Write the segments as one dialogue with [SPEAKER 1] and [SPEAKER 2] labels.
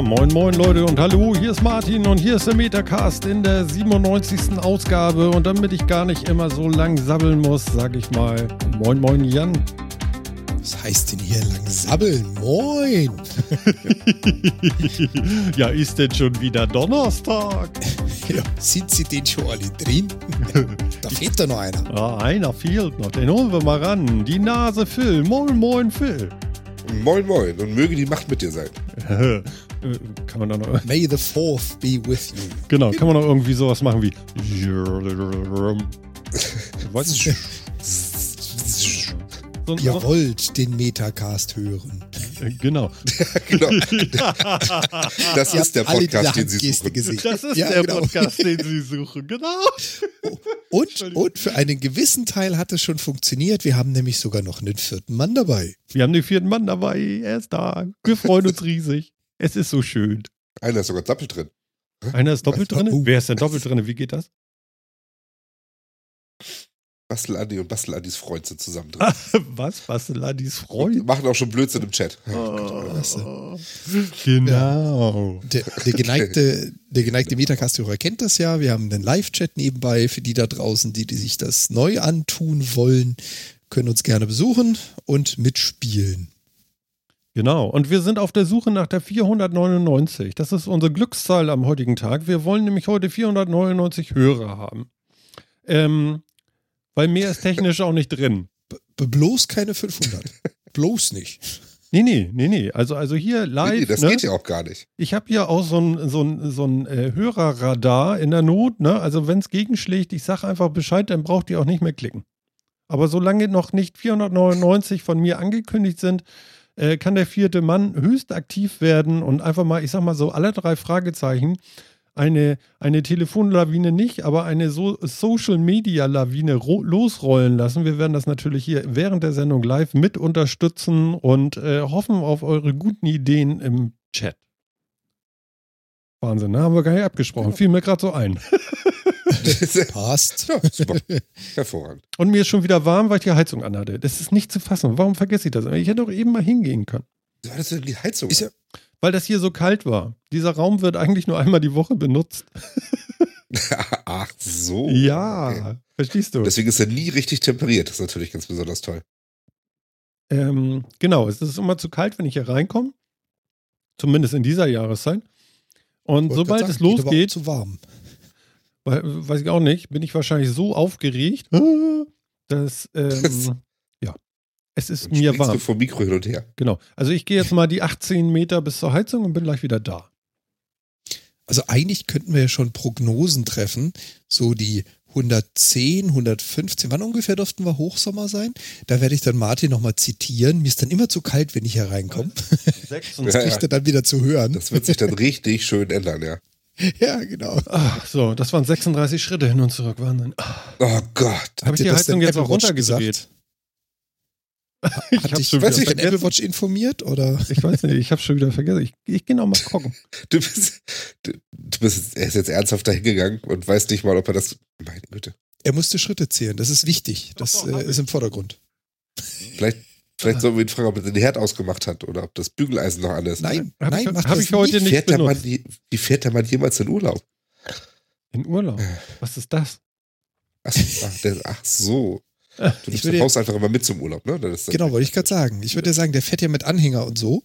[SPEAKER 1] Ja, moin moin Leute und hallo, hier ist Martin und hier ist der Metacast in der 97. Ausgabe und damit ich gar nicht immer so lang sabbeln muss, sag ich mal moin moin Jan.
[SPEAKER 2] Was heißt denn hier lang sabbeln? Moin!
[SPEAKER 1] ja, ist denn schon wieder Donnerstag?
[SPEAKER 2] Ja, sind Sie denn schon alle drin? da fehlt doch noch einer.
[SPEAKER 1] Ja, einer fehlt noch, den holen wir mal ran. Die Nase Phil, moin moin Phil.
[SPEAKER 3] Moin moin und möge die Macht mit dir sein.
[SPEAKER 1] kann man dann noch.
[SPEAKER 2] May the fourth be with you.
[SPEAKER 1] Genau, kann man noch irgendwie sowas machen wie. Weiß ich
[SPEAKER 2] so, Ihr wollt den Metacast hören.
[SPEAKER 1] Genau.
[SPEAKER 3] genau. Das ist der Podcast, den Sie suchen.
[SPEAKER 1] Das ist ja, der genau. Podcast, den Sie suchen, genau.
[SPEAKER 2] Und, und für einen gewissen Teil hat es schon funktioniert. Wir haben nämlich sogar noch einen vierten Mann dabei.
[SPEAKER 1] Wir haben den vierten Mann dabei. Er ist da. Wir freuen uns riesig. Es ist so schön.
[SPEAKER 3] Einer ist sogar doppelt drin.
[SPEAKER 1] Einer ist doppelt drin? Oh. Wer ist denn doppelt drin? Wie geht das?
[SPEAKER 3] Bastel Andi und Bastel Andis Freund sind zusammen drin.
[SPEAKER 1] Was? Bastel Andis Freund?
[SPEAKER 3] Und machen auch schon Blödsinn im Chat.
[SPEAKER 1] Oh, genau.
[SPEAKER 2] Der, der, geneigte, der geneigte Metacast-Hörer kennt das ja. Wir haben einen Live-Chat nebenbei für die da draußen, die, die sich das neu antun wollen, können uns gerne besuchen und mitspielen.
[SPEAKER 1] Genau, und wir sind auf der Suche nach der 499. Das ist unsere Glückszahl am heutigen Tag. Wir wollen nämlich heute 499 Hörer haben. Ähm, weil mehr ist technisch auch nicht drin.
[SPEAKER 2] B bloß keine 500. bloß nicht.
[SPEAKER 1] Nee, nee, nee, nee. Also, also hier live. Nee,
[SPEAKER 3] das
[SPEAKER 1] ne?
[SPEAKER 3] geht ja auch gar nicht.
[SPEAKER 1] Ich habe hier auch so ein, so ein, so ein äh, Hörerradar in der Not. Ne? Also, wenn es gegenschlägt, ich sage einfach Bescheid, dann braucht ihr auch nicht mehr klicken. Aber solange noch nicht 499 von mir angekündigt sind, äh, kann der vierte Mann höchst aktiv werden und einfach mal, ich sag mal so, alle drei Fragezeichen eine, eine Telefonlawine nicht, aber eine so Social-Media-Lawine losrollen lassen. Wir werden das natürlich hier während der Sendung live mit unterstützen und äh, hoffen auf eure guten Ideen im Chat. Wahnsinn, ne? Haben wir gar nicht abgesprochen. Ja. Fiel mir gerade so ein.
[SPEAKER 2] Passt.
[SPEAKER 3] Ja, super. Hervorragend.
[SPEAKER 1] Und mir ist schon wieder warm, weil ich die Heizung anhatte. Das ist nicht zu fassen. Warum vergesse ich das? Ich hätte doch eben mal hingehen können.
[SPEAKER 3] Du hattest die Heizung.
[SPEAKER 2] Ist ja,
[SPEAKER 1] weil das hier so kalt war. Dieser Raum wird eigentlich nur einmal die Woche benutzt.
[SPEAKER 3] Ach so.
[SPEAKER 1] Ja, okay. verstehst du.
[SPEAKER 3] Deswegen ist er nie richtig temperiert. Das ist natürlich ganz besonders toll.
[SPEAKER 1] Ähm, genau, es ist immer zu kalt, wenn ich hier reinkomme. Zumindest in dieser Jahreszeit. Und sobald sagen, es losgeht.
[SPEAKER 2] zu warm.
[SPEAKER 1] Weiß ich auch nicht, bin ich wahrscheinlich so aufgeregt, dass ähm, es ist
[SPEAKER 3] Dann
[SPEAKER 1] mir warm.
[SPEAKER 3] du vom Mikro hin und her.
[SPEAKER 1] Genau. Also ich gehe jetzt mal die 18 Meter bis zur Heizung und bin gleich wieder da.
[SPEAKER 2] Also eigentlich könnten wir ja schon Prognosen treffen, so die 110, 115, wann ungefähr durften wir Hochsommer sein? Da werde ich dann Martin nochmal zitieren. Mir ist dann immer zu kalt, wenn ich hier reinkomme. Das kriegt er dann wieder zu hören.
[SPEAKER 3] Das wird sich dann richtig schön ändern, ja.
[SPEAKER 2] Ja, genau.
[SPEAKER 1] Ach, so, das waren 36 Schritte hin und zurück. Waren
[SPEAKER 3] Oh Gott.
[SPEAKER 1] Habe ich die Heizung jetzt auch runtergedreht?
[SPEAKER 2] ich Hat dich weiß ich, Apple Watch informiert oder?
[SPEAKER 1] Ich weiß nicht, ich habe schon wieder vergessen. Ich, ich gehe nochmal gucken.
[SPEAKER 3] Du bist, du, du bist, er ist jetzt ernsthaft dahin gegangen und weiß nicht mal, ob er das. Meine Güte.
[SPEAKER 2] Er musste Schritte zählen. Das ist wichtig. Das äh, ist im Vordergrund.
[SPEAKER 3] Vielleicht, vielleicht sollen wir ihn fragen, ob er den Herd ausgemacht hat oder ob das Bügeleisen noch an ist.
[SPEAKER 2] Nein, hab nein,
[SPEAKER 1] ich, habe ich heute nicht.
[SPEAKER 3] Fährt benutzt. Mann, wie fährt der Mann jemals in Urlaub?
[SPEAKER 1] In Urlaub? Was ist das?
[SPEAKER 3] Ach, ach so. Du ich würde, einfach immer mit zum Urlaub, ne?
[SPEAKER 2] genau, wollte ich gerade sagen. Ich würde ja sagen, der fährt ja mit Anhänger und so.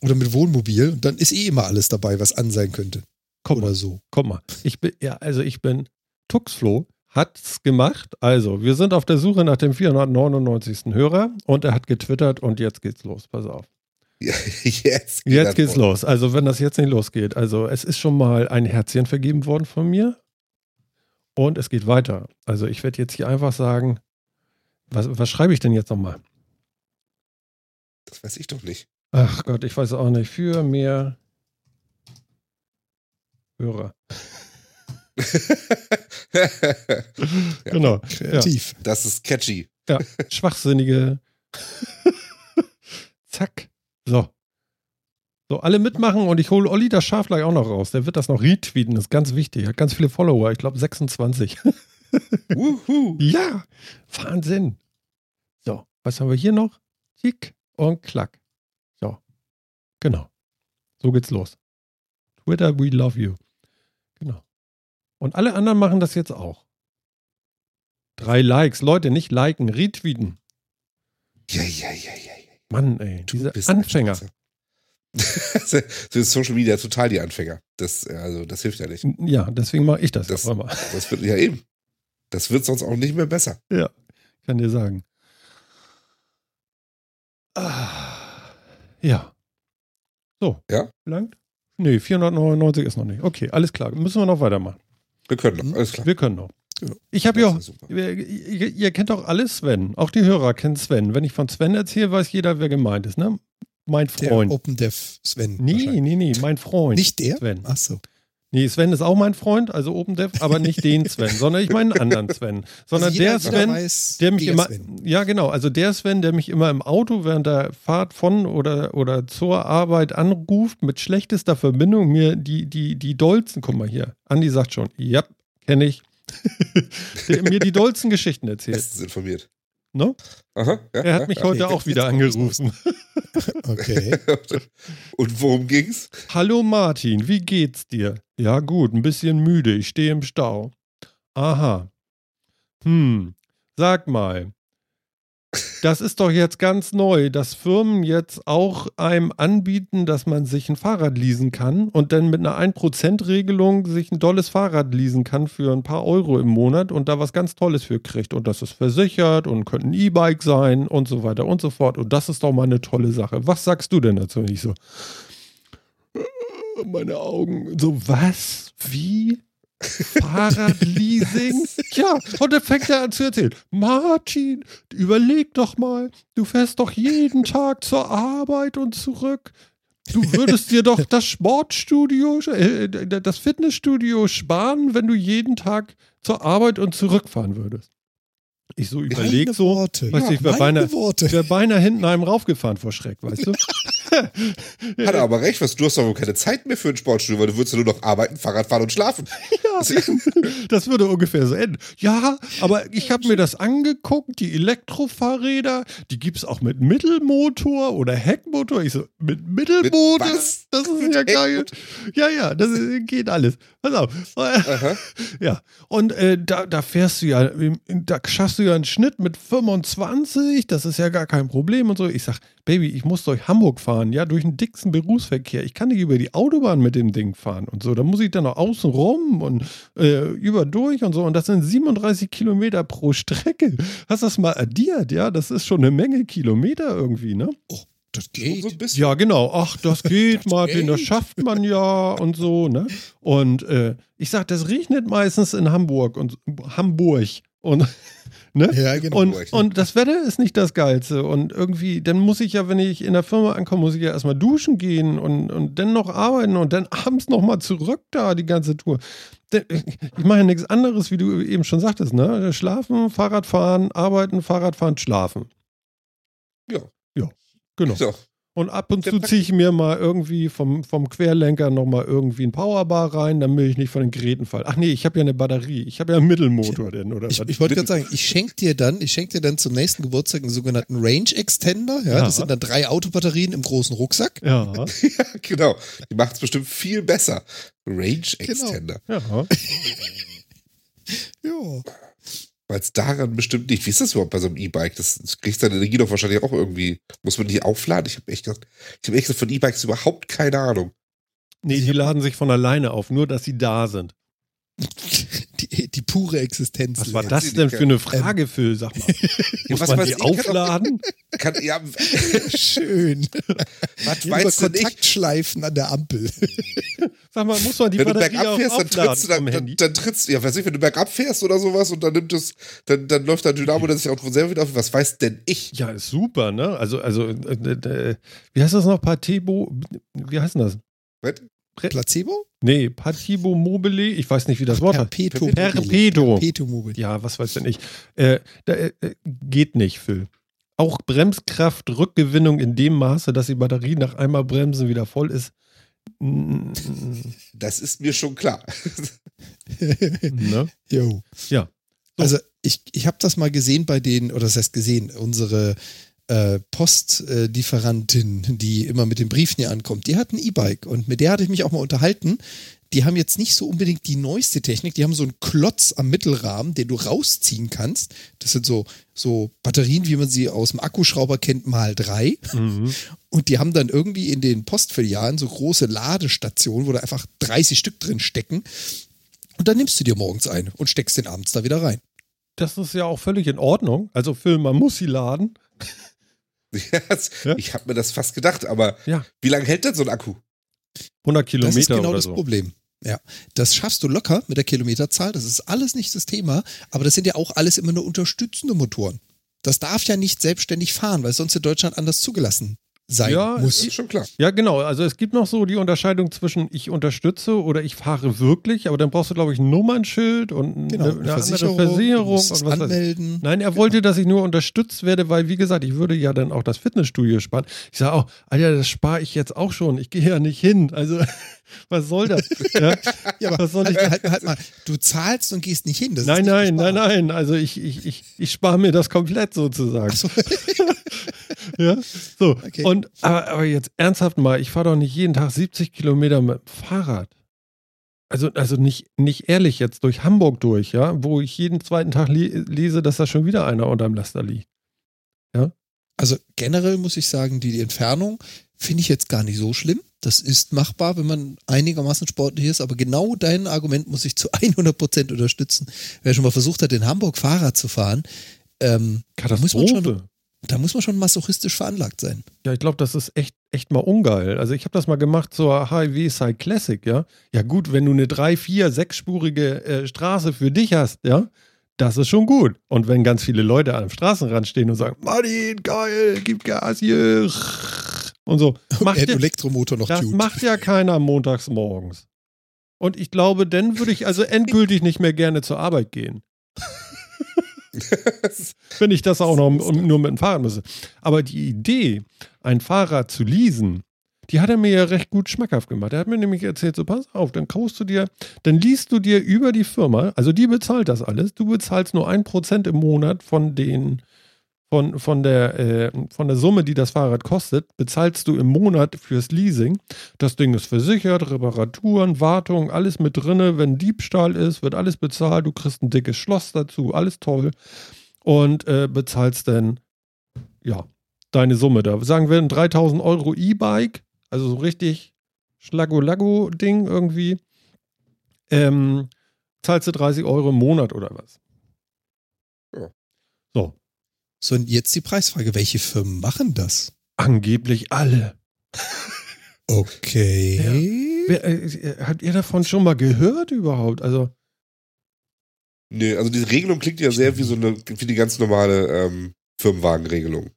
[SPEAKER 2] Oder mit Wohnmobil. Und dann ist eh immer alles dabei, was an sein könnte.
[SPEAKER 1] Komm oder
[SPEAKER 2] mal,
[SPEAKER 1] so. Komm mal. Ich bin, ja, also ich bin Tuxflo hat's gemacht. Also, wir sind auf der Suche nach dem 499. Hörer und er hat getwittert und jetzt geht's los. Pass auf.
[SPEAKER 3] jetzt,
[SPEAKER 1] geht jetzt geht's los. Also, wenn das jetzt nicht losgeht. Also, es ist schon mal ein Herzchen vergeben worden von mir und es geht weiter. Also, ich werde jetzt hier einfach sagen, was, was schreibe ich denn jetzt nochmal?
[SPEAKER 3] Das weiß ich doch nicht.
[SPEAKER 1] Ach Gott, ich weiß auch nicht. Für mehr Hörer. genau.
[SPEAKER 2] Kreativ.
[SPEAKER 3] Ja. Das ist catchy.
[SPEAKER 1] Ja, schwachsinnige. Zack. So. So, alle mitmachen und ich hole Olli das Schaf gleich auch noch raus. Der wird das noch retweeten, das ist ganz wichtig. Er hat ganz viele Follower, ich glaube 26. ja, Wahnsinn. So, was haben wir hier noch? Tick und klack. So, genau. So geht's los. Twitter, we love you. Genau. Und alle anderen machen das jetzt auch. Drei Likes. Leute, nicht liken, retweeten.
[SPEAKER 3] Ja, ja, ja, ja.
[SPEAKER 1] Mann, ey,
[SPEAKER 3] Du
[SPEAKER 1] diese Anfänger.
[SPEAKER 3] Ist Social Media total die Anfänger. Das, also, das hilft ja nicht.
[SPEAKER 1] Ja, deswegen mache ich das,
[SPEAKER 3] Das-. Das wird ja eben. Das wird sonst auch nicht mehr besser.
[SPEAKER 1] Kann dir sagen. Ah, ja. So.
[SPEAKER 3] Ja?
[SPEAKER 1] Langt? Nee, 499 ist noch nicht. Okay, alles klar. Müssen wir noch weitermachen.
[SPEAKER 3] Wir können noch, alles klar.
[SPEAKER 1] Wir können noch.
[SPEAKER 2] Ja.
[SPEAKER 1] Ich habe ja, ihr, ihr, kennt doch alle Sven. Auch die Hörer kennen Sven. Wenn ich von Sven erzähle, weiß jeder, wer gemeint ist, ne? Mein
[SPEAKER 2] Der
[SPEAKER 1] Freund.
[SPEAKER 2] Open Dev Sven.
[SPEAKER 1] Nee, nee, nee, mein Freund.
[SPEAKER 2] Nicht der?
[SPEAKER 1] Sven.
[SPEAKER 2] Ach so.
[SPEAKER 1] Nee, Sven ist auch mein Freund, also OpenDev, aber nicht den Sven, sondern ich meine einen anderen Sven. Sondern
[SPEAKER 2] also jeder,
[SPEAKER 1] der Sven,
[SPEAKER 2] weiß,
[SPEAKER 1] der mich
[SPEAKER 2] der
[SPEAKER 1] immer,
[SPEAKER 2] Sven.
[SPEAKER 1] ja genau, also der Sven, der mich immer im Auto während der Fahrt von oder, oder zur Arbeit anruft mit schlechtester Verbindung, mir die, die, die Dolzen, guck mal hier, Andi sagt schon, ja, kenne ich, der mir die dollsten Geschichten erzählt.
[SPEAKER 3] Bestens informiert.
[SPEAKER 1] Ne?
[SPEAKER 3] Aha, ja,
[SPEAKER 1] Er hat mich
[SPEAKER 3] ja.
[SPEAKER 1] heute
[SPEAKER 2] Okay,
[SPEAKER 1] auch wieder angerufen.
[SPEAKER 2] Okay.
[SPEAKER 3] Und worum ging's?
[SPEAKER 1] Hallo Martin, wie geht's dir? Ja gut, ein bisschen müde, ich stehe im Stau. Aha. Hm, sag mal, das ist doch jetzt ganz neu, dass Firmen jetzt auch einem anbieten, dass man sich ein Fahrrad leasen kann und dann mit einer 1%-Regelung sich ein dolles Fahrrad leasen kann für ein paar Euro im Monat und da was ganz Tolles für kriegt. Und das ist versichert und könnte ein E-Bike sein und so weiter und so fort. Und das ist doch mal eine tolle Sache. Was sagst du denn dazu? Und ich so, meine Augen, so was? Wie? Fahrradleasing? ja, und dann fängt er an zu erzählen. Martin, überleg doch mal, du fährst doch jeden Tag zur Arbeit und zurück. Du würdest dir doch das Sportstudio, äh, das Fitnessstudio sparen, wenn du jeden Tag zur Arbeit und zurückfahren würdest. Ich so überleg
[SPEAKER 2] Meine
[SPEAKER 1] so,
[SPEAKER 2] Worte.
[SPEAKER 1] weißt du, ich wär
[SPEAKER 2] meine
[SPEAKER 1] beinahe- wäre beinahe hinten einem raufgefahren vor Schreck, weißt du?
[SPEAKER 3] Hat er aber recht, was du hast doch wohl keine Zeit mehr für ein Sportstudio, weil du würdest ja nur noch arbeiten, Fahrrad fahren und schlafen.
[SPEAKER 1] Ja, das würde ungefähr so enden. Ja, aber ich habe mir das angeguckt, die Elektrofahrräder, die gibt es auch mit Mittelmotor oder Heckmotor. Ich so, mit Mittelmotor?
[SPEAKER 3] Mit was?
[SPEAKER 1] das ist
[SPEAKER 3] Mit
[SPEAKER 1] ja geil. Ja, ja, das ist, geht alles. Pass auf.
[SPEAKER 3] Aha.
[SPEAKER 1] Ja, und äh, da, da fährst du ja, da schaffst du ja einen Schnitt mit 25, das ist ja gar kein Problem und so. Ich sag, Baby, ich muss durch Hamburg fahren, ja, durch den dicksten Berufsverkehr. Ich kann nicht über die Autobahn mit dem Ding fahren und so. Da muss ich dann noch außen rum und äh, über durch und so. Und das sind 37 Kilometer pro Strecke. Hast du das mal addiert, ja? Das ist schon eine Menge Kilometer irgendwie, ne?
[SPEAKER 2] Das
[SPEAKER 3] So ein
[SPEAKER 2] geht.
[SPEAKER 3] bisschen.
[SPEAKER 1] Ja, genau. Ach, das geht, Martin, das
[SPEAKER 2] geht.
[SPEAKER 1] schafft man ja und so, ne? Und äh, ich sag, das regnet meistens in Hamburg und Hamburg und ne?
[SPEAKER 2] Ja, genau.
[SPEAKER 1] Und, und das Wetter ist nicht das Geilste. Und irgendwie, dann muss ich ja, wenn ich in der Firma ankomme, muss ich ja erstmal duschen gehen und, und dann noch arbeiten und dann abends nochmal zurück da, die ganze Tour. Ich mache ja nichts anderes, wie du eben schon sagtest, ne? Schlafen, Fahrradfahren, arbeiten, Fahrradfahren, schlafen.
[SPEAKER 3] Ja.
[SPEAKER 1] Ja, genau.
[SPEAKER 3] So.
[SPEAKER 1] Und ab und zu ziehe ich mir mal irgendwie vom, vom Querlenker nochmal irgendwie ein Powerbar rein, damit ich nicht von den Geräten falle. Ach nee, ich habe ja eine Batterie. Ich habe ja einen Mittelmotor denn, oder
[SPEAKER 2] Ich,
[SPEAKER 1] was?
[SPEAKER 2] ich wollte gerade sagen, ich schenke dir dann, ich schenke dir dann zum nächsten Geburtstag einen sogenannten Range Extender. Ja,
[SPEAKER 1] Ja.
[SPEAKER 2] das sind dann drei Autobatterien im großen Rucksack.
[SPEAKER 1] ja,
[SPEAKER 3] Ja, genau. Die macht es bestimmt viel besser. Range Extender.
[SPEAKER 1] ja.
[SPEAKER 2] Ja.
[SPEAKER 3] Weil es daran bestimmt nicht. Wie ist das überhaupt bei so einem E-Bike? Das, das kriegt seine Energie doch wahrscheinlich auch irgendwie. Muss man die aufladen? Ich habe echt gedacht, ich habe echt von E-Bikes überhaupt keine Ahnung.
[SPEAKER 1] Nee, die laden sich von alleine auf, nur dass sie da sind.
[SPEAKER 2] Die, die pure Existenz.
[SPEAKER 1] Was war
[SPEAKER 3] Ja,
[SPEAKER 1] das denn für eine Frage, Phil? Sag mal. Muss
[SPEAKER 3] was
[SPEAKER 1] man die
[SPEAKER 3] kann auch-
[SPEAKER 1] aufladen?
[SPEAKER 3] Kann, ja,
[SPEAKER 2] Schön.
[SPEAKER 3] was meinst du nicht?
[SPEAKER 2] Kontaktschleifen an der Ampel.
[SPEAKER 1] Sag mal, muss man die
[SPEAKER 3] Wenn du
[SPEAKER 1] Batterie
[SPEAKER 3] bergab
[SPEAKER 1] auch
[SPEAKER 3] fährst, dann trittst du, dann, dann, dann trittst du, ja, weiß ich, wenn du bergab fährst oder sowas und dann nimmt es, dann, dann läuft dein Dynamo, der sich auch von selber wieder auf. Was weiß denn ich?
[SPEAKER 1] Ja, ist super, ne? Also, also, äh, äh, wie heißt das noch? Patebo, wie heißt denn das?
[SPEAKER 3] Was?
[SPEAKER 2] Placebo?
[SPEAKER 1] Nee, Patibo Mobile, ich weiß nicht, wie das Wort heißt.
[SPEAKER 2] Perpetuum.
[SPEAKER 1] Perpetuum.
[SPEAKER 2] Perpetuum mobile.
[SPEAKER 1] Ja, was weiß denn ich. Äh, da, äh, geht nicht, Phil. Auch Bremskraft, Rückgewinnung in dem Maße, dass die Batterie nach einmal Bremsen wieder voll ist. Mm,
[SPEAKER 3] Das ist mir schon klar.
[SPEAKER 1] ne?
[SPEAKER 2] Jo.
[SPEAKER 1] Ja. So.
[SPEAKER 2] Also ich, ich habe das mal gesehen bei den, oder das heißt gesehen, unsere äh, Postlieferantin, die immer mit den Briefen hier ankommt, die hat ein E-Bike und mit der hatte ich mich auch mal unterhalten. Die haben jetzt nicht so unbedingt die neueste Technik, die haben so einen Klotz am Mittelrahmen, den du rausziehen kannst. Das sind so, so Batterien, wie man sie aus dem Akkuschrauber kennt, mal drei.
[SPEAKER 1] Mhm.
[SPEAKER 2] Und die haben dann irgendwie in den Postfilialen so große Ladestationen, wo da einfach 30 Stück drin stecken. Und dann nimmst du dir morgens ein und steckst den abends da wieder rein.
[SPEAKER 1] Das ist ja auch völlig in Ordnung. Also Phil, man muss sie laden.
[SPEAKER 3] Ja. Ich habe mir das fast gedacht, aber
[SPEAKER 1] Ja.
[SPEAKER 3] wie lange hält denn so ein Akku?
[SPEAKER 1] 100 Kilometer
[SPEAKER 2] das ist genau
[SPEAKER 1] oder
[SPEAKER 2] das
[SPEAKER 1] so.
[SPEAKER 2] Problem. Ja, das schaffst du locker mit der Kilometerzahl. Das ist alles nicht das Thema. Aber das sind ja auch alles immer nur unterstützende Motoren. Das darf ja nicht selbstständig fahren, weil sonst in Deutschland anders zugelassen sein
[SPEAKER 1] Ja,
[SPEAKER 2] muss.
[SPEAKER 3] ist schon klar.
[SPEAKER 1] Ja, genau. Also es gibt noch so die Unterscheidung zwischen ich unterstütze oder ich fahre wirklich, aber dann brauchst du, glaube ich, ein Nummernschild und
[SPEAKER 2] Genau,
[SPEAKER 1] eine,
[SPEAKER 2] eine Versicherung,
[SPEAKER 1] andere Versicherung. Und was
[SPEAKER 2] anmelden.
[SPEAKER 1] Nein, er wollte, dass ich nur unterstützt werde, weil, wie gesagt, ich würde ja dann auch das Fitnessstudio sparen. Ich sage auch, Alter, das spare ich jetzt auch schon. Ich gehe ja nicht hin. Also, was soll das? Ja?
[SPEAKER 2] Ja, aber
[SPEAKER 1] Was soll
[SPEAKER 2] halt,
[SPEAKER 1] ich-
[SPEAKER 2] halt, halt mal, du zahlst und gehst nicht hin. Das
[SPEAKER 1] nein,
[SPEAKER 2] ist nicht
[SPEAKER 1] nein, nein, nein. Also ich, ich, ich, ich spare mir das komplett sozusagen.
[SPEAKER 2] Ach so.
[SPEAKER 1] Ja, so.
[SPEAKER 2] Okay.
[SPEAKER 1] Und, aber, aber jetzt ernsthaft mal, ich fahre doch nicht jeden Tag 70 Kilometer mit dem Fahrrad. Also, also nicht, nicht ehrlich jetzt durch Hamburg durch, ja, wo ich jeden zweiten Tag le lese, dass da schon wieder einer unterm Laster liegt.
[SPEAKER 2] Also generell muss ich sagen, die, die Entfernung finde ich jetzt gar nicht so schlimm. Das ist machbar, wenn man einigermaßen sportlich ist. Aber genau dein Argument muss ich zu 100 Prozent unterstützen. Wer schon mal versucht hat, in Hamburg Fahrrad zu fahren, ähm, da muss man schon,
[SPEAKER 1] Katastrophe.
[SPEAKER 2] Da muss man schon masochistisch veranlagt sein.
[SPEAKER 1] Ja, ich glaube, das ist echt, echt mal ungeil. Also ich habe das mal gemacht zur Highway Side Classic, ja. Ja gut, wenn du eine drei, vier, sechsspurige äh, Straße für dich hast, ja, das ist schon gut. Und wenn ganz viele Leute am Straßenrand stehen und sagen, Martin, geil, gib Gas hier und so, macht
[SPEAKER 2] hat
[SPEAKER 1] ja,
[SPEAKER 2] Elektromotor noch
[SPEAKER 1] das macht ja keiner montags morgens. Und ich glaube, dann würde ich also endgültig nicht mehr gerne zur Arbeit gehen. wenn ich das auch noch nur mit dem Fahrrad müsse. Aber die Idee, ein Fahrrad zu leasen, die hat er mir ja recht gut schmackhaft gemacht. Er hat mir nämlich erzählt, so pass auf, dann kaufst du dir, dann liest du dir über die Firma, also die bezahlt das alles, du bezahlst nur ein Prozent im Monat von den, von, von, der, äh, von der Summe, die das Fahrrad kostet, bezahlst du im Monat fürs Leasing. Das Ding ist versichert, Reparaturen, Wartung, alles mit drinne. Wenn Diebstahl ist, wird alles bezahlt. Du kriegst ein dickes Schloss dazu, alles toll. Und äh, bezahlst dann, ja, deine Summe da. Sagen wir ein 3000 Euro E-Bike, also so richtig Schlago-Lago-Ding irgendwie. Ähm, zahlst du 30 Euro im Monat oder was?
[SPEAKER 3] Ja.
[SPEAKER 1] So,
[SPEAKER 2] So, und jetzt die Preisfrage. Welche Firmen machen das?
[SPEAKER 1] angeblich alle.
[SPEAKER 2] Okay.
[SPEAKER 1] Wer, äh, habt ihr davon schon mal gehört überhaupt? Also,
[SPEAKER 3] Nee, also diese Regelung klingt ja sehr wie so eine, wie die ganz normale ähm, Firmenwagenregelung.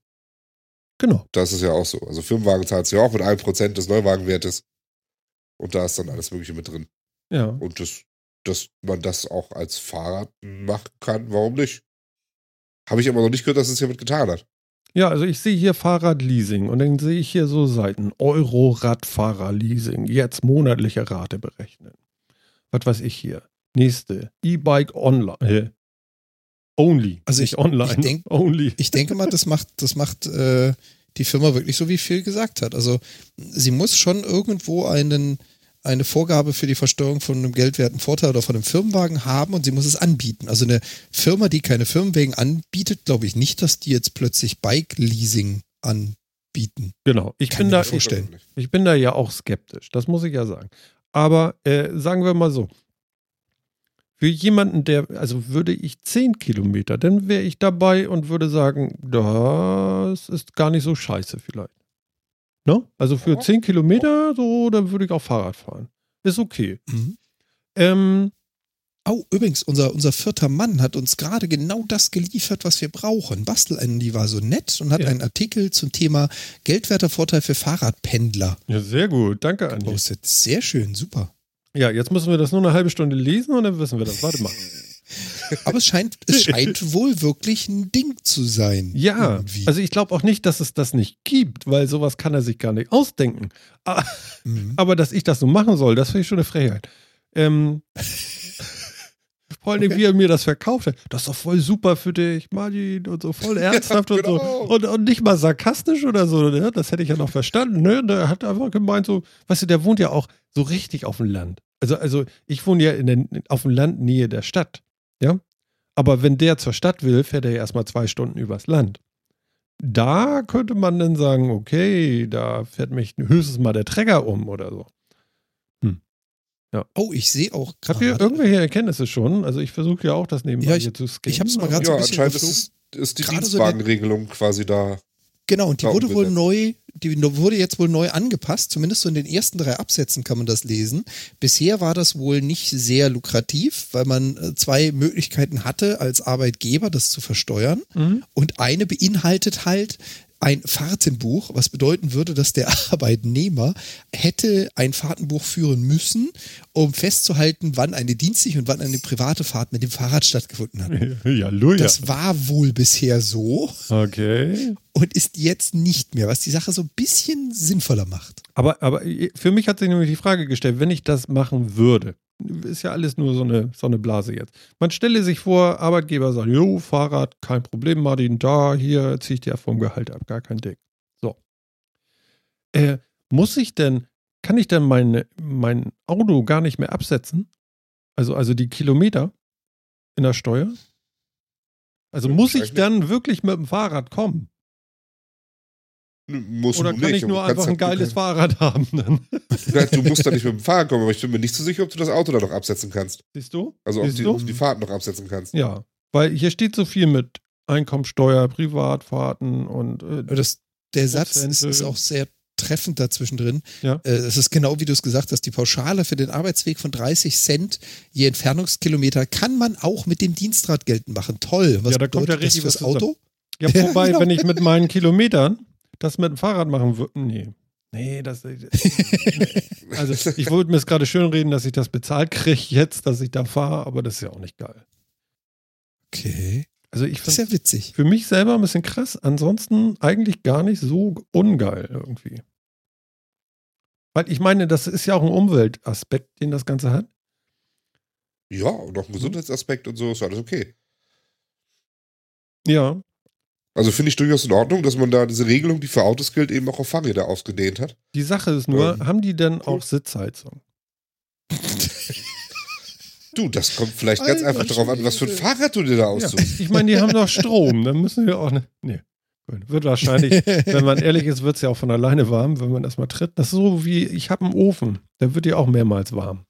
[SPEAKER 1] genau.
[SPEAKER 3] Das ist ja auch so. Also Firmenwagen zahlst du ja auch mit 1% des Neuwagenwertes. Und da ist dann alles Mögliche mit drin.
[SPEAKER 1] Ja.
[SPEAKER 3] Und das, dass man das auch als Fahrrad machen kann, warum nicht? Habe ich aber noch nicht gehört, dass es hiermit getan hat.
[SPEAKER 1] Ja, also ich sehe hier Fahrradleasing und dann sehe ich hier so Seiten. Euro-Radfahrer-Leasing. Jetzt monatliche Rate berechnen. Was weiß ich hier? Nächste. E-Bike online. Only.
[SPEAKER 2] Also
[SPEAKER 1] Nicht
[SPEAKER 2] ich-
[SPEAKER 1] online.
[SPEAKER 2] ich denk-
[SPEAKER 1] only.
[SPEAKER 2] Ich denke mal, das macht, das macht äh, die Firma wirklich so, wie Phil gesagt hat. Also sie muss schon irgendwo einen, eine Vorgabe für die Versteuerung von einem geldwerten Vorteil oder von einem Firmenwagen haben und sie muss es anbieten. Also eine Firma, die keine Firmenwagen anbietet, glaube ich nicht, dass die jetzt plötzlich Bike-Leasing anbieten.
[SPEAKER 1] Genau. Ich
[SPEAKER 2] Kann
[SPEAKER 1] bin da,
[SPEAKER 2] vorstellen.
[SPEAKER 1] Ich bin da ja auch skeptisch, das muss ich ja sagen. Aber äh, sagen wir mal so, für jemanden, der, also würde ich 10 Kilometer, dann wäre ich dabei und würde sagen, das ist gar nicht so scheiße vielleicht. Ne? Also für
[SPEAKER 3] Ja.
[SPEAKER 1] 10 Kilometer, so, dann würde ich auch Fahrrad fahren. Ist okay.
[SPEAKER 2] Mhm.
[SPEAKER 1] Ähm,
[SPEAKER 2] Oh, übrigens, unser, unser vierter Mann hat uns gerade genau das geliefert, was wir brauchen. Bastel Andy war so nett und hat
[SPEAKER 1] Ja.
[SPEAKER 2] einen Artikel zum Thema geldwerter Vorteil für Fahrradpendler
[SPEAKER 1] ja, sehr gut. Danke, Andi.
[SPEAKER 2] gepostet. Sehr schön, super.
[SPEAKER 1] Ja, jetzt müssen wir das nur eine halbe Stunde lesen und dann wissen wir das. Warte mal.
[SPEAKER 2] Aber es scheint, es scheint wohl wirklich ein Ding zu sein.
[SPEAKER 1] Ja,
[SPEAKER 2] irgendwie.
[SPEAKER 1] also ich glaube auch nicht, dass es das nicht gibt, weil sowas kann er sich gar nicht ausdenken. Ah,
[SPEAKER 2] Mhm.
[SPEAKER 1] Aber dass ich das so machen soll, das finde ich schon eine Frechheit. Ähm, Vor allem, wie er mir das verkauft hat. Das ist doch voll super für dich, Martin, und so voll ernsthaft
[SPEAKER 3] Ja,
[SPEAKER 1] und so.
[SPEAKER 3] genau.
[SPEAKER 1] Und, und nicht mal sarkastisch oder so, ne? Das hätte ich ja noch verstanden, ne? Der hat einfach gemeint, so, weißt du, der wohnt ja auch so richtig auf dem Land. Also, also ich wohne ja in der, auf dem Land Nähe der Stadt, ja? Aber wenn der zur Stadt will, fährt er ja erstmal zwei Stunden übers Land. Da könnte man dann sagen, okay, da fährt mich höchstens mal der Träger um oder so.
[SPEAKER 2] Oh, ich sehe auch
[SPEAKER 1] Habt ihr
[SPEAKER 2] gerade-
[SPEAKER 1] irgendwelche Erkenntnisse schon? Also ich versuche ja auch das nebenbei
[SPEAKER 2] Ja, ich-
[SPEAKER 1] hier zu scannen.
[SPEAKER 2] ich hab's mal
[SPEAKER 1] aber-
[SPEAKER 2] ganz- so
[SPEAKER 3] Ja,
[SPEAKER 2] ein bisschen
[SPEAKER 3] anscheinend ist, es- ist die
[SPEAKER 2] Gerade so
[SPEAKER 3] Dienstwagenregelung quasi da.
[SPEAKER 2] Genau, und die wurde wohl neu, die wurde jetzt wohl neu angepasst. Zumindest so in den ersten drei Absätzen kann man das lesen. Bisher war das wohl nicht sehr lukrativ, weil man äh, zwei Möglichkeiten hatte, als Arbeitgeber das zu versteuern.
[SPEAKER 1] Mhm.
[SPEAKER 2] Und eine beinhaltet halt ein Fahrtenbuch, was bedeuten würde, dass der Arbeitnehmer hätte ein Fahrtenbuch führen müssen, um festzuhalten, wann eine dienstliche und wann eine private Fahrt mit dem Fahrrad stattgefunden hat.
[SPEAKER 1] Ja, Luja.
[SPEAKER 2] Das war wohl bisher so
[SPEAKER 1] Okay.
[SPEAKER 2] und ist jetzt nicht mehr, was die Sache so ein bisschen sinnvoller macht.
[SPEAKER 1] Aber, aber für mich hat sich nämlich die Frage gestellt, wenn ich das machen würde, ist ja alles nur so eine, so eine Blase jetzt. Man stelle sich vor, Arbeitgeber sagt, jo, Fahrrad, kein Problem, Martin, da, hier, zieh ich dir vom Gehalt ab, gar kein Ding. So. Äh, muss ich denn, kann ich denn meine, mein Auto gar nicht mehr absetzen? Also, also die Kilometer in der Steuer? Also muss ich dann wirklich mit dem Fahrrad kommen?
[SPEAKER 3] Nö, Musst
[SPEAKER 1] Oder
[SPEAKER 3] du
[SPEAKER 1] kann
[SPEAKER 3] nicht.
[SPEAKER 1] ich nur einfach ein geiles Fahrrad haben dann?
[SPEAKER 3] Ja, Du musst da nicht mit dem Fahrrad kommen, aber ich bin mir nicht so sicher, ob du das Auto da noch absetzen kannst.
[SPEAKER 1] Siehst du?
[SPEAKER 3] Also ob
[SPEAKER 1] Siehst
[SPEAKER 3] die,
[SPEAKER 1] du?
[SPEAKER 3] ob du die Fahrt noch absetzen kannst.
[SPEAKER 1] Ja, weil hier steht so viel mit Einkommensteuer, Privatfahrten und äh,
[SPEAKER 2] Das, der Satz ist, ist auch sehr treffend dazwischen drin.
[SPEAKER 1] Ja.
[SPEAKER 2] Äh, Es ist genau wie du es gesagt hast, die Pauschale für den Arbeitsweg von 30 Cent je Entfernungskilometer kann man auch mit dem Dienstrad geltend machen. Toll. Was
[SPEAKER 1] Ja, da kommt ja
[SPEAKER 2] das
[SPEAKER 1] richtig was zusammen.
[SPEAKER 2] Auto?
[SPEAKER 1] ja, wobei,
[SPEAKER 2] genau.
[SPEAKER 1] wenn ich mit meinen Kilometern das mit dem Fahrrad machen würde, nee. Nee, das. Also, ich wollte mir es gerade schön reden, dass ich das bezahlt kriege jetzt, dass ich da fahre, aber das ist ja auch nicht geil.
[SPEAKER 2] Okay.
[SPEAKER 1] Also, ich
[SPEAKER 2] Das ist ja witzig.
[SPEAKER 1] für mich selber ein bisschen krass, ansonsten eigentlich gar nicht so ungeil irgendwie. Weil ich meine, das ist ja auch ein Umweltaspekt, den das Ganze hat.
[SPEAKER 3] Ja, und noch ein Gesundheitsaspekt und so ist alles okay.
[SPEAKER 1] Ja,
[SPEAKER 3] Also finde ich durchaus in Ordnung, dass man da diese Regelung, die für Autos gilt, eben auch auf Fahrräder ausgedehnt hat.
[SPEAKER 1] Die Sache ist nur,
[SPEAKER 3] Ähm,
[SPEAKER 1] haben die denn auch Sitzheizung?
[SPEAKER 3] Du, das kommt vielleicht ganz
[SPEAKER 2] Alter
[SPEAKER 3] einfach darauf an, was für ein. Fahrrad du dir da
[SPEAKER 1] Ja.
[SPEAKER 3] aussuchst.
[SPEAKER 1] Ich meine, die haben doch Strom, dann müssen wir auch ne. Nee. Wird wahrscheinlich, wenn man ehrlich ist, wird es ja auch von alleine warm, wenn man das mal tritt. Das ist so wie, ich habe einen Ofen, der wird ja auch mehrmals warm.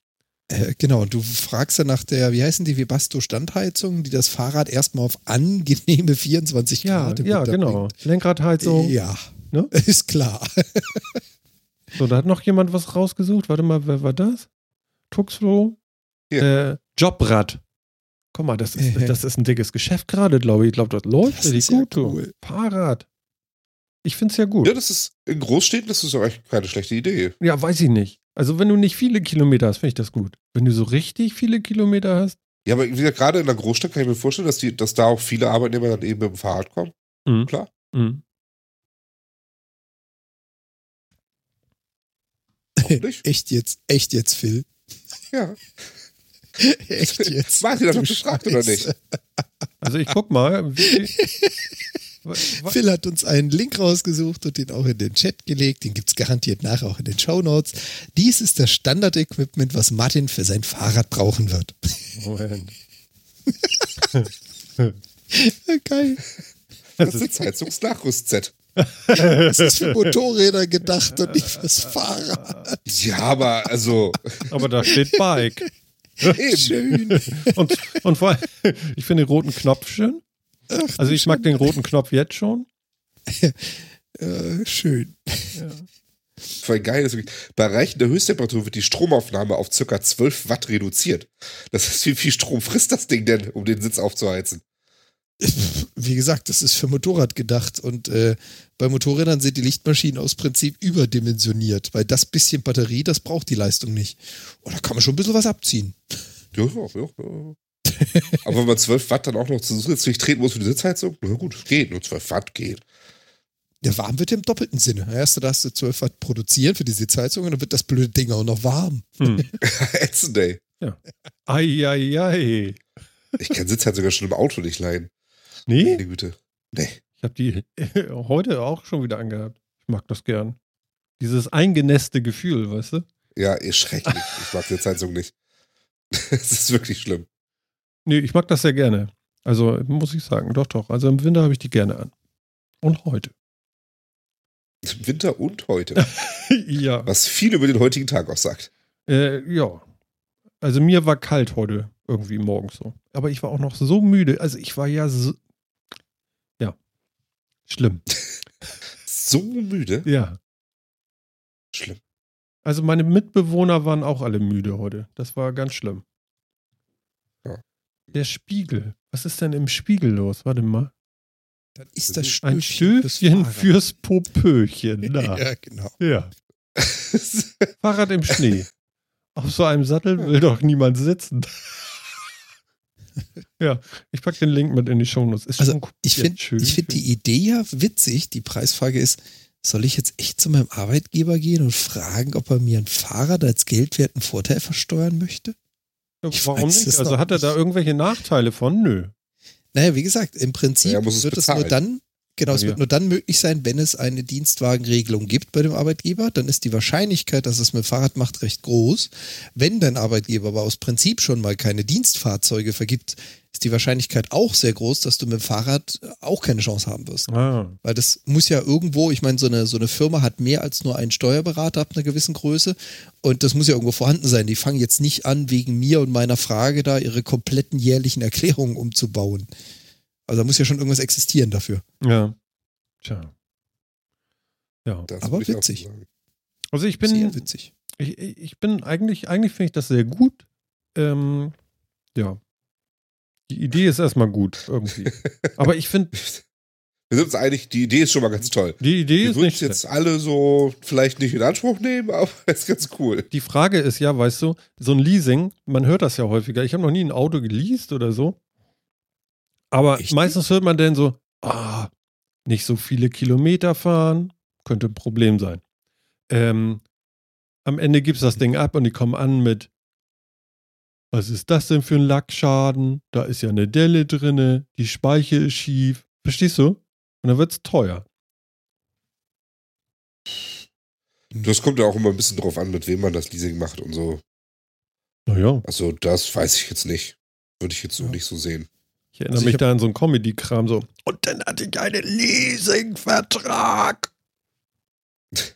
[SPEAKER 2] Äh, genau, und du fragst ja nach der, wie heißen die, Vibasto-Standheizung, die das Fahrrad erstmal auf angenehme 24
[SPEAKER 1] Ja,
[SPEAKER 2] Grad im
[SPEAKER 1] ja,
[SPEAKER 2] Winter
[SPEAKER 1] genau.
[SPEAKER 2] bringt.
[SPEAKER 1] Lenkradheizung.
[SPEAKER 2] Ja,
[SPEAKER 1] Ne?
[SPEAKER 2] ist klar.
[SPEAKER 1] So, da hat noch jemand was rausgesucht. Warte mal, wer war das? Tuxflo? Äh, Jobrad. Guck mal, das ist, das ist ein dickes Geschäft gerade, glaube ich. Ich glaube, das läuft
[SPEAKER 2] Das
[SPEAKER 1] richtig
[SPEAKER 2] ja
[SPEAKER 1] gut. du.
[SPEAKER 2] cool.
[SPEAKER 1] Fahrrad. Ich finde es ja gut.
[SPEAKER 3] Ja, das ist in Großstädten ist das doch echt keine schlechte Idee.
[SPEAKER 1] Ja, weiß ich nicht. Also, wenn du nicht viele Kilometer hast, finde ich das gut. Wenn du so richtig viele Kilometer hast.
[SPEAKER 3] Ja, aber wie gesagt, gerade in der Großstadt kann ich mir vorstellen, dass, die, dass da auch viele Arbeitnehmer dann eben mit dem Fahrrad kommen.
[SPEAKER 1] Mhm.
[SPEAKER 3] Klar.
[SPEAKER 1] Mhm.
[SPEAKER 2] Echt jetzt, echt jetzt, Phil.
[SPEAKER 3] Ja.
[SPEAKER 2] Echt jetzt.
[SPEAKER 3] Martin hat
[SPEAKER 2] Du
[SPEAKER 3] gefragt, oder nicht?
[SPEAKER 1] Also, ich guck mal.
[SPEAKER 2] Phil hat uns einen Link rausgesucht und den auch in den Chat gelegt. Den gibt es garantiert nachher auch in den Shownotes. Dies ist das Standard-Equipment, was Martin für sein Fahrrad brauchen wird.
[SPEAKER 1] Moment.
[SPEAKER 2] Geil.
[SPEAKER 3] Das ist das Heizungsnachrüst-Set.
[SPEAKER 2] Das ist für Motorräder gedacht und nicht fürs Fahrrad.
[SPEAKER 3] Ja, aber also
[SPEAKER 1] Aber da steht Bike.
[SPEAKER 2] Schön.
[SPEAKER 1] Und, und vor allem, ich finde den roten Knopf schön. Also ich mag den roten Knopf jetzt schon.
[SPEAKER 2] Äh, schön.
[SPEAKER 3] Voll geil. Bei Erreichen der Höchsttemperatur wird die Stromaufnahme auf ca. 12 Watt reduziert. Das heißt, wie viel Strom frisst das Ding denn, um den Sitz aufzuheizen?
[SPEAKER 2] Wie gesagt, das ist für Motorrad gedacht und äh, bei Motorrädern sind die Lichtmaschinen aus Prinzip überdimensioniert, weil das bisschen Batterie, das braucht die Leistung nicht. Und da kann man schon ein bisschen was abziehen.
[SPEAKER 3] Ja, ja, ja. ja. Aber wenn man 12 Watt dann auch noch zusätzlich treten muss für die Sitzheizung, na gut, es geht, nur 12 Watt geht.
[SPEAKER 2] Der warm wird im doppelten Sinne. Erst darfst du 12 Watt produzieren für die Sitzheizung und dann wird das blöde Ding auch noch warm.
[SPEAKER 1] Hm.
[SPEAKER 3] Ätzend, ey.
[SPEAKER 1] Ei, ei, ei.
[SPEAKER 3] Ich kann Sitzheizung sogar schon im Auto nicht leihen.
[SPEAKER 1] Nee,
[SPEAKER 3] Meine Güte. Nee.
[SPEAKER 1] ich habe die heute auch schon wieder angehabt. Ich mag das gern. Dieses eingenässte Gefühl, weißt du?
[SPEAKER 3] Ja, ist schrecklich. Ich mag Sitzheizung nicht. Es ist wirklich schlimm.
[SPEAKER 1] Nee, ich mag das sehr gerne. Also muss ich sagen, doch, doch. Also im Winter habe ich die gerne an. Und heute.
[SPEAKER 3] Im Winter und heute.
[SPEAKER 1] ja.
[SPEAKER 3] Was viel über den heutigen Tag aussagt.
[SPEAKER 1] Äh, ja. Also mir war kalt heute irgendwie morgens so. Aber ich war auch noch so müde. Also ich war ja so. Schlimm.
[SPEAKER 3] So müde.
[SPEAKER 1] Ja.
[SPEAKER 3] Schlimm.
[SPEAKER 1] Also meine Mitbewohner waren auch alle müde heute. Das war ganz schlimm.
[SPEAKER 3] Ja.
[SPEAKER 1] Der Spiegel. Was ist denn im Spiegel los? Warte mal.
[SPEAKER 2] Dann ist das
[SPEAKER 1] Ein
[SPEAKER 2] Stöfchen fürs
[SPEAKER 1] Stöfchen fürs Popöchen. Na.
[SPEAKER 2] Ja, genau.
[SPEAKER 1] Ja. Fahrrad im Schnee. Auf so einem Sattel will doch niemand sitzen. ja, ich packe den Link mit in die Shownotes. Ist
[SPEAKER 2] Also,
[SPEAKER 1] schon
[SPEAKER 2] Ich finde find die Idee ja witzig. Die Preisfrage ist, soll ich jetzt echt zu meinem Arbeitgeber gehen und fragen, ob er mir ein Fahrrad als geldwerten Vorteil versteuern möchte?
[SPEAKER 1] Ja,
[SPEAKER 2] ich
[SPEAKER 1] Warum
[SPEAKER 2] weiß
[SPEAKER 1] nicht? Also hat er da irgendwelche Nachteile von? Nö.
[SPEAKER 2] Naja, wie gesagt, im Prinzip
[SPEAKER 3] Ja, er muss es
[SPEAKER 2] wird es nur
[SPEAKER 3] bezahlen.
[SPEAKER 2] dann, genau, es
[SPEAKER 1] Ja.
[SPEAKER 2] wird nur dann möglich sein, wenn es eine Dienstwagenregelung gibt bei dem Arbeitgeber. Dann ist die Wahrscheinlichkeit, dass es mit dem Fahrrad macht, recht groß. Wenn dein Arbeitgeber aber aus Prinzip schon mal keine Dienstfahrzeuge vergibt, ist die Wahrscheinlichkeit auch sehr groß, dass du mit dem Fahrrad auch keine Chance haben wirst.
[SPEAKER 1] Ah,
[SPEAKER 2] Weil das muss ja irgendwo, ich meine, so eine, so eine Firma hat mehr als nur einen Steuerberater ab einer gewissen Größe und das muss ja irgendwo vorhanden sein. Die fangen jetzt nicht an, wegen mir und meiner Frage da ihre kompletten jährlichen Erklärungen umzubauen. Also da muss ja schon irgendwas existieren dafür.
[SPEAKER 1] ja. Tja. Ja.
[SPEAKER 3] Das
[SPEAKER 2] Aber witzig.
[SPEAKER 1] Also ich
[SPEAKER 2] Sehr
[SPEAKER 1] bin,
[SPEAKER 2] witzig.
[SPEAKER 1] ich, ich bin eigentlich, eigentlich finde ich das sehr gut. Ähm, ja. Die Idee ist erstmal gut irgendwie. Aber ich finde,
[SPEAKER 3] Wir sind uns einig, die Idee ist schon mal ganz toll.
[SPEAKER 1] die Idee
[SPEAKER 3] Wir
[SPEAKER 1] ist
[SPEAKER 3] würden
[SPEAKER 1] nicht
[SPEAKER 3] es jetzt alle so vielleicht nicht in Anspruch nehmen, aber ist ganz cool.
[SPEAKER 1] Die Frage ist ja, weißt du, so ein Leasing, man hört das ja häufiger. Ich habe noch nie ein Auto geleast oder so. Aber
[SPEAKER 2] Echt?
[SPEAKER 1] meistens hört man dann so, ah, nicht so viele Kilometer fahren, könnte ein Problem sein. Ähm, am Ende gibt's das Ding ab und die kommen an mit, was ist das denn für ein Lackschaden? Da ist ja eine Delle drinne, die Speiche ist schief. Verstehst du? Und dann wird's teuer.
[SPEAKER 3] Das kommt ja auch immer ein bisschen drauf an, mit wem man das Leasing macht und so.
[SPEAKER 1] Naja,
[SPEAKER 3] Also das weiß ich jetzt nicht. Würde ich jetzt so
[SPEAKER 2] Ja.
[SPEAKER 3] nicht so sehen.
[SPEAKER 1] Ich erinnere
[SPEAKER 2] Also ich
[SPEAKER 1] mich
[SPEAKER 2] hab-
[SPEAKER 1] da an so einen Comedy-Kram so. Und dann hatte ich einen Leasing-Vertrag.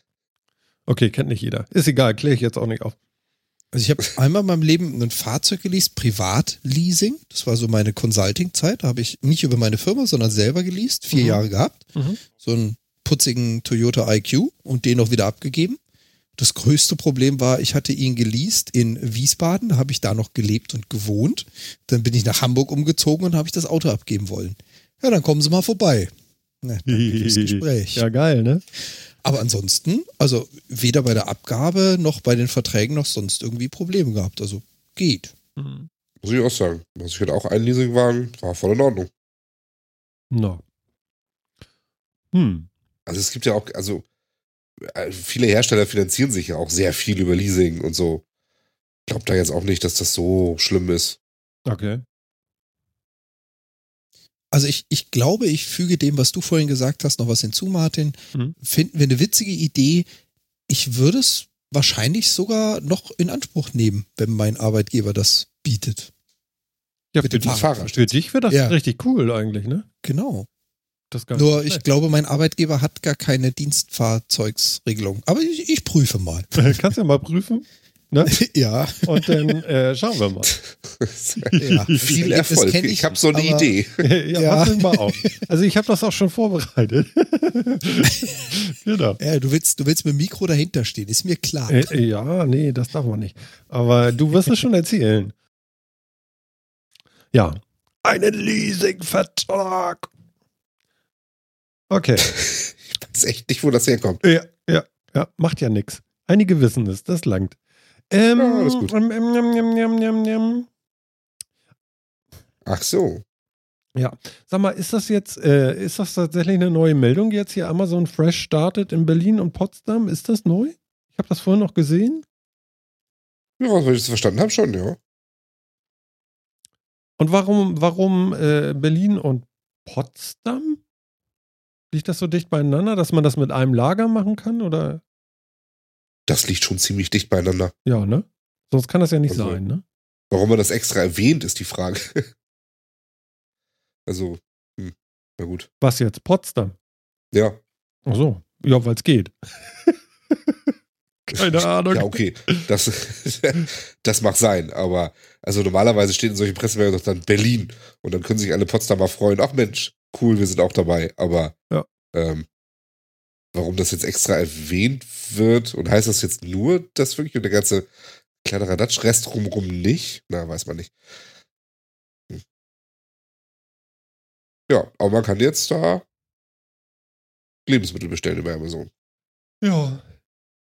[SPEAKER 1] Okay, kennt nicht jeder. Ist egal, kläre ich jetzt auch nicht auf.
[SPEAKER 2] Also ich habe einmal in meinem Leben ein Fahrzeug geleast, Privatleasing. Das war so meine Consulting-Zeit. Da habe ich nicht über meine Firma, sondern selber geleast, vier
[SPEAKER 1] Mhm.
[SPEAKER 2] Jahre gehabt.
[SPEAKER 1] Mhm.
[SPEAKER 2] So einen putzigen Toyota IQ und den auch wieder abgegeben. Das größte Problem war, ich hatte ihn geleast in Wiesbaden, da habe ich da noch gelebt und gewohnt. Dann bin ich nach Hamburg umgezogen und habe ich das Auto abgeben wollen. Ja, dann kommen Sie mal vorbei. Na, Gespräch.
[SPEAKER 1] Ja, geil, ne?
[SPEAKER 2] Aber ansonsten, also weder bei der Abgabe noch bei den Verträgen noch sonst irgendwie Probleme gehabt. Also geht.
[SPEAKER 1] Mhm.
[SPEAKER 3] Muss ich auch sagen. Also ich hatte auch einen Leasingwagen, war voll in Ordnung.
[SPEAKER 1] No. Hm.
[SPEAKER 3] Also es gibt ja auch, also viele Hersteller finanzieren sich ja auch sehr viel über Leasing und so. Ich glaube da jetzt auch nicht, dass das so schlimm ist.
[SPEAKER 1] Okay.
[SPEAKER 2] Also ich, ich glaube, ich füge dem, was du vorhin gesagt hast, noch was hinzu, Martin.
[SPEAKER 1] Mhm.
[SPEAKER 2] Finden wir eine witzige Idee. Ich würde es wahrscheinlich sogar noch in Anspruch nehmen, wenn mein Arbeitgeber das bietet.
[SPEAKER 1] Ja, für, dich,
[SPEAKER 3] Fahrrad.
[SPEAKER 1] für dich wäre das
[SPEAKER 2] Ja.
[SPEAKER 1] richtig cool eigentlich, ne?
[SPEAKER 2] Genau.
[SPEAKER 1] Das gar
[SPEAKER 2] Nur ich glaube, mein Arbeitgeber hat gar keine Dienstfahrzeugsregelung. Aber ich, ich prüfe mal.
[SPEAKER 1] Kannst ja mal prüfen. Ne?
[SPEAKER 2] ja.
[SPEAKER 1] Und dann äh, schauen wir mal.
[SPEAKER 2] ja.
[SPEAKER 3] Viel Erfolg.
[SPEAKER 2] kenn
[SPEAKER 3] Ich, habe so eine
[SPEAKER 2] aber-
[SPEAKER 3] Idee.
[SPEAKER 1] ja,
[SPEAKER 2] Ja.
[SPEAKER 1] wir mal auf. Also ich habe das auch schon vorbereitet. genau.
[SPEAKER 2] Ja, du willst, du willst mit dem Mikro dahinter stehen, ist mir klar.
[SPEAKER 1] Äh, ja, nee, das darf man nicht. Aber du wirst es schon erzählen. Ja. Einen Leasingvertrag. Okay.
[SPEAKER 3] Ich weiß echt nicht, wo das herkommt.
[SPEAKER 1] Ja, ja, ja, macht ja nichts. Einige wissen es, das langt. Ähm,
[SPEAKER 3] Ja, alles gut.
[SPEAKER 1] ähm, ähm, ähm, ähm, ähm.
[SPEAKER 3] Ach so.
[SPEAKER 1] Sag mal, ist das jetzt, äh, ist das tatsächlich eine neue Meldung jetzt hier? Amazon Fresh startet in Berlin und Potsdam. Ist das neu? Ich habe das vorhin noch gesehen.
[SPEAKER 3] Ja, was ich das verstanden habe, schon, ja.
[SPEAKER 1] Und warum, warum äh, Berlin und Potsdam? Liegt das so dicht beieinander, dass man das mit einem Lager machen kann? Oder?
[SPEAKER 3] Das liegt schon ziemlich dicht beieinander.
[SPEAKER 1] Ja, ne? Sonst kann das ja nicht
[SPEAKER 3] Also-
[SPEAKER 1] sein, ne?
[SPEAKER 3] Warum man das extra erwähnt, ist die Frage. also, hm, na gut.
[SPEAKER 1] Was jetzt? Potsdam?
[SPEAKER 3] Ja.
[SPEAKER 1] Ach so. Ja, weil es geht. Keine Ahnung.
[SPEAKER 3] Ja, okay. Das, das mag sein, aber also normalerweise steht in solchen Pressemeldungen doch dann Berlin und dann können sich alle Potsdamer freuen. Ach Mensch, cool, wir sind auch dabei. Aber
[SPEAKER 1] Ja.
[SPEAKER 3] ähm, warum das jetzt extra erwähnt wird und heißt das jetzt nur das wirklich und der ganze kleine Radatsch, Rest rumrum nicht? Na, weiß man nicht. Hm. Ja, aber man kann jetzt da Lebensmittel bestellen über Amazon.
[SPEAKER 1] Ja,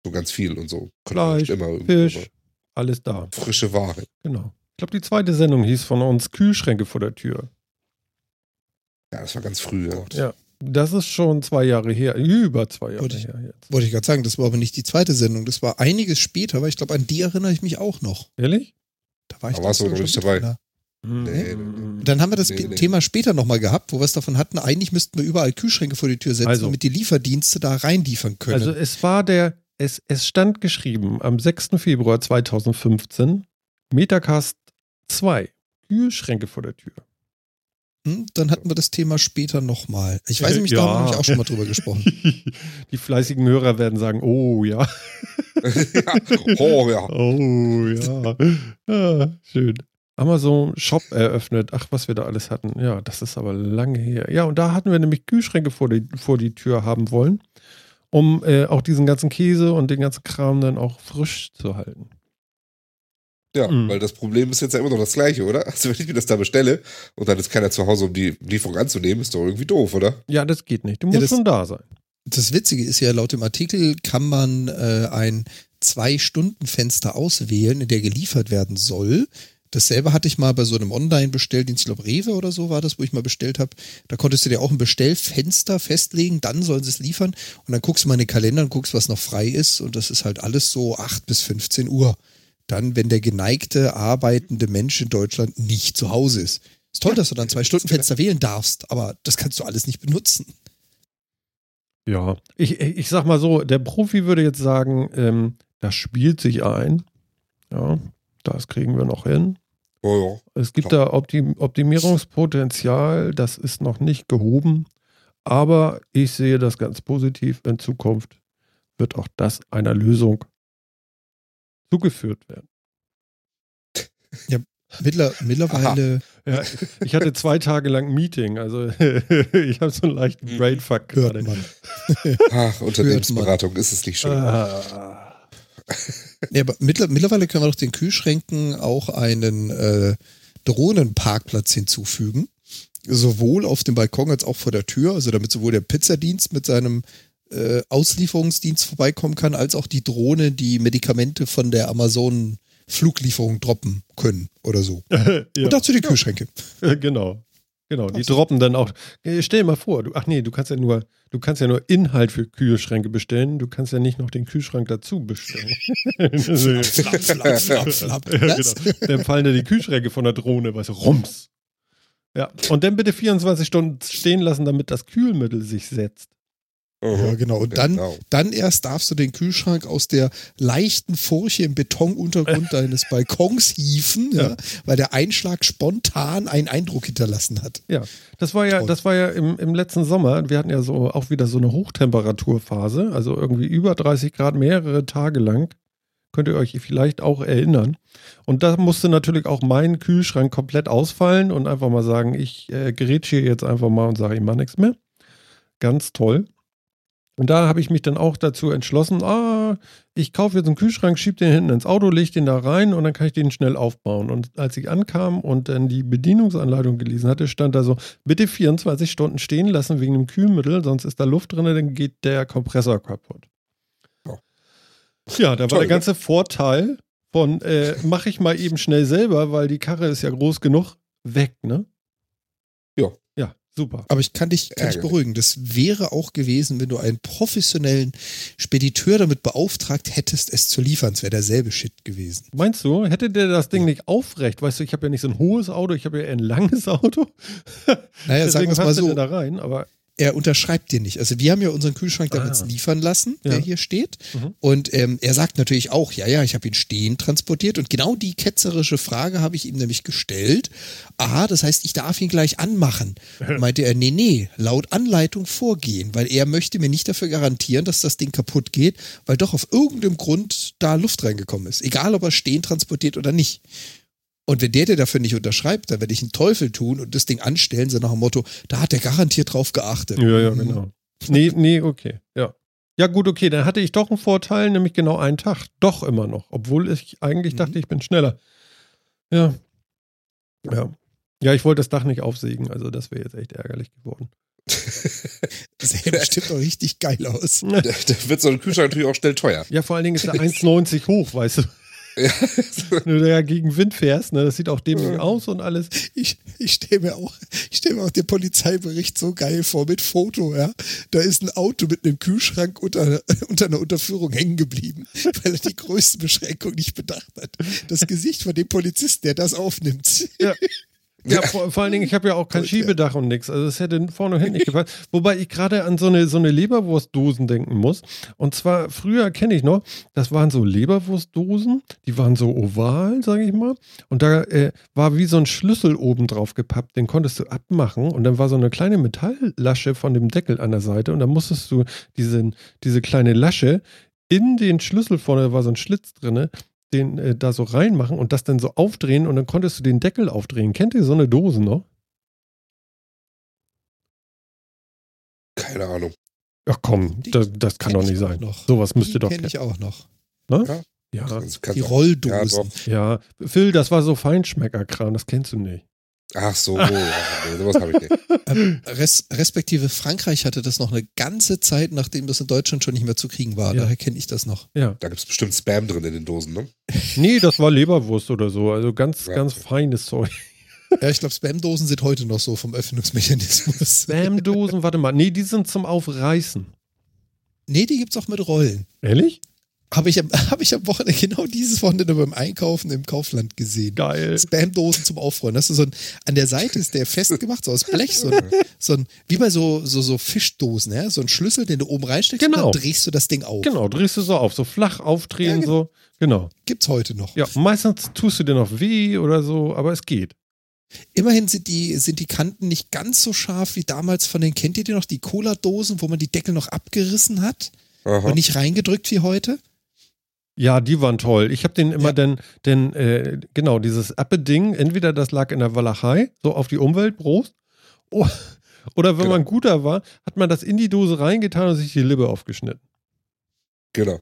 [SPEAKER 3] So ganz viel und so.
[SPEAKER 1] Fleisch,
[SPEAKER 3] immer
[SPEAKER 1] Fisch, alles da.
[SPEAKER 3] Frische Ware.
[SPEAKER 1] Genau. Ich glaube, die zweite Sendung hieß von uns Kühlschränke vor der Tür.
[SPEAKER 3] Ja, das war ganz früh. Ja.
[SPEAKER 1] Ja. Das ist schon zwei Jahre her, über zwei Jahre
[SPEAKER 2] Wollte ich-
[SPEAKER 1] her jetzt.
[SPEAKER 2] Wollte ich gerade sagen, das war aber nicht die zweite Sendung, das war einiges später, aber ich glaube, an die erinnere ich mich auch noch.
[SPEAKER 1] Ehrlich?
[SPEAKER 2] Da war ich
[SPEAKER 3] Da warst du noch nicht
[SPEAKER 2] schon
[SPEAKER 3] dabei.
[SPEAKER 2] mit drin.
[SPEAKER 3] Nee,
[SPEAKER 1] Mhm.
[SPEAKER 2] Dann haben wir das
[SPEAKER 3] Nee, nee.
[SPEAKER 2] Thema später nochmal gehabt, wo wir es davon hatten, eigentlich müssten wir überall Kühlschränke vor die Tür setzen,
[SPEAKER 1] Also.
[SPEAKER 2] damit die Lieferdienste da reinliefern können.
[SPEAKER 1] Also es war der, es, es stand geschrieben am 6. Februar 2015, Metacast 2, Kühlschränke vor der Tür.
[SPEAKER 2] Hm, dann hatten wir das Thema später nochmal. Ich weiß nämlich, da
[SPEAKER 1] Ja.
[SPEAKER 2] haben wir nämlich auch schon mal drüber gesprochen.
[SPEAKER 1] Die fleißigen Hörer werden sagen, oh ja,
[SPEAKER 3] ja. Oh ja.
[SPEAKER 1] oh ja. ah, schön. Amazon Shop eröffnet. Ach, was wir da alles hatten. Ja, das ist aber lange her. Ja, und da hatten wir nämlich Kühlschränke vor die, vor die Tür haben wollen, um äh, auch diesen ganzen Käse und den ganzen Kram dann auch frisch zu halten.
[SPEAKER 3] Ja,
[SPEAKER 1] Mhm.
[SPEAKER 3] weil das Problem ist jetzt ja immer noch das gleiche, oder? Also wenn ich mir das da bestelle und dann ist keiner zu Hause, um die Lieferung anzunehmen, ist doch irgendwie doof, oder?
[SPEAKER 1] Ja, das geht nicht. Du
[SPEAKER 2] Ja,
[SPEAKER 1] musst
[SPEAKER 2] das-
[SPEAKER 1] schon da sein.
[SPEAKER 2] Das Witzige ist ja, laut dem Artikel kann man äh, ein Zwei-Stunden-Fenster auswählen, in der geliefert werden soll. Dasselbe hatte ich mal bei so einem Online-Bestelldienst, ich glaube Rewe oder so war das, wo ich mal bestellt habe. Da konntest du dir auch ein Bestellfenster festlegen, dann sollen sie es liefern und dann guckst du mal in den Kalender und guckst, was noch frei ist und das ist halt alles so 8 bis 15 Uhr. Dann, wenn der geneigte, arbeitende Mensch in Deutschland nicht zu Hause ist. Ist toll, dass du dann zwei Stunden Fenster wählen darfst, aber das kannst du alles nicht benutzen.
[SPEAKER 1] Ja, ich, ich sag mal so, der Profi würde jetzt sagen, ähm, das spielt sich ein. Ja, das kriegen wir noch hin.
[SPEAKER 3] Oh
[SPEAKER 1] Es gibt da Optim Optimierungspotenzial, das ist noch nicht gehoben, aber ich sehe das ganz positiv. In Zukunft wird auch das einer Lösung zugeführt werden.
[SPEAKER 2] Mittler, mittlerweile
[SPEAKER 1] Ja, ich hatte zwei Tage lang ein Meeting, also ich habe so einen leichten
[SPEAKER 3] Mhm.
[SPEAKER 1] Brainfuck
[SPEAKER 2] hört
[SPEAKER 1] gerade.
[SPEAKER 2] man.
[SPEAKER 3] ja. Ach, Unternehmensberatung ist es nicht schön.
[SPEAKER 1] Ah.
[SPEAKER 2] Ja, aber mittler, mittlerweile können wir doch den Kühlschränken auch einen äh, Drohnenparkplatz hinzufügen. Sowohl auf dem Balkon als auch vor der Tür, also damit sowohl der Pizzadienst mit seinem äh, Auslieferungsdienst vorbeikommen kann, als auch die Drohne, die Medikamente von der Amazon Fluglieferung droppen können oder so.
[SPEAKER 1] ja.
[SPEAKER 2] Und dazu die Kühlschränke.
[SPEAKER 1] Äh, Genau. Genau, die droppen dann auch. Äh, Stell dir mal vor, du, ach nee, du kannst ja nur, du kannst ja nur Inhalt für Kühlschränke bestellen, du kannst ja nicht noch den Kühlschrank dazu bestellen.
[SPEAKER 2] Flapp, flapp, flapp, flapp.
[SPEAKER 1] Ja, genau. Dann fallen dir die Kühlschränke von der Drohne, weißt du, rums. Ja, und dann bitte 24 Stunden stehen lassen, damit das Kühlmittel sich setzt.
[SPEAKER 2] Ja, genau. Und dann,
[SPEAKER 3] Genau.
[SPEAKER 2] dann erst darfst du den Kühlschrank aus der leichten Furche im Betonuntergrund deines Balkons hieven, ja.
[SPEAKER 1] Ja.
[SPEAKER 2] weil der Einschlag spontan einen Eindruck hinterlassen hat.
[SPEAKER 1] Ja, das war ja,
[SPEAKER 2] Toll.
[SPEAKER 1] das war ja im, im letzten Sommer. Wir hatten ja so auch wieder so eine Hochtemperaturphase, also irgendwie über 30 Grad mehrere Tage lang. Könnt ihr euch vielleicht auch erinnern. Und da musste natürlich auch mein Kühlschrank komplett ausfallen und einfach mal sagen, ich äh, gerätsche hier jetzt einfach mal und sage, ich mache nichts mehr. Ganz toll. Und da habe ich mich dann auch dazu entschlossen, ah, ich kaufe jetzt einen Kühlschrank, schiebe den hinten ins Auto, lege den da rein und dann kann ich den schnell aufbauen. Und als ich ankam und dann die Bedienungsanleitung gelesen hatte, stand da so, bitte 24 Stunden stehen lassen wegen dem Kühlmittel, sonst ist da Luft drin, dann geht der Kompressor kaputt.
[SPEAKER 3] Ja.
[SPEAKER 1] Ja, da war der ganze Vorteil von, äh, mache ich mal eben schnell selber, weil die Karre ist ja groß genug, weg, ne?
[SPEAKER 3] Ja.
[SPEAKER 1] Ja, Super.
[SPEAKER 2] Aber ich kann dich, kann dich beruhigen. Das wäre auch gewesen, wenn du einen professionellen Spediteur damit beauftragt hättest, es zu liefern. Es wäre derselbe Shit gewesen.
[SPEAKER 1] Meinst du, hätte der das Ding nicht aufrecht? Weißt du, ich habe ja nicht so ein hohes Auto, ich habe ja eher ein langes Auto.
[SPEAKER 2] Naja, sagen wir es mal so.
[SPEAKER 1] da rein, aber
[SPEAKER 2] er unterschreibt dir nicht. Also wir haben ja unseren Kühlschrank damals
[SPEAKER 1] Ah.
[SPEAKER 2] liefern lassen, der
[SPEAKER 1] Ja.
[SPEAKER 2] hier steht.
[SPEAKER 1] Mhm.
[SPEAKER 2] Und ähm, er sagt natürlich auch, ja, ja, ich habe ihn stehen transportiert. Und genau die ketzerische Frage habe ich ihm nämlich gestellt. Aha, das heißt, ich darf ihn gleich anmachen. Meinte er, nee, nee, laut Anleitung vorgehen, weil er möchte mir nicht dafür garantieren, dass das Ding kaputt geht, weil doch auf irgendeinem Grund da Luft reingekommen ist. Egal, ob er stehen transportiert oder nicht. Und wenn der dir dafür nicht unterschreibt, dann werde ich einen Teufel tun und das Ding anstellen, so nach dem Motto, da hat der garantiert drauf geachtet.
[SPEAKER 1] ja, ja, genau. Nee, nee, okay, ja. Ja, gut, okay, dann hatte ich doch einen Vorteil, nämlich genau einen Tag. Doch immer noch, obwohl ich eigentlich
[SPEAKER 2] Mhm.
[SPEAKER 1] dachte, ich bin schneller. Ja. Ja. Ja, ich wollte das Dach nicht aufsägen, also das wäre jetzt echt ärgerlich geworden.
[SPEAKER 2] Das sähe bestimmt auch richtig geil aus.
[SPEAKER 3] Da, da wird so ein Kühlschrank natürlich auch schnell teuer.
[SPEAKER 1] Ja, vor allen Dingen ist er 1,90 hoch, weißt du.
[SPEAKER 3] Ja.
[SPEAKER 1] Wenn du da gegen Wind fährst, ne, das sieht auch dämlich aus und alles.
[SPEAKER 2] Ich, ich stelle mir auch, ich stelle mir auch den Polizeibericht so geil vor mit Foto, ja. Da ist ein Auto mit einem Kühlschrank unter, unter einer Unterführung hängen geblieben, weil er die größten Beschränkungen nicht bedacht hat. Das Gesicht von dem Polizisten, der das aufnimmt.
[SPEAKER 1] Ja. Ja, vor, vor allen Dingen, ich habe ja auch kein. Schiebedach und nichts. Also es hätte vorne und hinten nicht gefallen. Wobei ich gerade an so eine, so eine Leberwurstdosen denken muss. Und zwar, früher kenne ich noch, das waren so Leberwurstdosen, die waren so oval, sage ich mal. Und da äh, war wie so ein Schlüssel oben drauf gepappt, den konntest du abmachen. Und dann war so eine kleine Metalllasche von dem Deckel an der Seite. Und dann musstest du diesen, diese kleine Lasche in den Schlüssel vorne, da war so ein Schlitz drinne, den äh, da so reinmachen und das dann so aufdrehen und dann konntest du den Deckel aufdrehen. Kennt ihr so eine Dose noch?
[SPEAKER 3] Keine Ahnung.
[SPEAKER 1] Ach komm,
[SPEAKER 2] Die
[SPEAKER 1] das, das kann doch
[SPEAKER 2] ich
[SPEAKER 1] nicht sein.
[SPEAKER 2] noch.
[SPEAKER 1] Sowas müsst
[SPEAKER 2] Die
[SPEAKER 1] ihr doch
[SPEAKER 2] kenne
[SPEAKER 1] kennen.
[SPEAKER 2] ich auch noch.
[SPEAKER 1] Ja,
[SPEAKER 3] Das kann
[SPEAKER 2] Die. Rolldosen.
[SPEAKER 3] Ja,
[SPEAKER 1] ja. Phil, das war so Feinschmeckerkram, das kennst du nicht.
[SPEAKER 3] Ach so, ja, nee, sowas habe ich nicht.
[SPEAKER 2] Ähm, res, respektive Frankreich hatte das noch eine ganze Zeit, nachdem das in Deutschland schon nicht mehr zu kriegen war.
[SPEAKER 1] Ja.
[SPEAKER 2] Daher kenne ich das noch.
[SPEAKER 1] Ja.
[SPEAKER 3] Da gibt es bestimmt Spam drin in den Dosen, ne?
[SPEAKER 1] Nee, das war Leberwurst oder so. Also ganz,
[SPEAKER 3] Ja.
[SPEAKER 1] ganz feines Zeug.
[SPEAKER 2] Ja, ich glaube, Spam-Dosen sind heute noch so vom Öffnungsmechanismus.
[SPEAKER 1] Spam-Dosen, warte mal. Nee, die sind zum Aufreißen.
[SPEAKER 2] Nee, die gibt's auch mit Rollen.
[SPEAKER 1] Ehrlich?
[SPEAKER 2] Habe ich, am- hab ich am Wochenende genau dieses Wochenende beim Einkaufen im Kaufland gesehen.
[SPEAKER 1] Geil.
[SPEAKER 2] Spam-Dosen zum Aufrollen. Das ist so ein, an der Seite ist der festgemacht, so aus Blech, so ein, so ein wie bei so, so, so Fischdosen, ja? so ein Schlüssel, den du oben reinsteckst
[SPEAKER 1] Genau.
[SPEAKER 2] und dann drehst du das Ding auf.
[SPEAKER 1] Genau, drehst du so auf, so flach aufdrehen,
[SPEAKER 2] Ja, genau.
[SPEAKER 1] so. Genau.
[SPEAKER 2] Gibt's heute noch.
[SPEAKER 1] Ja, meistens tust du dir noch weh oder so, aber es geht.
[SPEAKER 2] Immerhin sind die, sind die Kanten nicht ganz so scharf wie damals von den, kennt ihr die noch, die Cola-Dosen, wo man die Deckel noch abgerissen hat
[SPEAKER 3] Aha.
[SPEAKER 2] und nicht reingedrückt wie heute?
[SPEAKER 1] Ja, die waren toll. Ich habe den immer
[SPEAKER 2] Ja.
[SPEAKER 1] denn, denn äh, genau, dieses Appe-Ding, entweder das lag in der Walachei, so auf die Umweltbrust, o- oder wenn
[SPEAKER 3] Genau.
[SPEAKER 1] man guter war, hat man das in die Dose reingetan und sich die Lippe aufgeschnitten.
[SPEAKER 3] Genau.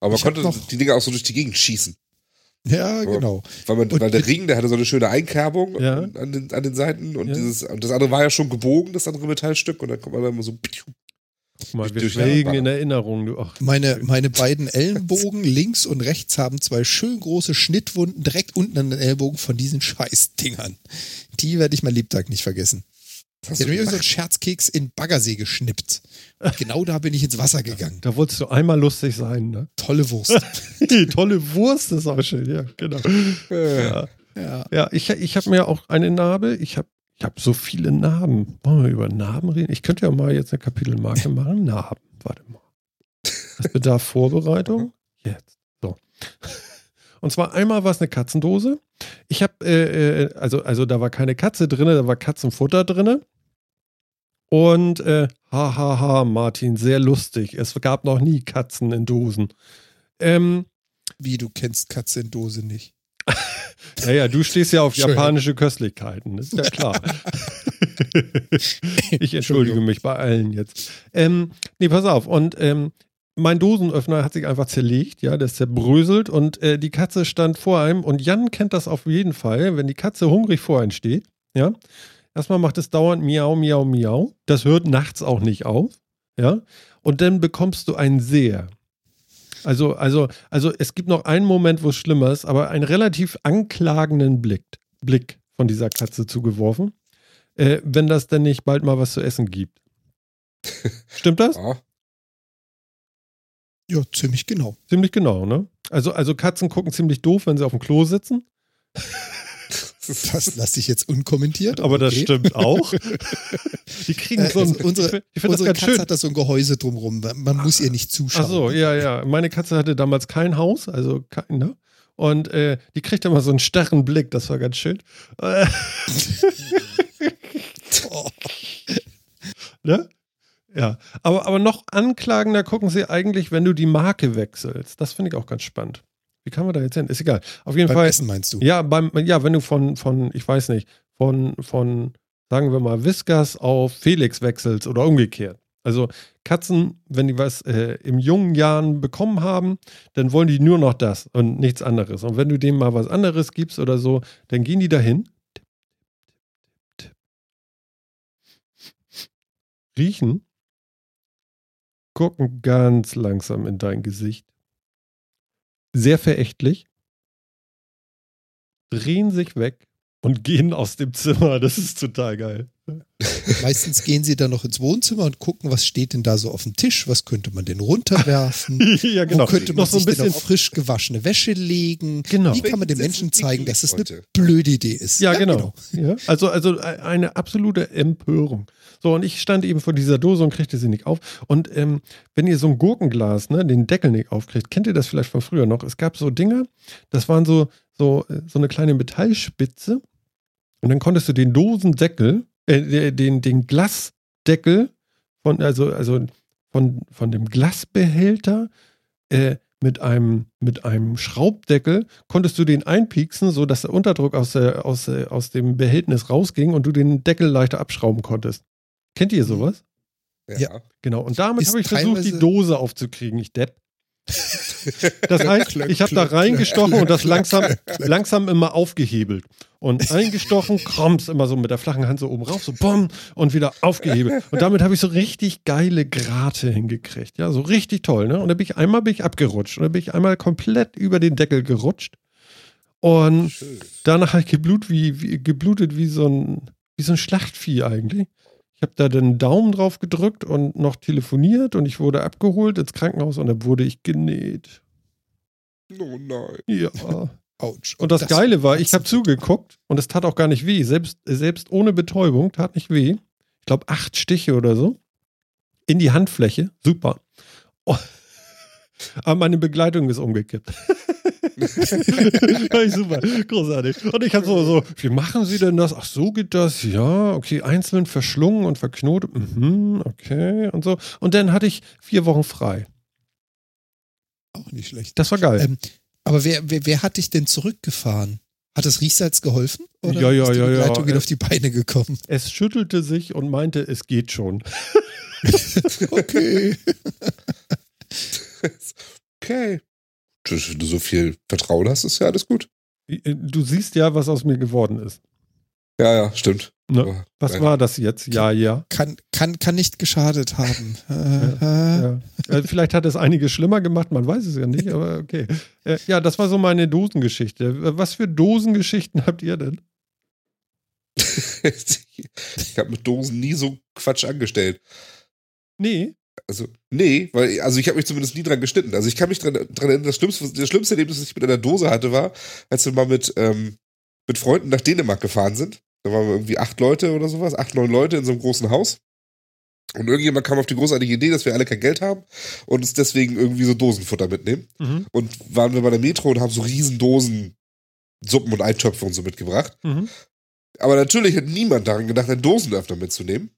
[SPEAKER 3] Aber man
[SPEAKER 2] Ich hab
[SPEAKER 3] konnte die Dinger auch so durch die Gegend schießen.
[SPEAKER 2] Ja,
[SPEAKER 3] Aber-
[SPEAKER 2] genau.
[SPEAKER 3] Weil, man,
[SPEAKER 2] Und
[SPEAKER 3] weil der Ring, der hatte so eine schöne Einkerbung
[SPEAKER 1] Ja.
[SPEAKER 3] an, den, an den Seiten und
[SPEAKER 1] Ja.
[SPEAKER 3] dieses, und das andere war ja schon gebogen, das andere Metallstück, und dann kommt man dann immer so.
[SPEAKER 1] Guck mal, wir
[SPEAKER 3] Durch-
[SPEAKER 1] schwelgen in Erinnerung. Du. Ach,
[SPEAKER 2] Meine, meine beiden Ellenbogen links und rechts haben zwei schön große Schnittwunden direkt unten an den Ellbogen von diesen Scheißdingern. Die werde ich mein Lebtag nicht vergessen.
[SPEAKER 3] Du
[SPEAKER 2] haben mir so einen? Scherzkeks in Baggersee geschnippt. Und genau da bin ich ins Wasser gegangen.
[SPEAKER 1] da wolltest du einmal lustig sein, ne?
[SPEAKER 2] Tolle Wurst.
[SPEAKER 1] Die tolle Wurst ist auch schön, ja, genau.
[SPEAKER 3] Äh,
[SPEAKER 1] Ja,
[SPEAKER 2] Ja.
[SPEAKER 1] ja ich, ich habe mir auch eine Narbe. Ich habe ich hab so viele Narben. Wollen wir über Narben reden? Ich könnte ja mal jetzt eine Kapitelmarke machen. Narben. Warte mal. Das bedarf Vorbereitung. Jetzt. So. Und zwar einmal war es eine Katzendose. Ich habe, äh, äh, also, also da war keine Katze drin, da war Katzenfutter drin. Und äh, hahaha, Martin, sehr lustig. Es gab noch nie Katzen in Dosen. Ähm,
[SPEAKER 2] Wie, du kennst Katze in Dose nicht.
[SPEAKER 1] Naja, du stehst ja auf
[SPEAKER 2] Schön.
[SPEAKER 1] japanische Köstlichkeiten, ist ja klar. ich entschuldige mich bei allen jetzt. Ähm, nee, pass auf. Und ähm, mein Dosenöffner hat sich einfach zerlegt, ja, der ist zerbröselt und äh, die Katze stand vor einem und Jan kennt das auf jeden Fall, wenn die Katze hungrig vor einem steht, ja. Erstmal macht es dauernd miau, miau, miau. Das hört nachts auch nicht auf, ja. Und dann bekommst du ein sehr. Also, also, also es gibt noch einen Moment, wo es schlimmer ist, aber einen relativ anklagenden Blick, Blick von dieser Katze zugeworfen. äh, wenn das denn nicht bald mal was zu essen gibt. Stimmt das?
[SPEAKER 3] Ja.
[SPEAKER 2] Ja, ziemlich genau.
[SPEAKER 1] Ziemlich genau, ne? Also, also Katzen gucken ziemlich doof, wenn sie auf dem Klo sitzen.
[SPEAKER 2] Das lasse ich jetzt unkommentiert.
[SPEAKER 1] Aber das
[SPEAKER 2] okay.
[SPEAKER 1] stimmt auch. Die kriegen so ein.
[SPEAKER 2] also unsere
[SPEAKER 1] ich das
[SPEAKER 2] unsere Katze
[SPEAKER 1] schön.
[SPEAKER 2] hat da so ein Gehäuse drumrum. Man muss ihr nicht zuschauen.
[SPEAKER 1] Ach so, ja, ja. Meine Katze hatte damals kein Haus, also kein, ne? Und äh, die kriegt immer so einen starren Blick, das war ganz schön. Äh, ne? Ja, aber, aber noch anklagender gucken sie eigentlich, wenn du die Marke wechselst. Das finde ich auch ganz spannend. Wie kann man da jetzt hin? Ist egal. Auf jeden
[SPEAKER 2] beim
[SPEAKER 1] Fall.
[SPEAKER 2] Essen meinst du?
[SPEAKER 1] Ja, beim, ja, wenn du von, von, ich weiß nicht, von, von, sagen wir mal, Whiskas auf Felix wechselst oder umgekehrt. Also Katzen, wenn die was äh, im jungen Jahren bekommen haben, dann wollen die nur noch das und nichts anderes. Und wenn du denen mal was anderes gibst oder so, dann gehen die dahin, riechen, gucken ganz langsam in dein Gesicht, sehr verächtlich, drehen sich weg und gehen aus dem Zimmer. Das ist total geil.
[SPEAKER 2] Meistens gehen sie dann noch ins Wohnzimmer und gucken, was steht denn da so auf dem Tisch, was könnte man denn runterwerfen,
[SPEAKER 1] ja, genau.
[SPEAKER 2] wo könnte man
[SPEAKER 1] Noch so ein bisschen.
[SPEAKER 2] auf frisch gewaschene Wäsche legen,
[SPEAKER 1] Genau.
[SPEAKER 2] wie kann man den Menschen zeigen, dass es eine blöde Idee ist.
[SPEAKER 1] Ja, genau. Ja, also, also eine absolute Empörung. So, und ich stand eben vor dieser Dose und kriegte sie nicht auf. Und ähm, wenn ihr so ein Gurkenglas, ne, den Deckel nicht aufkriegt, kennt ihr das vielleicht von früher noch? Es gab so Dinger, das waren so, so, äh, so eine kleine Metallspitze. Und dann konntest du den Dosendeckel, äh, den, den Glasdeckel von, also, also von, von dem Glasbehälter äh, mit einem, mit einem Schraubdeckel konntest du den einpieksen, sodass der Unterdruck aus, der, aus, der- aus dem Behältnis rausging und du den Deckel leichter abschrauben konntest. Kennt ihr sowas?
[SPEAKER 3] Ja.
[SPEAKER 2] Ja.
[SPEAKER 1] Genau. Und damit habe ich versucht, die Dose aufzukriegen, ich Depp. Das heißt, ich habe da reingestochen und das langsam, langsam immer aufgehebelt. Und eingestochen, kromps, immer so mit der flachen Hand so oben rauf, so bumm, und wieder aufgehebelt. Und damit habe ich so richtig geile Grate hingekriegt. Ja, so richtig toll, ne? Und dann bin ich einmal bin ich abgerutscht. Und dann bin ich einmal komplett über den Deckel gerutscht. Und danach habe ich geblut wie, wie, geblutet wie so, ein, wie so ein Schlachtvieh eigentlich. Ich habe da den Daumen drauf gedrückt und noch telefoniert und ich wurde abgeholt ins Krankenhaus und dann wurde ich genäht.
[SPEAKER 3] Oh nein.
[SPEAKER 1] Ja.
[SPEAKER 2] Autsch.
[SPEAKER 1] Und das, Geile war, ich habe zugeguckt und es tat auch gar nicht weh. Selbst, selbst ohne Betäubung tat nicht weh. Ich glaube, acht Stiche oder so. In die Handfläche. Super. Oh. Aber meine Begleitung ist umgekippt. Ich super, großartig. Und ich habe so, so, wie machen Sie denn das? Ach, so geht das? Ja, okay, einzeln verschlungen und verknotet. Mhm, okay, und so. Und dann hatte ich vier Wochen frei.
[SPEAKER 2] Auch nicht schlecht.
[SPEAKER 1] Das war geil.
[SPEAKER 2] Ähm, aber wer, wer, wer hat dich denn zurückgefahren? Hat das Riechsalz geholfen? Oder
[SPEAKER 1] Ja, ja,
[SPEAKER 2] ist die
[SPEAKER 1] ja, ja.
[SPEAKER 2] Begleitung wieder
[SPEAKER 1] Äh,
[SPEAKER 2] auf die Beine gekommen?
[SPEAKER 1] Es schüttelte sich und meinte, es geht schon.
[SPEAKER 2] Okay.
[SPEAKER 3] Okay. Wenn du so viel Vertrauen hast, ist ja alles gut.
[SPEAKER 1] äh, Du siehst ja, was aus mir geworden ist.
[SPEAKER 3] Ja, ja, stimmt.
[SPEAKER 1] Ne? Was
[SPEAKER 3] Ja.
[SPEAKER 1] war das jetzt? Ja, ja.
[SPEAKER 2] Kann, kann, kann nicht geschadet haben. Äh,
[SPEAKER 1] ja. Äh, Vielleicht hat es einige schlimmer gemacht, man weiß es ja nicht, aber okay. Äh, Ja, das war so meine Dosengeschichte. Was für Dosengeschichten habt ihr denn?
[SPEAKER 3] ich habe mit Dosen nie so Quatsch angestellt.
[SPEAKER 1] Nee.
[SPEAKER 3] Also, nee, weil, also ich habe mich zumindest nie dran geschnitten. Also ich kann mich dran, dran erinnern, das schlimmste, das schlimmste Erlebnis, das ich mit einer Dose hatte, war, als wir mal mit, ähm, mit Freunden nach Dänemark gefahren sind. Da waren wir irgendwie acht Leute oder sowas, acht, neun Leute in so einem großen Haus. Und irgendjemand kam auf die großartige Idee, dass wir alle kein Geld haben und uns deswegen irgendwie so Dosenfutter mitnehmen.
[SPEAKER 1] Mhm.
[SPEAKER 3] Und waren wir bei der Metro und haben so riesen Dosen Suppen und Eintöpfe und so mitgebracht.
[SPEAKER 1] Mhm.
[SPEAKER 3] Aber natürlich hat niemand daran gedacht, einen Dosenöffner mitzunehmen.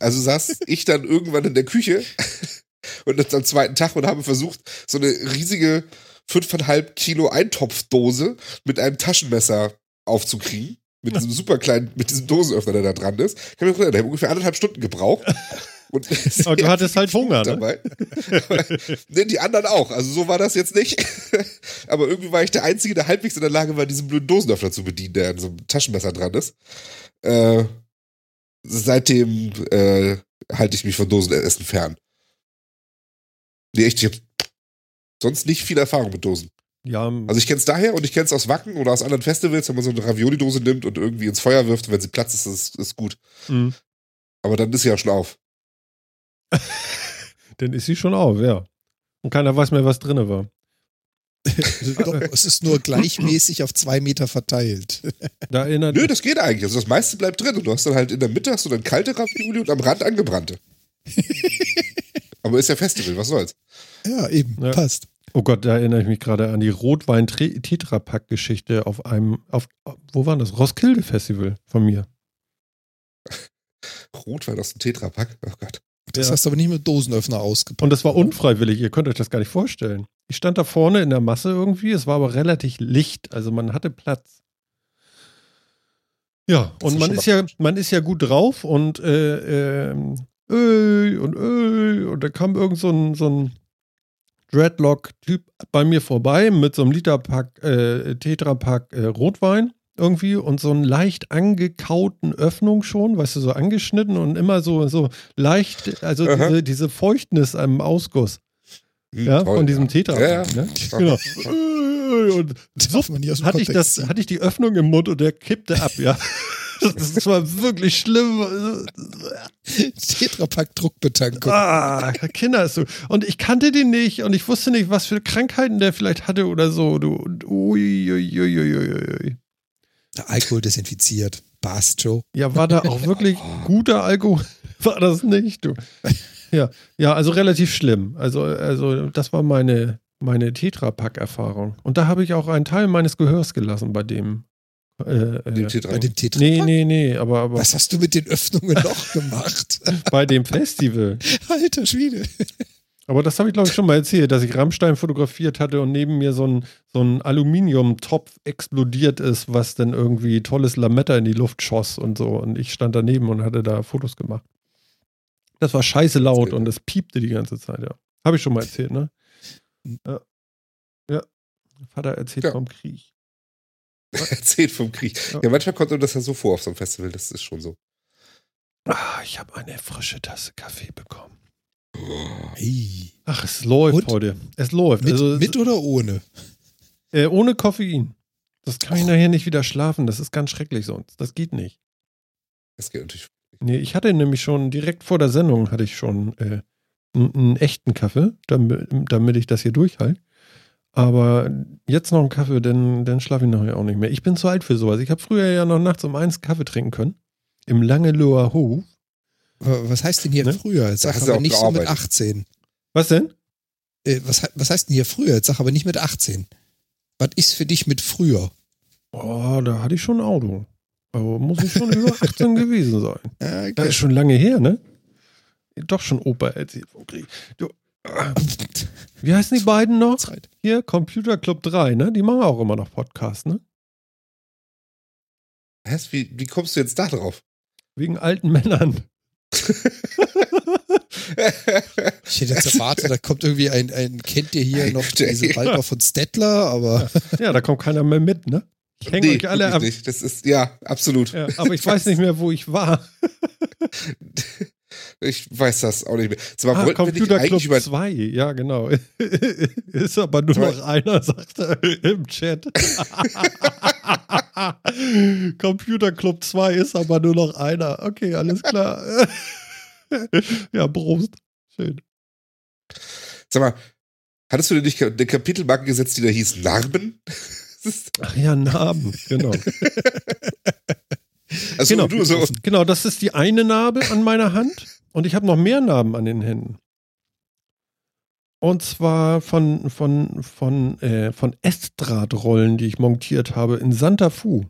[SPEAKER 3] Also saß ich dann irgendwann in der Küche und am zweiten Tag und habe versucht, so eine riesige fünfeinhalb Kilo Eintopfdose mit einem Taschenmesser aufzukriegen. Mit diesem super kleinen, mit diesem Dosenöffner, der da dran ist. Ich kann mich erinnern, der hat ungefähr anderthalb Stunden gebraucht. Und
[SPEAKER 1] Aber du hattest halt Hunger, ne?
[SPEAKER 3] dabei. Aber, ne, die anderen auch. Also so war das jetzt nicht. Aber irgendwie war ich der Einzige, der halbwegs in der Lage war, diesen blöden Dosenöffner zu bedienen, der an so einem Taschenmesser dran ist. Äh, seitdem äh, halte ich mich von Dosenessen fern. Nee, echt, ich habe sonst nicht viel Erfahrung mit Dosen.
[SPEAKER 1] Ja,
[SPEAKER 3] Also ich kenne es daher und ich kenne es aus Wacken oder aus anderen Festivals, wenn man so eine Ravioli-Dose nimmt und irgendwie ins Feuer wirft, und wenn sie platzt, ist es ist gut.
[SPEAKER 1] mh.
[SPEAKER 3] Aber dann ist sie ja schon auf.
[SPEAKER 1] dann ist sie schon auf, ja. Und keiner weiß mehr, was drinne war.
[SPEAKER 2] Doch, es ist nur gleichmäßig auf zwei Meter verteilt.
[SPEAKER 1] Da erinnert
[SPEAKER 3] Nö, das geht eigentlich. Also das meiste bleibt drin und du hast dann halt in der Mitte hast du dann kalte Ravioli und am Rand angebrannte. Aber ist ja Festival, was soll's?
[SPEAKER 2] Ja, eben,
[SPEAKER 1] Ja.
[SPEAKER 2] passt.
[SPEAKER 1] Oh Gott, da erinnere ich mich gerade an die Rotwein-Tetrapack-Geschichte auf einem, auf, wo war das? Roskilde Festival von mir.
[SPEAKER 3] Rotwein aus dem Tetrapack. Oh Gott.
[SPEAKER 2] Das
[SPEAKER 1] Ja.
[SPEAKER 2] hast du aber nicht mit Dosenöffner ausgepackt.
[SPEAKER 1] Und das war unfreiwillig, ihr könnt euch das gar nicht vorstellen. Ich stand da vorne in der Masse irgendwie, es war aber relativ licht, also man hatte Platz. Ja, und
[SPEAKER 3] ist
[SPEAKER 1] man ist ja, man ist ja gut drauf und äh, ähm, öh, und öh, und da kam irgend so ein, so ein Dreadlock-Typ bei mir vorbei mit so einem Literpack, äh, Tetrapack äh, Rotwein irgendwie und so einen leicht angekauten Öffnung schon, weißt du, so angeschnitten und immer so, so leicht, also
[SPEAKER 3] Aha.
[SPEAKER 1] diese, diese Feuchtnis am Ausguss,
[SPEAKER 3] Hm,
[SPEAKER 1] ja,
[SPEAKER 3] toll,
[SPEAKER 1] von diesem
[SPEAKER 3] ja.
[SPEAKER 1] Tetrapack.
[SPEAKER 3] Ja, ja.
[SPEAKER 1] Ne? Genau. Und
[SPEAKER 2] dem
[SPEAKER 1] hatte ich, das, hatte ich die Öffnung im Mund und der kippte ab, ja. Das war wirklich schlimm.
[SPEAKER 2] Tetrapack-Druckbetankung.
[SPEAKER 1] Ah, Kinder ist so. Und ich kannte den nicht und ich wusste nicht, was für Krankheiten der vielleicht hatte oder so. Du, und ui, ui, ui, ui, ui, ui.
[SPEAKER 2] Der Alkohol desinfiziert. Passt, Joe.
[SPEAKER 1] Ja, war da auch wirklich guter Alkohol? War das nicht, du? Ja, ja, also relativ schlimm. Also, also das war meine, meine Tetrapack-Erfahrung. Und da habe ich auch einen Teil meines Gehörs gelassen bei dem. Äh,
[SPEAKER 3] Den
[SPEAKER 1] äh,
[SPEAKER 3] Tetra-
[SPEAKER 2] Bei dem Tetrapack?
[SPEAKER 1] nee, nee, nee, aber, aber
[SPEAKER 2] Was hast du mit den Öffnungen noch gemacht?
[SPEAKER 1] bei dem Festival.
[SPEAKER 2] Alter Schwede.
[SPEAKER 1] Aber das habe ich, glaube ich, schon mal erzählt, dass ich Rammstein fotografiert hatte und neben mir so ein, so ein Aluminiumtopf explodiert ist, was dann irgendwie tolles Lametta in die Luft schoss und so. Und ich stand daneben und hatte da Fotos gemacht. Das war scheiße laut und es piepte die ganze Zeit, ja. Habe ich schon mal erzählt, ne? Ja. Ja. Vater erzählt
[SPEAKER 3] Ja.
[SPEAKER 1] vom Krieg.
[SPEAKER 3] Erzählt vom Krieg.
[SPEAKER 1] Ja.
[SPEAKER 3] Ja, manchmal kommt einem das ja so vor auf so einem Festival. Das ist schon so.
[SPEAKER 1] Ah, ich habe eine frische Tasse Kaffee bekommen.
[SPEAKER 2] Hey.
[SPEAKER 1] Ach, es läuft
[SPEAKER 2] Und?
[SPEAKER 1] heute. Es läuft.
[SPEAKER 2] Mit,
[SPEAKER 1] also,
[SPEAKER 2] mit oder ohne?
[SPEAKER 1] Äh, ohne Koffein. Das kann ich nachher nicht wieder schlafen. Das ist ganz schrecklich sonst. Das geht nicht.
[SPEAKER 3] Das geht natürlich.
[SPEAKER 1] Nee, ich hatte nämlich schon direkt vor der Sendung hatte ich schon äh, einen, einen echten Kaffee, damit, damit ich das hier durchhalte. Aber jetzt noch einen Kaffee, dann, dann schlafe ich nachher auch nicht mehr. Ich bin zu alt für sowas. Ich habe früher ja noch nachts um eins Kaffee trinken können. Im Langeloher Hof.
[SPEAKER 2] Wa- Was heißt denn hier
[SPEAKER 1] Ne?
[SPEAKER 2] früher? Jetzt sag aber nicht so mit
[SPEAKER 3] gearbeitet.
[SPEAKER 2] 18.
[SPEAKER 1] Was denn?
[SPEAKER 2] Äh, was, was heißt denn hier früher? Jetzt sag aber nicht mit 18. Was ist für dich mit früher?
[SPEAKER 1] Oh, da hatte ich schon ein Auto. Aber muss ich schon über 18 gewesen sein.
[SPEAKER 2] Äh,
[SPEAKER 1] Das ist schon lange her, ne? Doch schon Opa erzählt vom Krieg. Du, äh, wie heißen die beiden noch?
[SPEAKER 2] Zeit.
[SPEAKER 1] Hier, Computer Club 3, ne? Die machen auch immer noch Podcasts, ne?
[SPEAKER 3] Was? Wie, wie kommst du jetzt da drauf?
[SPEAKER 1] Wegen alten Männern.
[SPEAKER 2] Ich hätte jetzt erwartet, da kommt irgendwie ein, ein kennt ihr hier noch diese
[SPEAKER 3] ja.
[SPEAKER 2] Waldorf von Stettler, aber
[SPEAKER 1] Ja, da kommt keiner mehr mit, ne? Ich hänge
[SPEAKER 3] nee,
[SPEAKER 1] euch alle ab.
[SPEAKER 3] nicht. Das ist, ja, absolut.
[SPEAKER 1] Ja, aber ich weiß nicht mehr, wo ich war.
[SPEAKER 3] Ich weiß das auch nicht mehr. Zwar
[SPEAKER 1] Ah, Computer Club
[SPEAKER 3] über
[SPEAKER 1] 2, ja, genau. Ist aber nur noch einer, sagt er im Chat. Computer Club 2 ist aber nur noch einer. Okay, alles klar. ja, Prost. Schön.
[SPEAKER 3] Sag mal, hattest du dir nicht eine Kapitelmarke gesetzt, die da hieß Narben?
[SPEAKER 1] Ach ja, Narben, genau.
[SPEAKER 3] Also
[SPEAKER 1] Genau.
[SPEAKER 3] du so.
[SPEAKER 1] Genau, das ist die eine Narbe an meiner Hand und ich habe noch mehr Narben an den Händen. Und zwar von, von, von, äh, von Estratrollen, die ich montiert habe in Santa Fu.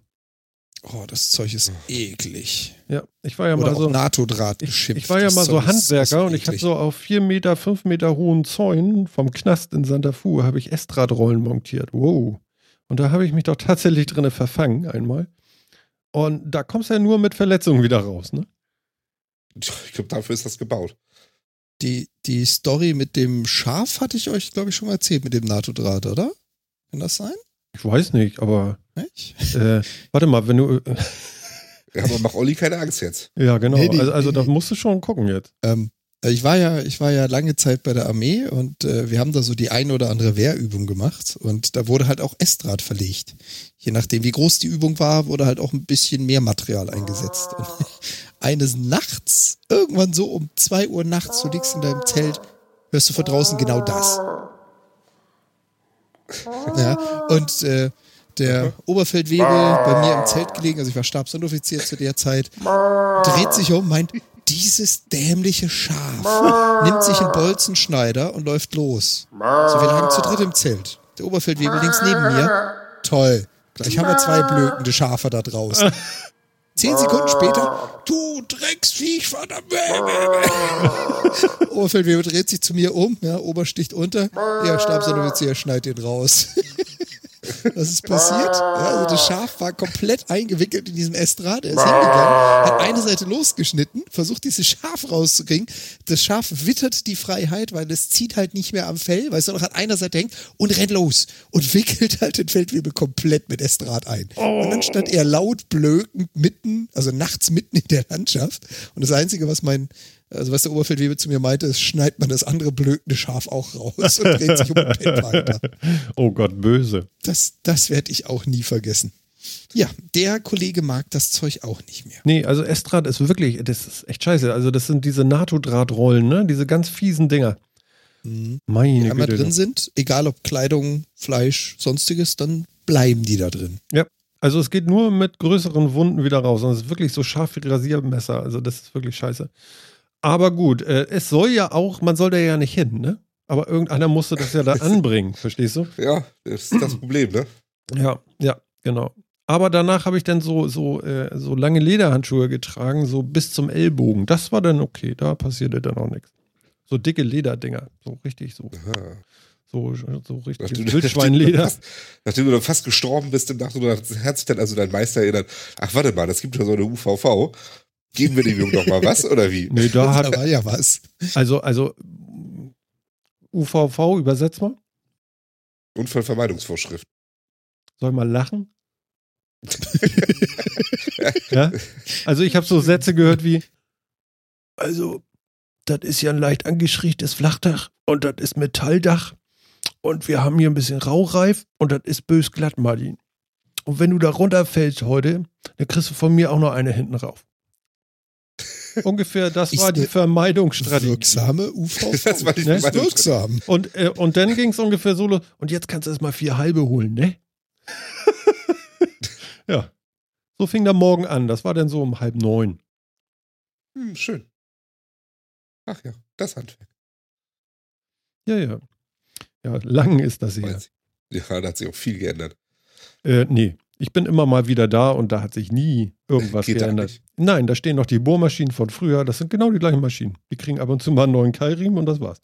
[SPEAKER 2] oh, das Zeug ist eklig.
[SPEAKER 1] Ja, ich war ja
[SPEAKER 2] Oder
[SPEAKER 1] mal so.
[SPEAKER 2] NATO-Draht
[SPEAKER 1] Ich, ich war ja mal so Handwerker und ich habe so auf vier Meter, fünf Meter hohen Zäunen vom Knast in Santa Fu habe ich Estratrollen montiert. Wow. Und da habe ich mich doch tatsächlich drinne verfangen einmal. Und da kommst du ja nur mit Verletzungen wieder raus, ne?
[SPEAKER 3] Ich glaube, dafür ist das gebaut.
[SPEAKER 2] Die, die Story mit dem Schaf hatte ich euch, glaube ich, schon mal erzählt, mit dem NATO-Draht, oder? Kann das sein?
[SPEAKER 1] Ich weiß nicht, aber
[SPEAKER 2] Nicht?
[SPEAKER 1] äh, warte mal, wenn du.
[SPEAKER 3] Ja, aber mach Olli keine Angst jetzt.
[SPEAKER 1] Ja, genau.
[SPEAKER 2] Nee, nee,
[SPEAKER 1] also, also da musst du schon gucken jetzt.
[SPEAKER 2] Ähm, Äh, Ich war ja, ich war ja lange Zeit bei der Armee und äh, wir haben da so die ein oder andere Wehrübung gemacht und da wurde halt auch Estrad verlegt. Je nachdem, wie groß die Übung war, wurde halt auch ein bisschen mehr Material eingesetzt. Und eines Nachts, irgendwann so um zwei Uhr nachts, du liegst in deinem Zelt, hörst du von draußen genau das. Ja, und äh, der Oberfeldwebel bei mir im Zelt gelegen, also ich war Stabsunteroffizier zu der Zeit, dreht sich um, meint, dieses dämliche Schaf nimmt sich einen Bolzenschneider und läuft los. So, wir lagen zu dritt im Zelt. Der Oberfeldwebel links neben mir. Toll. Gleich haben wir zwei blökende Schafe da draußen. Zehn Sekunden später, du Drecksviech, verdammt. Oberfeldwebel dreht sich zu mir um, ja, Ober sticht unter. Ja, Stabsunteroffizier schneidet ihn raus. Was ist passiert? Ja, also das Schaf war komplett eingewickelt in diesem Estrad. Er ist hingegangen, hat eine Seite losgeschnitten, versucht dieses Schaf rauszukriegen. Das Schaf wittert die Freiheit, weil es zieht halt nicht mehr am Fell, weil es nur noch an einer Seite hängt und rennt los und wickelt halt den Feldwebel komplett mit Estrad ein. Und dann stand er laut blökend mitten, also nachts mitten in der Landschaft. Und das Einzige, was mein also was der Oberfeldwebel zu mir meinte, ist, schneidet man das andere blökende Schaf auch raus und dreht sich um pennt weiter.
[SPEAKER 1] Oh Gott, böse.
[SPEAKER 2] Das, das werde ich auch nie vergessen. Ja, der Kollege mag das Zeug auch nicht mehr.
[SPEAKER 1] Nee, also Estrad ist wirklich, das ist echt scheiße. Also das sind diese NATO-Drahtrollen, ne? Diese ganz fiesen Dinger.
[SPEAKER 2] Mhm.
[SPEAKER 1] Meine
[SPEAKER 2] Die einmal
[SPEAKER 1] Güte.
[SPEAKER 2] drin sind, egal ob Kleidung, Fleisch, sonstiges, dann bleiben die da drin.
[SPEAKER 1] Ja. Also es geht nur mit größeren Wunden wieder raus. Und es ist wirklich so scharf wie Rasiermesser. Also das ist wirklich scheiße. Aber gut, äh, es soll ja auch, man soll da ja nicht hin, ne? Aber irgendeiner musste das ja da anbringen, verstehst du?
[SPEAKER 3] Ja, das ist das Problem, ne?
[SPEAKER 1] Ja, ja, genau. Aber danach habe ich dann so, so, äh, so lange Lederhandschuhe getragen, so bis zum Ellbogen. Das war dann okay, da passierte dann auch nichts. So dicke Lederdinger, so richtig so,
[SPEAKER 3] Aha.
[SPEAKER 1] so, so richtig
[SPEAKER 3] Nachdem du,
[SPEAKER 1] Wildschweinleder.
[SPEAKER 3] fast, nachdem du dann fast gestorben bist, im Nacht, hat sich dann also dein Meister erinnert, ach warte mal, das gibt ja so eine UVV. Geben wir dem Jungen doch mal was, oder wie?
[SPEAKER 1] Nee, da
[SPEAKER 2] Da
[SPEAKER 1] hat,
[SPEAKER 2] war ja was.
[SPEAKER 1] also, also UVV, übersetzt mal.
[SPEAKER 3] Unfallvermeidungsvorschrift.
[SPEAKER 1] Soll mal lachen? ja? Also ich habe so Sätze gehört wie, also, das ist ja ein leicht angeschriechtes Flachdach und das ist Metalldach und wir haben hier ein bisschen Raureif und das ist bös glatt, Martin. Und wenn du da runterfällst heute, dann kriegst du von mir auch noch eine hinten rauf. Ungefähr, das
[SPEAKER 2] Ist
[SPEAKER 1] war die Vermeidungsstrategie.
[SPEAKER 2] Wirksame UVV.
[SPEAKER 3] Das war die
[SPEAKER 1] Ne?
[SPEAKER 2] wirksam.
[SPEAKER 1] Und, äh, und dann ging es ungefähr so los. Und jetzt kannst du erst mal vier halbe holen, ne? ja. So fing der Morgen an. Das war dann so um halb neun.
[SPEAKER 3] Hm, schön. Ach ja, das Handwerk.
[SPEAKER 1] Ja, ja. Ja, lang ist das
[SPEAKER 3] ich. Ja, da hat sich auch viel geändert.
[SPEAKER 1] Äh, nee, ich bin immer mal wieder da und da hat sich nie irgendwas
[SPEAKER 3] Geht da
[SPEAKER 1] geändert. Nein, da stehen noch die Bohrmaschinen von früher. Das sind genau die gleichen Maschinen. Die kriegen ab und zu mal einen neuen Keilriemen und das war's.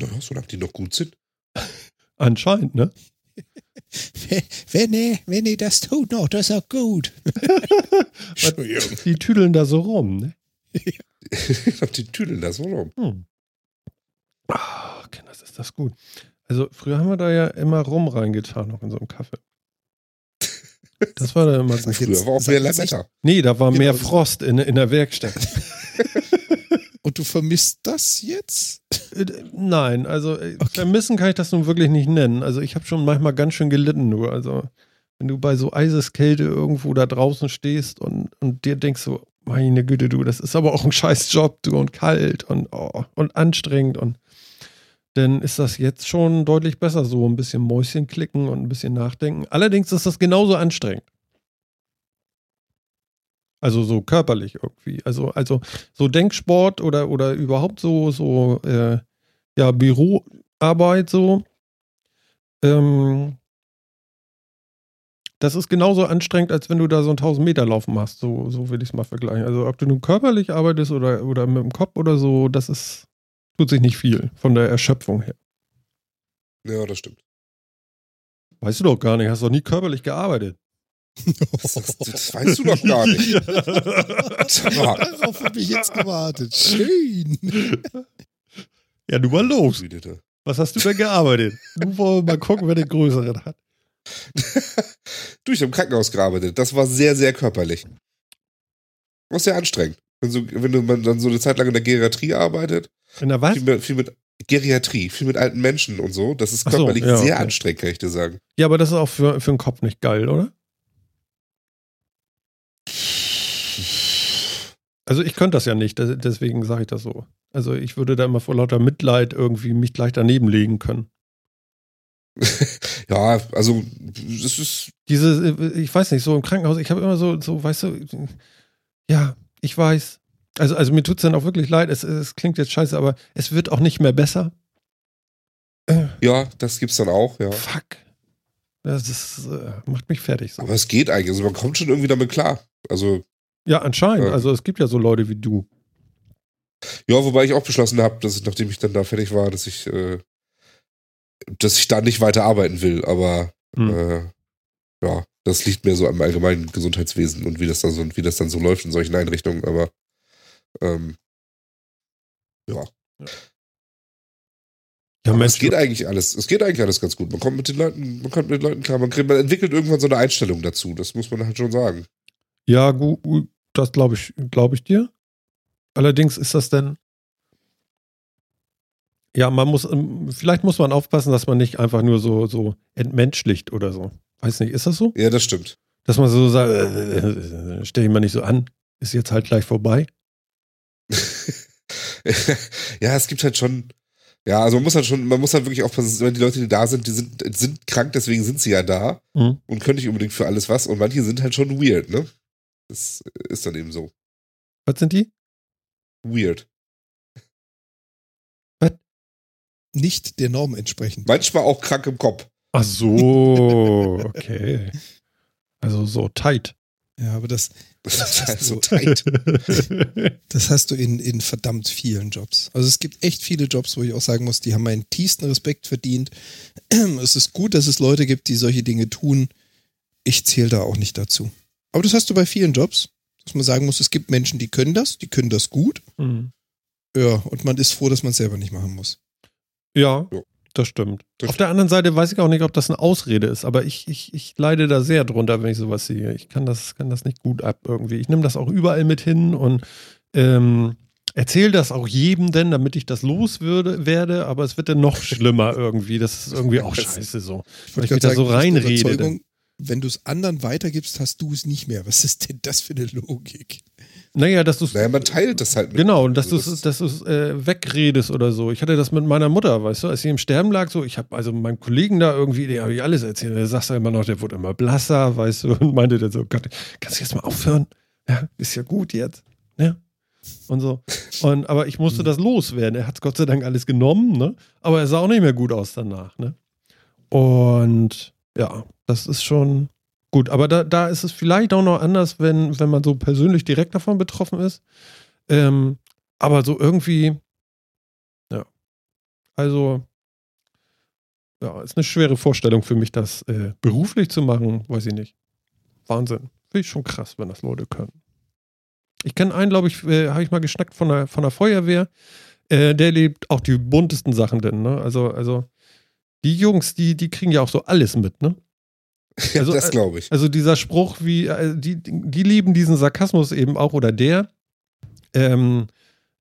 [SPEAKER 3] Naja, solange die noch gut sind.
[SPEAKER 1] Anscheinend, ne?
[SPEAKER 2] Wenn er, wenn er das tut noch, das ist auch gut.
[SPEAKER 1] Die tüdeln da so rum, ne?
[SPEAKER 3] die tüdeln das so rum.
[SPEAKER 1] Hm. Ah, Kinders, ist das gut. Also früher haben wir da ja immer Rum reingetan, noch in so einem Kaffee. Das war da immer gut.
[SPEAKER 3] Früher war auch mehr Lametta.
[SPEAKER 1] Nee, da war
[SPEAKER 2] Genau.
[SPEAKER 1] mehr Frost in, in der Werkstatt.
[SPEAKER 2] Und du vermisst das jetzt?
[SPEAKER 1] Äh, Nein, also äh, vermissen kann ich das nun wirklich nicht nennen. Also ich habe schon manchmal ganz schön gelitten nur. Also wenn du bei so Eiseskälte irgendwo da draußen stehst und, und dir denkst so, meine Güte, du, das ist aber auch ein scheiß Job, du, und kalt und, oh, und anstrengend und dann ist das jetzt schon deutlich besser, so ein bisschen Mäuschen klicken und ein bisschen nachdenken. Allerdings ist das genauso anstrengend. Also so körperlich irgendwie. Also, also so Denksport oder, oder überhaupt so, so äh, ja, Büroarbeit so. Ähm, das ist genauso anstrengend, als wenn du da so einen 1000 Meter Laufen machst. So, so will ich es mal vergleichen. Also ob du nun körperlich arbeitest oder, oder mit dem Kopf oder so, das ist, tut sich nicht viel von der Erschöpfung her.
[SPEAKER 3] Ja, das stimmt.
[SPEAKER 1] Weißt du doch gar nicht, hast doch nie körperlich gearbeitet.
[SPEAKER 3] Das, das, das weißt du doch gar nicht.
[SPEAKER 2] Darauf habe ich jetzt gewartet. Schön.
[SPEAKER 1] ja, du mal los. Was hast du denn gearbeitet? Du wollen mal gucken, wer den größeren hat.
[SPEAKER 3] Du, ich habe im Krankenhaus gearbeitet. Das war sehr, sehr körperlich. War sehr anstrengend. Wenn, so, wenn du- man dann so eine Zeit lang in der Geriatrie arbeitet,
[SPEAKER 1] In der was?
[SPEAKER 3] viel mit, viel mit Geriatrie, viel mit alten Menschen und so, das ist
[SPEAKER 1] Ach so,
[SPEAKER 3] körperlich
[SPEAKER 1] ja,
[SPEAKER 3] sehr
[SPEAKER 1] okay.
[SPEAKER 3] anstrengend, kann ich dir sagen.
[SPEAKER 1] Ja, aber das ist auch für, für den Kopf nicht geil, oder? Also ich könnte das ja nicht, deswegen sage ich das so. Also ich würde da immer vor lauter Mitleid irgendwie mich gleich daneben legen können.
[SPEAKER 3] Ja, also es ist
[SPEAKER 1] Diese, äh, ich weiß nicht, so im Krankenhaus, ich habe immer so, so, weißt du, ja, ich weiß. Also, also mir tut es dann auch wirklich leid, es, es klingt jetzt scheiße, aber es wird auch nicht mehr besser. Äh,
[SPEAKER 3] ja, das gibt's dann auch, ja.
[SPEAKER 1] fuck. Das ist, äh, macht mich fertig so.
[SPEAKER 3] Aber es geht eigentlich, also man kommt schon irgendwie damit klar. Also
[SPEAKER 1] Ja, anscheinend.
[SPEAKER 3] Ja.
[SPEAKER 1] Also es gibt ja so Leute wie du.
[SPEAKER 3] Ja, wobei ich auch beschlossen habe, dass ich, nachdem ich dann da fertig war, dass ich, äh, dass ich da nicht weiter arbeiten will. Aber
[SPEAKER 1] Hm.
[SPEAKER 3] äh, ja, das liegt mir so am allgemeinen Gesundheitswesen und wie das dann so wie das dann so läuft in solchen Einrichtungen. Aber ähm, ja,
[SPEAKER 1] Ja, Mensch,
[SPEAKER 3] es geht eigentlich alles. Es geht eigentlich alles ganz gut. Man kommt mit den Leuten, man kommt mit den Leuten klar. Man, kriegt, man entwickelt irgendwann so eine Einstellung dazu. Das muss man halt schon sagen.
[SPEAKER 1] Ja, gut, das glaube ich, glaube ich dir. Allerdings ist das denn. Ja, man muss, ähm, vielleicht muss man aufpassen, dass man nicht einfach nur so, so entmenschlicht oder so. Weiß nicht, ist das so?
[SPEAKER 3] Ja, das stimmt.
[SPEAKER 1] Dass man so sagt, äh, äh, stell dich mal nicht so an, ist jetzt halt gleich vorbei.
[SPEAKER 3] ja, es gibt halt schon. Ja, also man muss halt schon, man muss halt wirklich aufpassen, wenn die Leute, die da sind, die sind, sind krank, deswegen sind sie ja da
[SPEAKER 1] Mhm.
[SPEAKER 3] und können nicht unbedingt für alles was. Und manche sind halt schon weird, ne? Das ist dann eben so.
[SPEAKER 1] Was sind die?
[SPEAKER 3] Weird.
[SPEAKER 2] Nicht der Norm entsprechend.
[SPEAKER 3] Manchmal auch krank im Kopf.
[SPEAKER 1] Ach so, okay. Also so tight.
[SPEAKER 2] Ja, aber das,
[SPEAKER 3] Das
[SPEAKER 2] Das
[SPEAKER 3] ist
[SPEAKER 2] hast
[SPEAKER 3] halt so
[SPEAKER 2] du.
[SPEAKER 3] tight.
[SPEAKER 2] das hast du in, in verdammt vielen Jobs. Also es gibt echt viele Jobs, wo ich auch sagen muss, die haben meinen tiefsten Respekt verdient. Es ist gut, dass es Leute gibt, die solche Dinge tun. Ich zähle da auch nicht dazu. Aber das hast du bei vielen Jobs, dass man sagen muss, es gibt Menschen, die können das, die können das gut.
[SPEAKER 1] Mhm.
[SPEAKER 2] Ja, und man ist froh, dass man es selber nicht machen muss.
[SPEAKER 1] Ja,
[SPEAKER 3] Ja.
[SPEAKER 1] Das stimmt.
[SPEAKER 3] Das
[SPEAKER 1] Auf der anderen Seite weiß ich auch nicht, ob das eine Ausrede ist, aber ich, ich, ich leide da sehr drunter, wenn ich sowas sehe. Ich kann das, kann das nicht gut ab irgendwie. Ich nehme das auch überall mit hin und ähm, erzähle das auch jedem denn, damit ich das los würde, werde, aber es wird dann noch schlimmer irgendwie. Das ist irgendwie auch scheiße so. Weil ich mich da so reinrede.
[SPEAKER 2] Wenn du es anderen weitergibst, hast du es nicht mehr. Was ist denn das für eine Logik?
[SPEAKER 1] Naja, dass du es
[SPEAKER 3] Naja, man teilt das halt mit.
[SPEAKER 1] Genau, und dass du es dass du's, äh, wegredest oder so. Ich hatte das mit meiner Mutter, weißt du, als sie im Sterben lag, so, ich habe also meinem Kollegen da irgendwie, der habe ich alles erzählt. Der sagt ja immer noch, der wurde immer blasser, weißt du, und meinte dann so, Gott, kannst du jetzt mal aufhören? Ja, ist ja gut jetzt. Ne? Und so. Und, aber ich musste das loswerden. Er hat Gott sei Dank alles genommen, ne? Aber er sah auch nicht mehr gut aus danach, ne? Und ja, das ist schon gut. Aber da, da ist es vielleicht auch noch anders, wenn, wenn man so persönlich direkt davon betroffen ist. Ähm, aber so irgendwie, ja. Also, ja, ist eine schwere Vorstellung für mich, das äh, beruflich zu machen, weiß ich nicht. Wahnsinn. Finde ich schon krass, wenn das Leute können. Ich kenne einen, glaube ich, äh, habe ich mal geschnackt von der, von der Feuerwehr. Äh, der lebt auch die buntesten Sachen denn, ne? Also, also, die Jungs, die, die kriegen ja auch so alles mit, ne?
[SPEAKER 3] Ja,
[SPEAKER 1] Also,
[SPEAKER 3] das
[SPEAKER 1] äh,
[SPEAKER 3] glaube ich.
[SPEAKER 1] Also dieser Spruch, wie, äh, die, die lieben diesen Sarkasmus eben auch, oder der, ähm,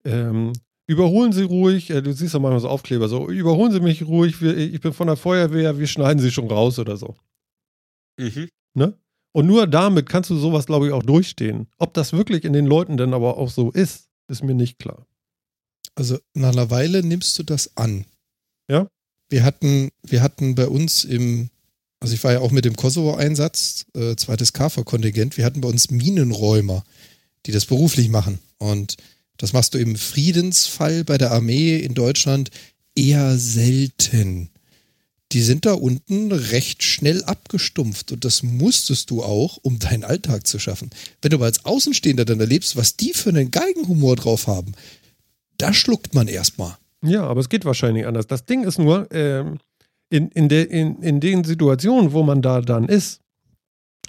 [SPEAKER 1] ähm, überholen Sie ruhig, äh, du siehst doch manchmal so Aufkleber, so, überholen Sie mich ruhig, wir, ich bin von der Feuerwehr, wir schneiden Sie schon raus oder so.
[SPEAKER 3] Mhm.
[SPEAKER 1] Ne? Und nur damit kannst du sowas, glaube ich, auch durchstehen. Ob das wirklich in den Leuten denn aber auch so ist, ist mir nicht klar.
[SPEAKER 2] Also nach einer Weile nimmst du das an.
[SPEAKER 1] Ja.
[SPEAKER 2] Wir hatten, wir hatten bei uns im, also ich war ja auch mit dem Kosovo-Einsatz, äh, zweites KFOR-Kontingent, wir hatten bei uns Minenräumer, die das beruflich machen. Und das machst du im Friedensfall bei der Armee in Deutschland eher selten. Die sind da unten recht schnell abgestumpft und das musstest du auch, um deinen Alltag zu schaffen. Wenn du aber als Außenstehender dann erlebst, was die für einen Geigenhumor drauf haben, da schluckt man erstmal.
[SPEAKER 1] Ja, aber es geht wahrscheinlich anders. Das Ding ist nur, ähm, in, in, der, in, in den Situationen, wo man da dann ist,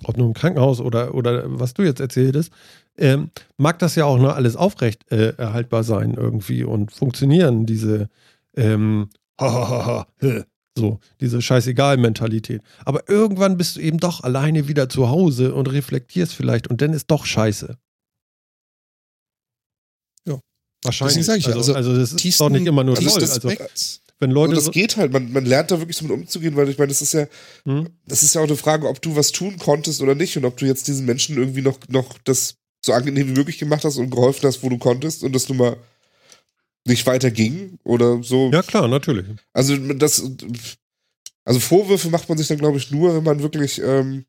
[SPEAKER 1] ob nur im Krankenhaus oder, oder was du jetzt erzähltest, ähm, mag das ja auch nur alles aufrecht äh, erhaltbar sein irgendwie und funktionieren, diese ähm, ha, ha, ha, ha, hä, so, diese Scheißegal-Mentalität. Aber irgendwann bist du eben doch alleine wieder zu Hause und reflektierst vielleicht und dann ist doch scheiße. Wahrscheinlich.
[SPEAKER 2] Deswegen ich ja,
[SPEAKER 1] also,
[SPEAKER 2] also
[SPEAKER 1] also das ist
[SPEAKER 2] tiefsten-
[SPEAKER 1] doch nicht immer nur toll. Also. Wenn
[SPEAKER 3] Und
[SPEAKER 1] Leute
[SPEAKER 3] das
[SPEAKER 1] so,
[SPEAKER 3] geht halt, man, man lernt da wirklich so mit umzugehen, weil ich meine, das ist ja,
[SPEAKER 1] Hm?
[SPEAKER 3] das ist ja auch eine Frage, ob du was tun konntest oder nicht und ob du jetzt diesen Menschen irgendwie noch, noch das so angenehm wie möglich gemacht hast und geholfen hast, wo du konntest und das nun mal nicht weiter ging oder so.
[SPEAKER 1] ja klar, natürlich.
[SPEAKER 3] Also das, also Vorwürfe macht man sich dann, glaube ich, nur, wenn man wirklich, ähm,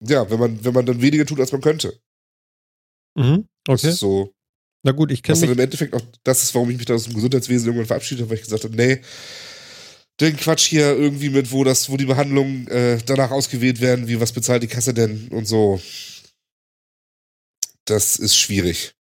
[SPEAKER 3] ja, wenn man, wenn man dann weniger tut, als man könnte.
[SPEAKER 1] Mhm.
[SPEAKER 3] Das
[SPEAKER 1] Okay.
[SPEAKER 3] ist so.
[SPEAKER 1] Na gut, ich
[SPEAKER 3] Was
[SPEAKER 1] kenne
[SPEAKER 3] dann
[SPEAKER 1] mich.
[SPEAKER 3] im Endeffekt auch, das ist, warum ich mich da aus dem Gesundheitswesen irgendwann verabschiedet habe, weil ich gesagt habe, nee, den Quatsch hier irgendwie mit, wo das, wo die Behandlungen äh, danach ausgewählt werden, wie was bezahlt die Kasse denn und so. Das ist schwierig.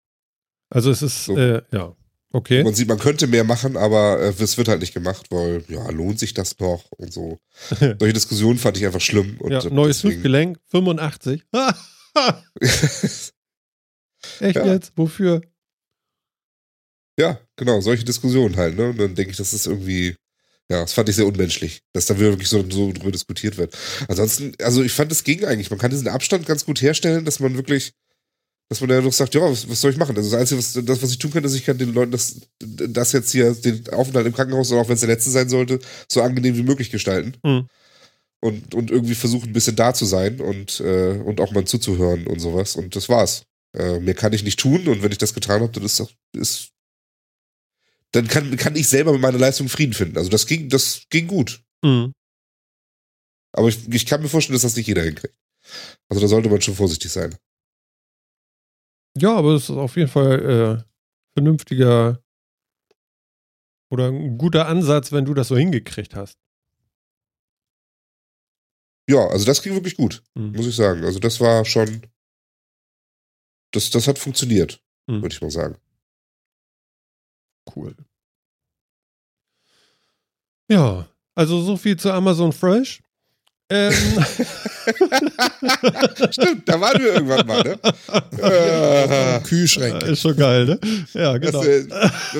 [SPEAKER 1] Also es ist,
[SPEAKER 3] So.
[SPEAKER 1] äh, ja. Okay.
[SPEAKER 3] Man sieht, man könnte mehr machen, aber äh, es wird halt nicht gemacht, weil, ja, lohnt sich das noch und so. Solche Diskussionen fand ich einfach schlimm. Und
[SPEAKER 1] ja,
[SPEAKER 3] äh,
[SPEAKER 1] neues
[SPEAKER 3] deswegen-
[SPEAKER 1] Hüftgelenk, 85. Echt
[SPEAKER 3] Ja.
[SPEAKER 1] jetzt? Wofür?
[SPEAKER 3] Ja, genau, solche Diskussionen halt, ne? Und dann denke ich, das ist irgendwie, ja, das fand ich sehr unmenschlich, dass da wirklich so, so drüber diskutiert wird. Ansonsten, also ich fand, es ging eigentlich. Man kann diesen Abstand ganz gut herstellen, dass man wirklich, dass man ja doch sagt, ja, was, was soll ich machen? Also das Einzige, was, das, was ich tun kann, ist, ich kann den Leuten das, das jetzt hier, den Aufenthalt im Krankenhaus, auch wenn es der letzte sein sollte, so angenehm wie möglich gestalten.
[SPEAKER 1] Hm.
[SPEAKER 3] Und, und irgendwie versuchen, ein bisschen da zu sein und, äh, und auch mal zuzuhören und sowas. Und das war's. Äh, mehr kann ich nicht tun und wenn ich das getan habe, dann ist das, ist, dann kann, kann ich selber mit meiner Leistung Frieden finden. Also das ging, das ging gut.
[SPEAKER 1] Mhm.
[SPEAKER 3] Aber ich, ich kann mir vorstellen, dass das nicht jeder hinkriegt. Also da sollte man schon vorsichtig sein.
[SPEAKER 1] Ja, aber es ist auf jeden Fall äh, vernünftiger oder ein guter Ansatz, wenn du das so hingekriegt hast.
[SPEAKER 3] Ja, also das ging wirklich gut,
[SPEAKER 1] Mhm.
[SPEAKER 3] muss ich sagen. Also das war schon, das, das hat funktioniert,
[SPEAKER 1] Mhm.
[SPEAKER 3] würde ich mal sagen.
[SPEAKER 1] Cool. Ja, also so viel zu Amazon Fresh. Ähm,
[SPEAKER 3] Stimmt, da waren wir irgendwann mal, ne? Äh,
[SPEAKER 2] Kühlschränke.
[SPEAKER 1] ist schon geil, ne? Ja, genau.
[SPEAKER 3] äh,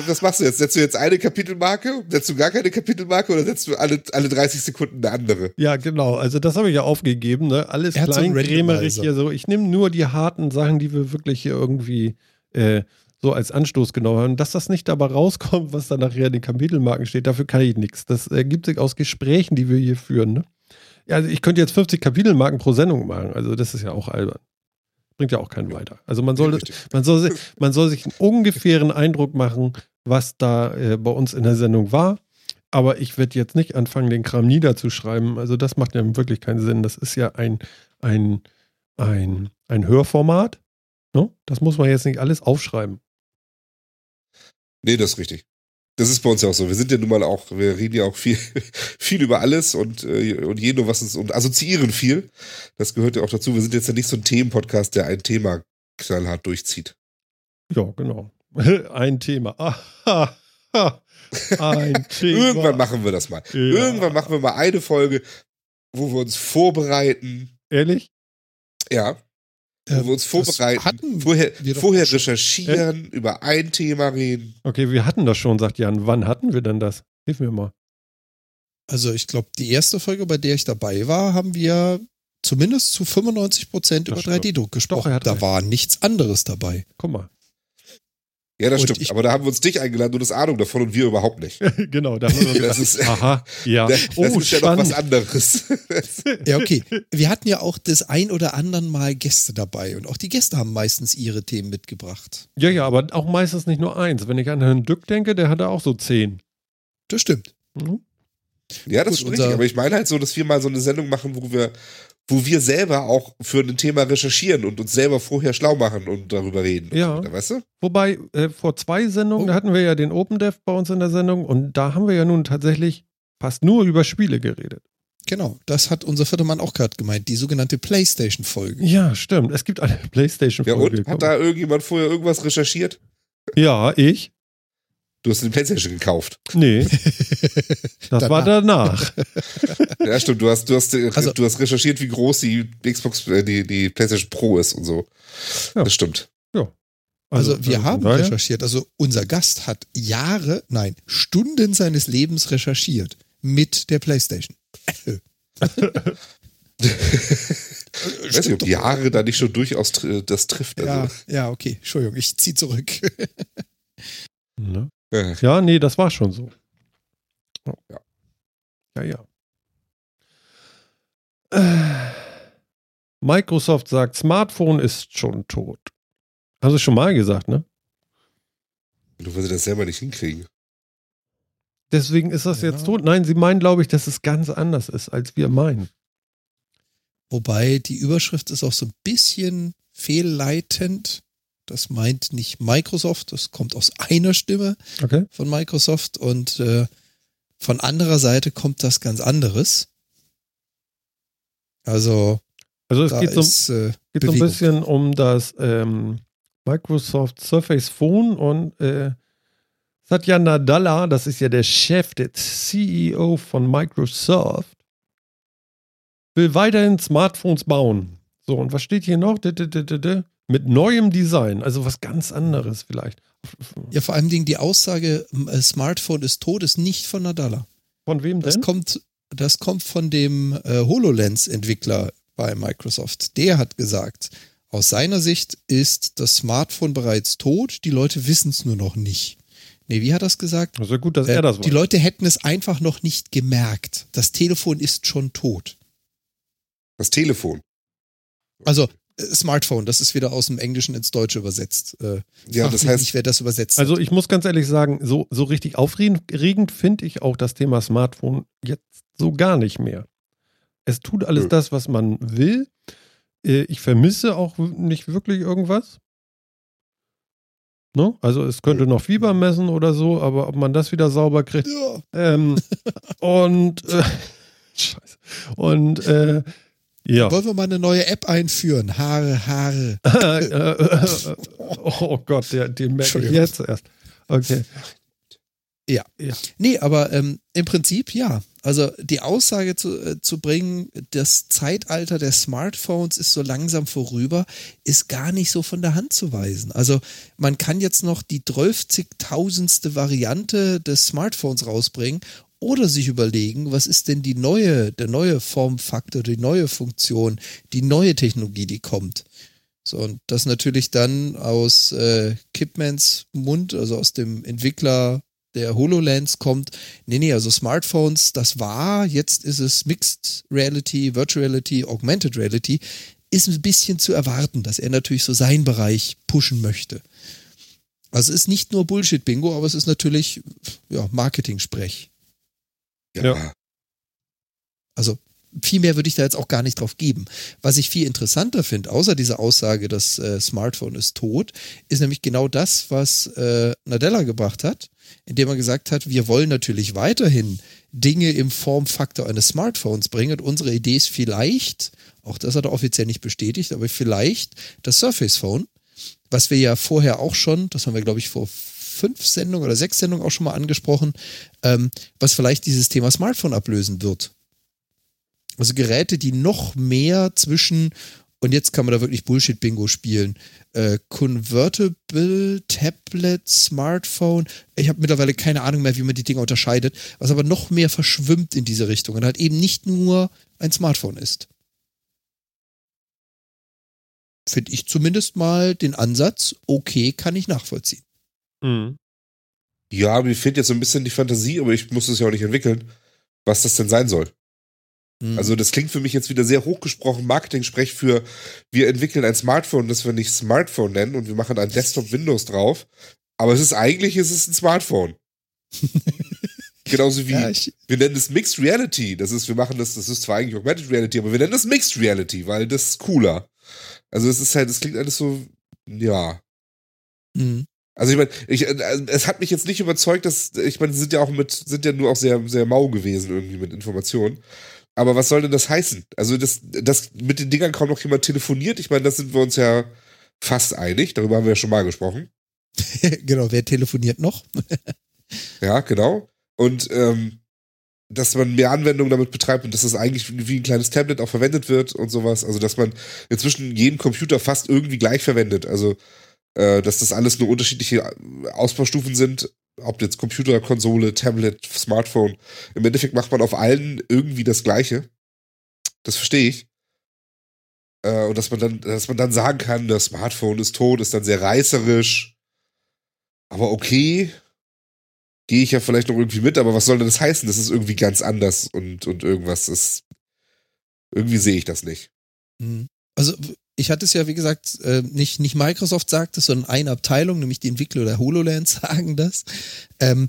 [SPEAKER 3] was machst du jetzt? Setzt du jetzt eine Kapitelmarke? Setzt du gar keine Kapitelmarke oder setzt du alle, alle 30 Sekunden eine andere?
[SPEAKER 1] Ja, genau. Also das habe ich ja aufgegeben. Ne? Alles
[SPEAKER 2] einen
[SPEAKER 1] kleinkrämerig hier so. Ich nehme nur die harten Sachen, die wir wirklich hier irgendwie äh, so als Anstoß genommen haben. Dass das nicht dabei rauskommt, was da nachher in den Kapitelmarken steht, dafür kann ich nichts. Das ergibt sich aus Gesprächen, die wir hier führen. Ne? Ja, also ich könnte jetzt 50 Kapitelmarken pro Sendung machen. Also das ist ja auch albern. Bringt ja auch keinen weiter. Also man soll, man soll, sich, man soll sich einen ungefähren Eindruck machen, was da äh, bei uns in der Sendung war. Aber ich werde jetzt nicht anfangen, den Kram niederzuschreiben. Also das macht ja wirklich keinen Sinn. Das ist ja ein, ein, ein, ein Hörformat. Ne? Das muss man jetzt nicht alles aufschreiben.
[SPEAKER 3] Nee, das ist richtig. Das ist bei uns ja auch so. Wir sind ja nun mal auch, wir reden ja auch viel, viel über alles und, äh, und jeden, was uns, und assoziieren viel. Das gehört ja auch dazu. Wir sind jetzt ja nicht so ein Themenpodcast, der ein Thema knallhart durchzieht.
[SPEAKER 1] Ja, genau. Ein Thema. Aha, ha. ein Thema.
[SPEAKER 3] Irgendwann machen wir das mal.
[SPEAKER 1] Ja.
[SPEAKER 3] Irgendwann machen wir mal eine Folge, wo wir uns vorbereiten.
[SPEAKER 1] Ehrlich?
[SPEAKER 3] Ja, wo
[SPEAKER 2] Ähm,
[SPEAKER 3] wir uns
[SPEAKER 2] das
[SPEAKER 3] vorbereiten.
[SPEAKER 2] hatten
[SPEAKER 3] vorher
[SPEAKER 2] wir doch
[SPEAKER 3] vorher recherchieren, über ein Thema reden.
[SPEAKER 1] Okay, wir hatten das schon, sagt Jan. Wann hatten wir denn das? Hilf mir mal.
[SPEAKER 2] Also ich glaube, die erste Folge, bei der ich dabei war, haben wir zumindest zu 95 Prozent über
[SPEAKER 1] Das stimmt.
[SPEAKER 2] 3D-Druck gesprochen.
[SPEAKER 1] er hat
[SPEAKER 2] da
[SPEAKER 1] recht.
[SPEAKER 2] war nichts anderes dabei.
[SPEAKER 1] Guck mal.
[SPEAKER 3] Ja, das
[SPEAKER 2] Und
[SPEAKER 3] stimmt.
[SPEAKER 2] ich-
[SPEAKER 3] Aber da haben wir uns dich eingeladen, du hast Ahnung davon und wir überhaupt nicht.
[SPEAKER 1] genau, da haben wir
[SPEAKER 3] Das
[SPEAKER 1] gesagt,
[SPEAKER 3] ist,
[SPEAKER 1] aha, ja.
[SPEAKER 3] das, das
[SPEAKER 1] oh,
[SPEAKER 3] ist ja noch was
[SPEAKER 1] spannend.
[SPEAKER 3] anderes.
[SPEAKER 2] Ja, okay. Wir hatten ja auch das ein oder anderen Mal Gäste dabei und auch die Gäste haben meistens ihre Themen mitgebracht.
[SPEAKER 1] Ja, ja, aber auch meistens nicht nur eins. Wenn ich an Herrn Dück denke, der hatte auch so zehn.
[SPEAKER 2] Das stimmt.
[SPEAKER 1] Mhm.
[SPEAKER 3] Ja, das
[SPEAKER 2] Gut, unser-
[SPEAKER 3] richtig. Aber ich meine halt so, dass wir mal so eine Sendung machen, wo wir, wo wir selber auch für ein Thema recherchieren und uns selber vorher schlau machen und darüber reden. und
[SPEAKER 1] Ja.
[SPEAKER 3] so Weißt du?
[SPEAKER 1] Wobei, äh, vor zwei Sendungen,
[SPEAKER 2] Oh.
[SPEAKER 1] da hatten wir ja den Open Dev bei uns in der Sendung und da haben wir ja nun tatsächlich fast nur über Spiele geredet.
[SPEAKER 2] Genau. Das hat unser vierter Mann auch gerade gemeint. Die sogenannte PlayStation-Folge.
[SPEAKER 1] Ja, stimmt. Es gibt eine
[SPEAKER 3] Ja,
[SPEAKER 1] Playstation-Folge.
[SPEAKER 3] und? Hat da irgendjemand vorher irgendwas recherchiert?
[SPEAKER 1] ja, ich?
[SPEAKER 3] Du hast eine Playstation gekauft.
[SPEAKER 1] Nee, das
[SPEAKER 2] Danach.
[SPEAKER 1] war danach.
[SPEAKER 3] Ja, stimmt. Du hast, du hast, äh,
[SPEAKER 2] Also-
[SPEAKER 3] du hast recherchiert, wie groß die Xbox, äh, die, die Playstation Pro ist und so.
[SPEAKER 1] Ja.
[SPEAKER 3] Das stimmt.
[SPEAKER 2] Also, wir
[SPEAKER 1] von
[SPEAKER 2] haben
[SPEAKER 1] daher-
[SPEAKER 2] recherchiert. Also unser Gast hat Jahre, nein, Stunden seines Lebens recherchiert mit der PlayStation.
[SPEAKER 3] Ich weiß nicht, ob die Jahre da nicht schon durchaus tr- das trifft. Also.
[SPEAKER 2] Ja, ja, okay. Entschuldigung, ich zieh zurück.
[SPEAKER 1] Ne?
[SPEAKER 3] Äh,
[SPEAKER 1] Ja, nee, das war schon so.
[SPEAKER 3] Ja.
[SPEAKER 1] Ja, ja. Microsoft sagt, Smartphone ist schon tot. Hast du schon mal gesagt, ne?
[SPEAKER 3] du wirst das selber nicht hinkriegen.
[SPEAKER 1] Deswegen ist das
[SPEAKER 2] Ja.
[SPEAKER 1] jetzt tot. Nein, sie meinen, glaube ich, dass es ganz anders ist, als wir meinen.
[SPEAKER 2] Wobei die Überschrift ist auch so ein bisschen fehlleitend. Das meint nicht Microsoft, das kommt aus einer Stimme
[SPEAKER 1] Okay.
[SPEAKER 2] von Microsoft und äh, von anderer Seite kommt das ganz anderes. Also
[SPEAKER 1] Also es geht, so,
[SPEAKER 2] ist äh,
[SPEAKER 1] geht so ein bisschen um das ähm, Microsoft Surface Phone und äh, Satya Nadella, das ist ja der Chef, der CEO von Microsoft, will weiterhin Smartphones bauen. So, und was steht hier noch? Mit neuem Design, also was ganz anderes vielleicht.
[SPEAKER 2] Ja, vor allem Dingen die Aussage, äh, Smartphone ist tot, ist nicht von Nadella.
[SPEAKER 1] Von wem
[SPEAKER 2] Das
[SPEAKER 1] denn?
[SPEAKER 2] kommt, das kommt von dem äh, HoloLens-Entwickler bei Microsoft. Der hat gesagt, aus seiner Sicht ist das Smartphone bereits tot, die Leute wissen es nur noch nicht. Nee, wie hat er es gesagt?
[SPEAKER 1] Also gut, dass
[SPEAKER 2] Äh,
[SPEAKER 1] er das
[SPEAKER 2] die
[SPEAKER 1] weiß.
[SPEAKER 2] Leute hätten es einfach noch nicht gemerkt. Das Telefon ist schon tot.
[SPEAKER 3] Das Telefon.
[SPEAKER 2] Also Smartphone, das ist wieder aus dem Englischen ins Deutsche übersetzt. Äh,
[SPEAKER 3] Ja, das heißt,
[SPEAKER 2] nicht, wer das übersetzt.
[SPEAKER 1] Also ich muss ganz ehrlich sagen, so, so richtig aufregend finde ich auch das Thema Smartphone jetzt so gar nicht mehr. Es tut alles
[SPEAKER 3] Nö.
[SPEAKER 1] das, was man will. Äh, Ich vermisse auch nicht wirklich irgendwas. Ne? Also es könnte noch Fieber messen oder so, aber ob man das wieder sauber kriegt.
[SPEAKER 2] ja.
[SPEAKER 1] Ähm, und äh, Scheiße. Und äh, ja.
[SPEAKER 2] Wollen wir mal eine neue App einführen? Haare, Haare.
[SPEAKER 1] Oh Gott, der, den merke ich jetzt erst. Okay.
[SPEAKER 2] Nee, aber ähm, im Prinzip ja. Also die Aussage zu, äh, zu bringen, das Zeitalter der Smartphones ist so langsam vorüber, ist gar nicht so von der Hand zu weisen. Also man kann jetzt noch die 12.000ste Variante des Smartphones rausbringen oder sich überlegen, was ist denn die neue, der neue Formfaktor, die neue Funktion, die neue Technologie, die kommt. So, und das natürlich dann aus äh, Kipmans Mund, also aus dem Entwickler der HoloLens kommt. Nee, nee, also Smartphones, das war, jetzt ist es Mixed Reality, Virtual Reality, Augmented Reality, ist ein bisschen zu erwarten, dass er natürlich so seinen Bereich pushen möchte. Also es ist nicht nur Bullshit-Bingo, aber es ist natürlich ja, Marketing-Sprech.
[SPEAKER 3] Ja,
[SPEAKER 1] Ja.
[SPEAKER 2] Also viel mehr würde ich da jetzt auch gar nicht drauf geben. Was ich viel interessanter finde, außer dieser Aussage, das äh, Smartphone ist tot, ist nämlich genau das, was äh, Nadella gebracht hat, indem er gesagt hat, wir wollen natürlich weiterhin Dinge im Formfaktor eines Smartphones bringen und unsere Idee ist vielleicht, auch das hat er offiziell nicht bestätigt, aber vielleicht das Surface Phone, was wir ja vorher auch schon, das haben wir glaube ich vor fünf Sendungen oder sechs Sendungen auch schon mal angesprochen, ähm, was vielleicht dieses Thema Smartphone ablösen wird. Also Geräte, die noch mehr zwischen, und jetzt kann man da wirklich Bullshit-Bingo spielen, äh, Convertible, Tablet, Smartphone, ich habe mittlerweile keine Ahnung mehr, wie man die Dinge unterscheidet, was aber noch mehr verschwimmt in diese Richtung und halt eben nicht nur ein Smartphone ist. Finde ich zumindest mal den Ansatz, okay, kann ich nachvollziehen.
[SPEAKER 1] Mhm.
[SPEAKER 3] ja, mir fehlt jetzt so ein bisschen die Fantasie, aber ich muss es ja auch nicht entwickeln, was das denn sein soll.
[SPEAKER 2] Mhm.
[SPEAKER 3] Also das klingt für mich jetzt wieder sehr hochgesprochen Marketing-Sprech für, wir entwickeln ein Smartphone, das wir nicht Smartphone nennen und wir machen ein Desktop Windows drauf. Aber es ist eigentlich, es ist ein Smartphone. Genauso wie,
[SPEAKER 2] ja,
[SPEAKER 3] wir nennen es Mixed Reality. Das ist, wir machen das, das ist zwar eigentlich Augmented Reality, aber wir nennen das Mixed Reality, weil das ist cooler. Also es ist halt, es klingt alles so, ja.
[SPEAKER 2] mhm.
[SPEAKER 3] Also ich meine, ich, äh, es hat mich jetzt nicht überzeugt, dass, ich meine, sie sind ja auch mit, sind ja nur auch sehr, sehr mau gewesen irgendwie mit Informationen. Aber was soll denn das heißen? Also, das, das mit den Dingern kaum noch jemand telefoniert. Ich meine, das sind wir uns ja fast einig. Darüber haben wir ja schon mal gesprochen.
[SPEAKER 2] genau, wer telefoniert noch?
[SPEAKER 3] Ja, genau. Und ähm, dass man mehr Anwendungen damit betreibt und dass das eigentlich wie ein kleines Tablet auch verwendet wird und sowas. Also, dass man inzwischen jeden Computer fast irgendwie gleich verwendet. Also, äh, dass das alles nur unterschiedliche Ausbaustufen sind. Ob jetzt Computer, Konsole, Tablet, Smartphone. Im Endeffekt macht man auf allen irgendwie das Gleiche. Das verstehe ich. Äh, und dass man dann, dass man dann sagen kann, das Smartphone ist tot, ist dann sehr reißerisch. Aber okay, gehe ich ja vielleicht noch irgendwie mit, aber was soll denn das heißen? Das ist irgendwie ganz anders und, und irgendwas ist. Irgendwie sehe ich das nicht.
[SPEAKER 2] Mhm. Also ich hatte es ja, wie gesagt, äh, nicht, nicht Microsoft sagt es, sondern eine Abteilung, nämlich die Entwickler der HoloLens sagen das. Ähm,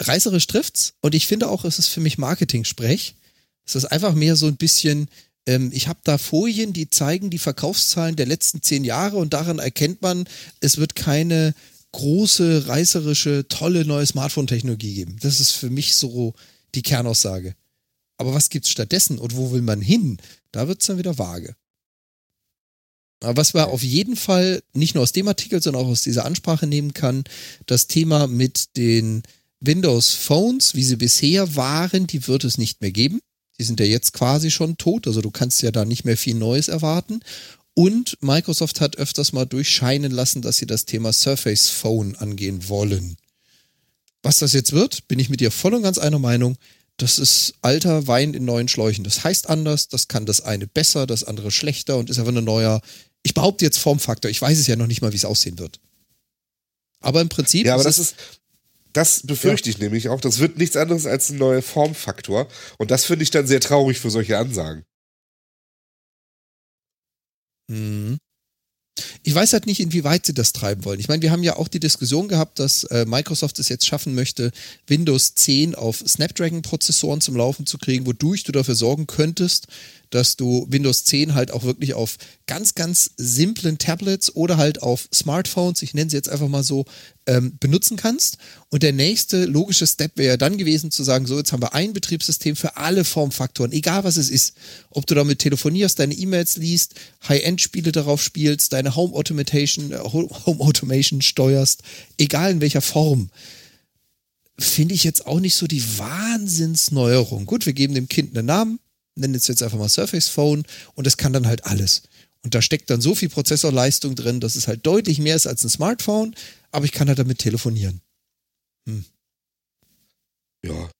[SPEAKER 2] reißerisch trifft's und ich finde auch, es ist für mich Marketing-Sprech. Es ist einfach mehr so ein bisschen, ähm, ich habe da Folien, die zeigen die Verkaufszahlen der letzten zehn Jahre und daran erkennt man, es wird keine große, reißerische, tolle neue Smartphone-Technologie geben. Das ist für mich so die Kernaussage. Aber was gibt's stattdessen und wo will man hin? Da wird's dann wieder vage. Aber was man auf jeden Fall nicht nur aus dem Artikel, sondern auch aus dieser Ansprache nehmen kann, das Thema mit den Windows Phones, wie sie bisher waren, die wird es nicht mehr geben. Die sind ja jetzt quasi schon tot, also du kannst ja da nicht mehr viel Neues erwarten. Und Microsoft hat öfters mal durchscheinen lassen, dass sie das Thema Surface Phone angehen wollen. Was das jetzt wird, bin ich mit dir voll und ganz einer Meinung. Das ist alter Wein in neuen Schläuchen. Das heißt anders, das kann das eine besser, das andere schlechter und ist einfach ein neuer, ich behaupte jetzt Formfaktor. Ich weiß es ja noch nicht mal, wie es aussehen wird. Aber im Prinzip.
[SPEAKER 3] Ja, aber das ist, das befürchte ja. ich nämlich auch. Das wird nichts anderes als ein neuer Formfaktor. Und das finde ich dann sehr traurig für solche Ansagen.
[SPEAKER 2] Mhm. Ich weiß halt nicht, inwieweit sie das treiben wollen. Ich meine, wir haben ja auch die Diskussion gehabt, dass äh, Microsoft es jetzt schaffen möchte, Windows 10 auf Snapdragon-Prozessoren zum Laufen zu kriegen, wodurch du dafür sorgen könntest, dass du Windows 10 halt auch wirklich auf ganz, ganz simplen Tablets oder halt auf Smartphones, ich nenne sie jetzt einfach mal so, ähm, benutzen kannst. Und der nächste logische Step wäre dann gewesen zu sagen, so, jetzt haben wir ein Betriebssystem für alle Formfaktoren, egal was es ist. Ob du damit telefonierst, deine E-Mails liest, High-End-Spiele darauf spielst, deine Home Automation, äh, Home Automation steuerst, egal in welcher Form finde ich jetzt auch nicht so die Wahnsinnsneuerung. Gut, wir geben dem Kind einen Namen, nennen es jetzt einfach mal Surface Phone und es kann dann halt alles. Und da steckt dann so viel Prozessorleistung drin, dass es halt deutlich mehr ist als ein Smartphone, aber ich kann halt damit telefonieren. Hm.
[SPEAKER 3] Ja.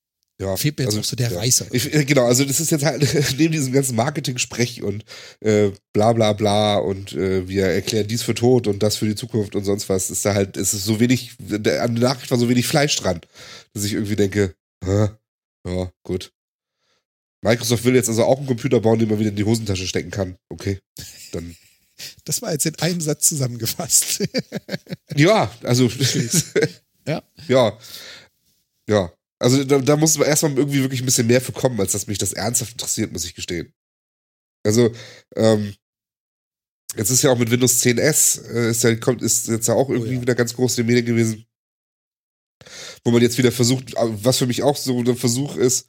[SPEAKER 3] Ja,
[SPEAKER 2] Fehlt mir jetzt also, auch so der ja. Reißer.
[SPEAKER 3] Ich, äh, genau, also das ist jetzt halt neben diesem ganzen Marketing-Sprech und äh, bla bla bla und äh, wir erklären dies für tot und das für die Zukunft und sonst was, ist da halt, ist es so wenig, an der Nachricht war so wenig Fleisch dran, dass ich irgendwie denke, ja, gut. Microsoft will jetzt also auch einen Computer bauen, den man wieder in die Hosentasche stecken kann. Okay, dann.
[SPEAKER 2] Das war jetzt in einem Satz zusammengefasst.
[SPEAKER 3] ja, also.
[SPEAKER 2] ja.
[SPEAKER 3] Ja. Ja. Also da, da muss man erstmal irgendwie wirklich ein bisschen mehr für kommen, als dass mich das ernsthaft interessiert, muss ich gestehen. Also, ähm, jetzt ist ja auch mit Windows 10S, äh, ist, ja, kommt, ist jetzt ja auch oh irgendwie oh ja. wieder ganz groß in den Medien gewesen. Wo man jetzt wieder versucht, was für mich auch so ein Versuch ist,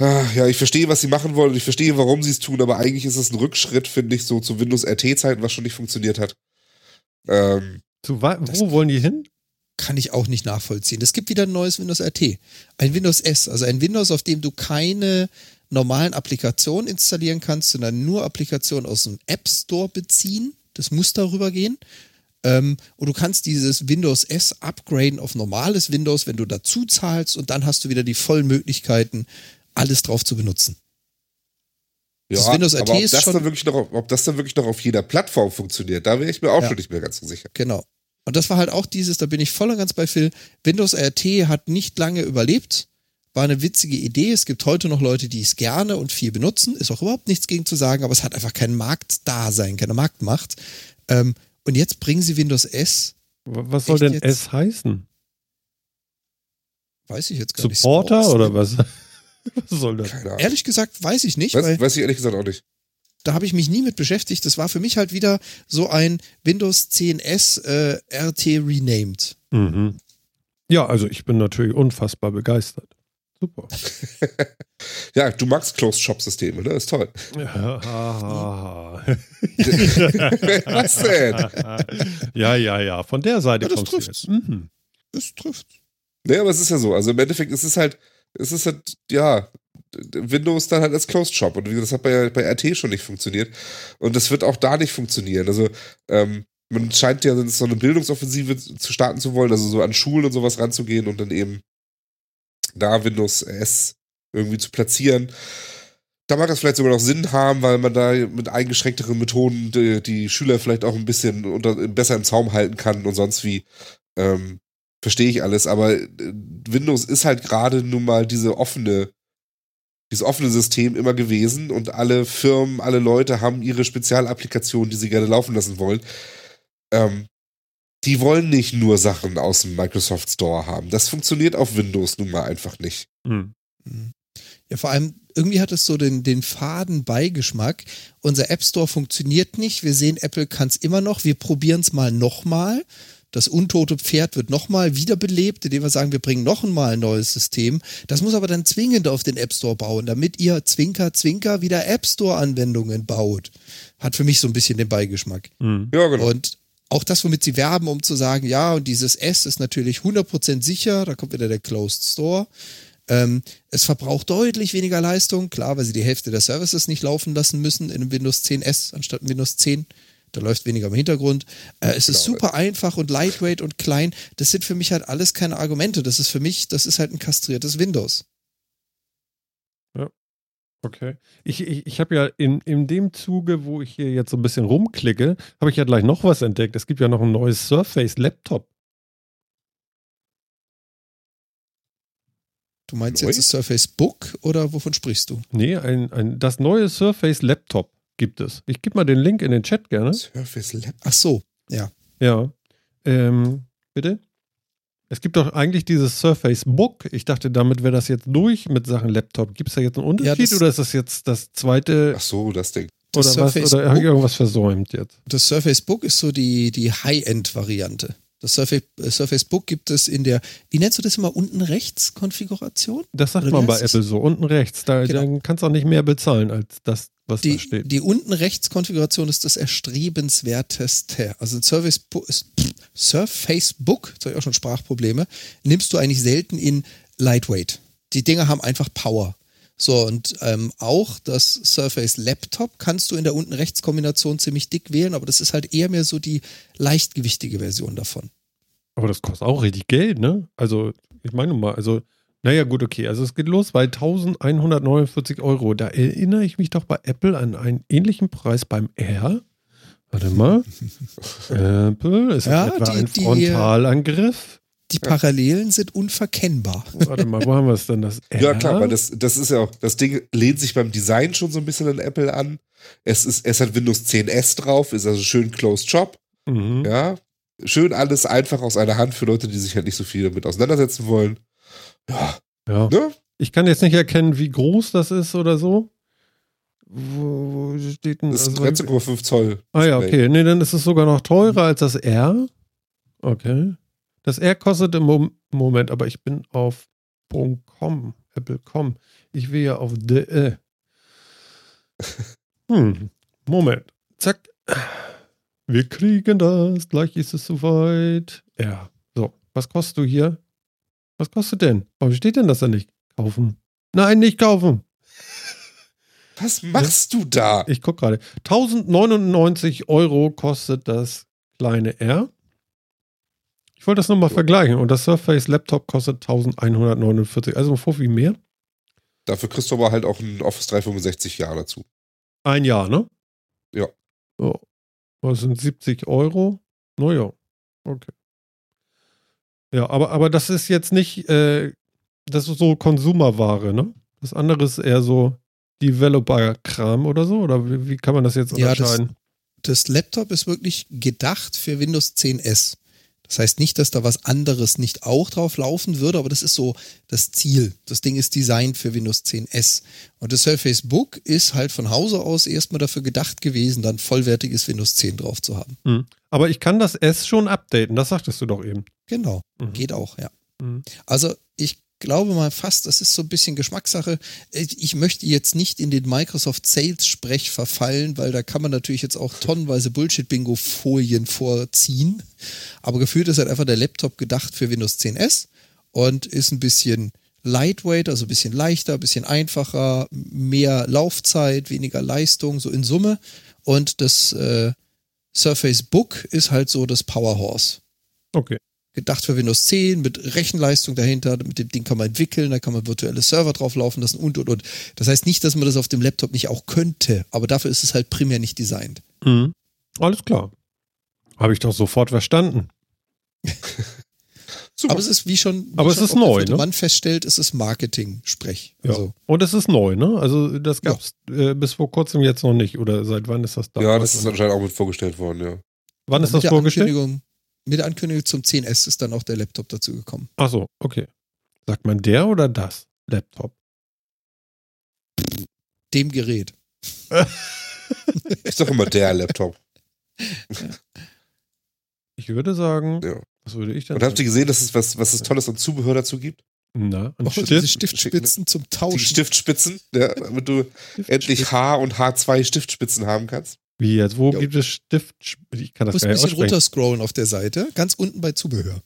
[SPEAKER 3] ja, ich verstehe, was sie machen wollen und ich verstehe, warum sie es tun, aber eigentlich ist es ein Rückschritt, finde ich, so zu Windows RT-Zeiten, was schon nicht funktioniert hat.
[SPEAKER 1] Ähm, zu wo wollen die hin?
[SPEAKER 2] Kann ich auch nicht nachvollziehen. Es gibt wieder ein neues Windows RT. Ein Windows S, also ein Windows, auf dem du keine normalen Applikationen installieren kannst, sondern nur Applikationen aus dem App Store beziehen. Das muss darüber gehen. Ähm, und du kannst dieses Windows S upgraden auf normales Windows, wenn du dazu zahlst und dann hast du wieder die vollen Möglichkeiten, alles drauf zu benutzen.
[SPEAKER 3] Ja, das Windows aber ob ist das, schon, dann wirklich noch, ob das dann wirklich noch auf jeder Plattform funktioniert, da wäre ich mir auch ja, schon nicht mehr ganz so sicher.
[SPEAKER 2] Genau. Und das war halt auch dieses, da bin ich voll und ganz bei Phil. Windows RT hat nicht lange überlebt, war eine witzige Idee. Es gibt heute noch Leute, die es gerne und viel benutzen. Ist auch überhaupt nichts gegen zu sagen, aber es hat einfach kein Marktdasein, keine Marktmacht. Ähm, und jetzt bringen sie Windows S.
[SPEAKER 1] Was soll denn S heißen?
[SPEAKER 2] Weiß ich jetzt gar
[SPEAKER 1] Supporter nicht. Supporter oder was?
[SPEAKER 2] Was soll das? Ehrlich gesagt, weiß ich nicht.
[SPEAKER 3] Weiß, weiß ich ehrlich gesagt auch nicht.
[SPEAKER 2] Da habe ich mich nie mit beschäftigt. Das war für mich halt wieder so ein Windows 10S äh, RT renamed.
[SPEAKER 1] Mhm. Ja, also ich bin natürlich unfassbar begeistert. Super.
[SPEAKER 3] ja, du magst Closed-Shop-Systeme, ne? Ist toll.
[SPEAKER 1] Ja,
[SPEAKER 3] Was denn?
[SPEAKER 1] Ja, ja, ja. Von der Seite
[SPEAKER 2] ja, kommst trifft. du jetzt. Mhm.
[SPEAKER 3] Das trifft. Naja, aber es ist ja so. Also im Endeffekt ist es halt, es ist halt, ja, Windows dann halt als Closed Shop. Und das hat bei, bei RT schon nicht funktioniert. Und das wird auch da nicht funktionieren. Also, ähm, man scheint ja so eine Bildungsoffensive zu starten zu wollen, also so an Schulen und sowas ranzugehen und dann eben da Windows S irgendwie zu platzieren. Da mag das vielleicht sogar noch Sinn haben, weil man da mit eingeschränkteren Methoden die, die Schüler vielleicht auch ein bisschen unter, besser im Zaum halten kann und sonst wie. Ähm, verstehe ich alles, aber äh, Windows ist halt gerade nun mal diese offene, dieses offene System immer gewesen und alle Firmen, alle Leute haben ihre Spezialapplikationen, die sie gerne laufen lassen wollen. Ähm, die wollen nicht nur Sachen aus dem Microsoft Store haben. Das funktioniert auf Windows nun mal einfach nicht.
[SPEAKER 1] Hm.
[SPEAKER 2] Ja, vor allem, irgendwie hat es so den, den faden Beigeschmack. Unser App Store funktioniert nicht. Wir sehen, Apple kann es immer noch. Wir probieren es mal nochmal. Das untote Pferd wird nochmal wiederbelebt, indem wir sagen, wir bringen noch einmal ein neues System. Das muss aber dann zwingend auf den App Store bauen, damit ihr Zwinker, Zwinker wieder App Store-Anwendungen baut. Hat für mich so ein bisschen den Beigeschmack.
[SPEAKER 1] Hm.
[SPEAKER 3] Ja, genau.
[SPEAKER 2] Und auch das, womit sie werben, um zu sagen, ja, und dieses S ist natürlich 100% sicher, da kommt wieder der Closed Store. Ähm, es verbraucht deutlich weniger Leistung, klar, weil sie die Hälfte der Services nicht laufen lassen müssen in einem Windows 10S anstatt ein Windows 10. Da läuft weniger im Hintergrund. Äh, es ist
[SPEAKER 3] Genau.
[SPEAKER 2] super einfach und lightweight und klein. Das sind für mich halt alles keine Argumente. Das ist für mich, das ist halt ein kastriertes Windows.
[SPEAKER 1] Okay. Ich, ich, ich habe ja in, in dem Zuge, wo ich hier jetzt so ein bisschen rumklicke, habe ich ja gleich noch was entdeckt. Es gibt ja noch ein neues Surface Laptop.
[SPEAKER 2] Du meinst
[SPEAKER 3] Neu?
[SPEAKER 2] jetzt das Surface Book oder wovon sprichst du?
[SPEAKER 1] Nee, ein, ein, das neue Surface Laptop gibt es. Ich gebe mal den Link in den Chat gerne.
[SPEAKER 3] Surface Lab.
[SPEAKER 2] Ach so, ja.
[SPEAKER 1] Ja. Ähm, bitte? Es gibt doch eigentlich dieses Surface Book. Ich dachte, damit wäre das jetzt durch mit Sachen Laptop. Gibt es da jetzt einen Unterschied
[SPEAKER 2] das-
[SPEAKER 1] oder ist das jetzt das zweite
[SPEAKER 3] Ach so, das Ding.
[SPEAKER 1] oder
[SPEAKER 2] Das
[SPEAKER 1] was?
[SPEAKER 2] Surface
[SPEAKER 1] Oder habe ich irgendwas versäumt jetzt?
[SPEAKER 2] Das Surface Book ist so die, die High-End-Variante. Das Surface, äh, Surface Book gibt es in der, wie nennst du das immer, unten rechts Konfiguration?
[SPEAKER 1] Das sagt
[SPEAKER 2] Oder
[SPEAKER 1] man bei? Apple so. Unten rechts. Da,
[SPEAKER 2] Genau.
[SPEAKER 1] Dann kannst du auch nicht mehr bezahlen als das, was da
[SPEAKER 2] Die,
[SPEAKER 1] steht.
[SPEAKER 2] die unten rechts Konfiguration ist das erstrebenswerteste. Also ein pff, Surface Book, jetzt habe ich auch schon Sprachprobleme, nimmst du eigentlich selten in Lightweight. Die Dinger haben einfach Power. So, und ähm, auch das Surface Laptop kannst du in der unten rechts Kombination ziemlich dick wählen, aber das ist halt eher mehr so die leichtgewichtige Version davon.
[SPEAKER 1] Aber das kostet auch richtig Geld, ne? Also, ich meine mal, also, naja, gut, okay. Also, es geht los bei 1149 Euro. Da erinnere ich mich doch bei Apple an einen ähnlichen Preis beim R. Warte mal. Apple ist
[SPEAKER 2] Ja,
[SPEAKER 1] etwa
[SPEAKER 2] die-
[SPEAKER 1] ein
[SPEAKER 2] die-
[SPEAKER 1] Frontalangriff?
[SPEAKER 2] Die Parallelen sind unverkennbar.
[SPEAKER 1] Warte mal, wo haben wir es denn? Das R?
[SPEAKER 3] Ja, klar, weil das, das ist ja auch, das Ding lehnt sich beim Design schon so ein bisschen an Apple an. Es ist, es hat Windows 10S drauf, ist also schön closed shop,
[SPEAKER 1] Mhm.
[SPEAKER 3] ja. Schön alles einfach aus einer Hand für Leute, die sich halt nicht so viel damit auseinandersetzen wollen. Ja,
[SPEAKER 1] ja.
[SPEAKER 3] ne?
[SPEAKER 1] Ich kann jetzt nicht erkennen, wie groß das ist oder so. Wo, wo steht denn
[SPEAKER 3] Das ist
[SPEAKER 1] also-
[SPEAKER 3] 13,5 Zoll.
[SPEAKER 1] Ah ja, okay. Nee, dann ist es sogar noch teurer als das R. Okay. Das R kostet im Mom Moment, aber ich bin auf .com, Apple.com. Ich will ja auf de. Hm, Moment. Zack. Wir kriegen das. Gleich ist es soweit. Ja. So, was kostet du hier? Was kostet denn? Warum steht denn das da nicht? Kaufen. Nein, nicht kaufen.
[SPEAKER 3] Was machst du da?
[SPEAKER 1] Ich gucke gerade. 1099 Euro kostet das kleine R. Ich wollte das nochmal vergleichen. Und das Surface Laptop kostet 1149. Also ein Fuffi mehr.
[SPEAKER 3] Dafür kriegst du aber halt auch ein Office 365 Jahr dazu.
[SPEAKER 1] Ein Jahr, ne?
[SPEAKER 3] Ja.
[SPEAKER 1] Oh. Das sind 70 Euro. Naja. Okay. Ja, aber, aber das ist jetzt nicht, äh, das ist so Konsumerware, ne? Das andere ist eher so Developer-Kram oder so? Oder wie, wie kann man das jetzt
[SPEAKER 2] Ja, das-
[SPEAKER 1] unterscheiden?
[SPEAKER 2] das Laptop ist wirklich gedacht für Windows 10S. Das heißt nicht, dass da was anderes nicht auch drauf laufen würde, aber das ist so das Ziel. Das Ding ist designt für Windows 10S. Und das Surface Book ist halt von Hause aus erstmal dafür gedacht gewesen, dann vollwertiges Windows 10 drauf zu haben.
[SPEAKER 1] Hm. Aber ich kann das S schon updaten, das sagtest du doch eben.
[SPEAKER 2] Genau.
[SPEAKER 1] Mhm.
[SPEAKER 2] Geht auch, ja.
[SPEAKER 1] Mhm.
[SPEAKER 2] Also ich glaube mal fast, das ist so ein bisschen Geschmackssache. Ich möchte jetzt nicht in den Microsoft Sales Sprech verfallen, weil da kann man natürlich jetzt auch tonnenweise Bullshit-Bingo-Folien vorziehen. Aber gefühlt ist halt einfach der Laptop gedacht für Windows 10S und ist ein bisschen lightweight, also ein bisschen leichter, ein bisschen einfacher, mehr Laufzeit, weniger Leistung, so in Summe. Und das äh, Surface Book ist halt so das Powerhorse
[SPEAKER 1] Okay.
[SPEAKER 2] Gedacht für Windows 10 mit Rechenleistung dahinter. Mit dem Ding kann man entwickeln, da kann man virtuelle Server drauf laufen lassen und und und. Das heißt nicht, dass man das auf dem Laptop nicht auch könnte, aber dafür ist es halt primär nicht designt.
[SPEAKER 1] Mhm. Alles klar. Habe ich doch sofort verstanden.
[SPEAKER 3] Super.
[SPEAKER 2] Aber es ist wie schon, wie
[SPEAKER 1] Aber es
[SPEAKER 2] schon
[SPEAKER 1] ist
[SPEAKER 2] auch der
[SPEAKER 1] neu, ne?
[SPEAKER 2] Mann feststellt, es ist Marketing-Sprech.
[SPEAKER 1] Ja.
[SPEAKER 2] Also,
[SPEAKER 1] Und es ist neu, ne? Also das gab es äh, bis vor kurzem jetzt noch nicht. Oder seit wann ist das da?
[SPEAKER 3] ja, das ist
[SPEAKER 1] man
[SPEAKER 3] anscheinend auch mit vorgestellt worden, ja.
[SPEAKER 1] Wann ist
[SPEAKER 2] mit
[SPEAKER 1] das
[SPEAKER 2] der
[SPEAKER 1] vorgestellt?
[SPEAKER 2] Mit der Ankündigung zum 10S ist dann auch der Laptop dazu gekommen.
[SPEAKER 1] Ach so, okay. Sagt man der oder das Laptop?
[SPEAKER 2] Dem Gerät.
[SPEAKER 3] Ist doch immer der Laptop.
[SPEAKER 1] Ich würde sagen,
[SPEAKER 3] Ja.
[SPEAKER 1] was würde ich denn
[SPEAKER 3] Und habt ihr
[SPEAKER 1] sagen?
[SPEAKER 3] gesehen, dass es was, was es Tolles an Zubehör dazu gibt?
[SPEAKER 1] Na, ein
[SPEAKER 2] Oh, diese
[SPEAKER 1] Stift?
[SPEAKER 2] Stiftspitzen zum
[SPEAKER 3] Die
[SPEAKER 2] Tauschen.
[SPEAKER 3] Stiftspitzen, ja, damit du endlich H und H2 Stiftspitzen haben kannst.
[SPEAKER 1] Wie jetzt? Wo
[SPEAKER 2] Jo.
[SPEAKER 1] gibt es Stift? Ich kann
[SPEAKER 2] Du
[SPEAKER 1] das
[SPEAKER 2] musst
[SPEAKER 1] gar
[SPEAKER 2] ein
[SPEAKER 1] nicht
[SPEAKER 2] bisschen runterscurlen auf der Seite, ganz unten bei Zubehör.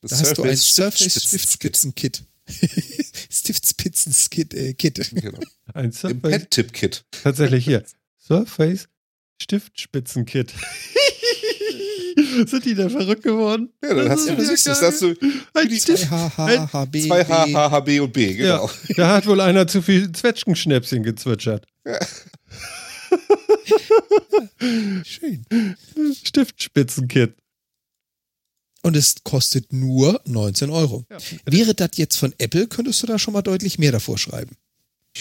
[SPEAKER 3] Das
[SPEAKER 2] Da hast du ein Surface
[SPEAKER 3] Stiftspitzen-
[SPEAKER 2] Stiftspitzen-Kit. Stiftspitzen-Kit. Äh, Kit.
[SPEAKER 3] Genau.
[SPEAKER 1] Ein Surface,
[SPEAKER 3] Pen-Tip-Kit.
[SPEAKER 1] tatsächlich hier. Surface Stiftspitzenkit. Sind die denn verrückt geworden?
[SPEAKER 3] Ja, dann hast du,
[SPEAKER 1] Das ist
[SPEAKER 3] das,
[SPEAKER 1] ja
[SPEAKER 3] das hast du
[SPEAKER 1] Ein Stift.
[SPEAKER 2] 2H, H, B,
[SPEAKER 3] zwei H,
[SPEAKER 2] B.
[SPEAKER 3] H, H, B und B, genau.
[SPEAKER 1] Ja, da hat wohl einer zu viel Zwetschgenschnäpschen gezwitschert.
[SPEAKER 2] Schön.
[SPEAKER 1] Stiftspitzenkit.
[SPEAKER 2] Und es kostet nur 19 Euro.
[SPEAKER 1] Ja.
[SPEAKER 2] Wäre das jetzt von Apple, könntest du da schon mal deutlich mehr davor schreiben.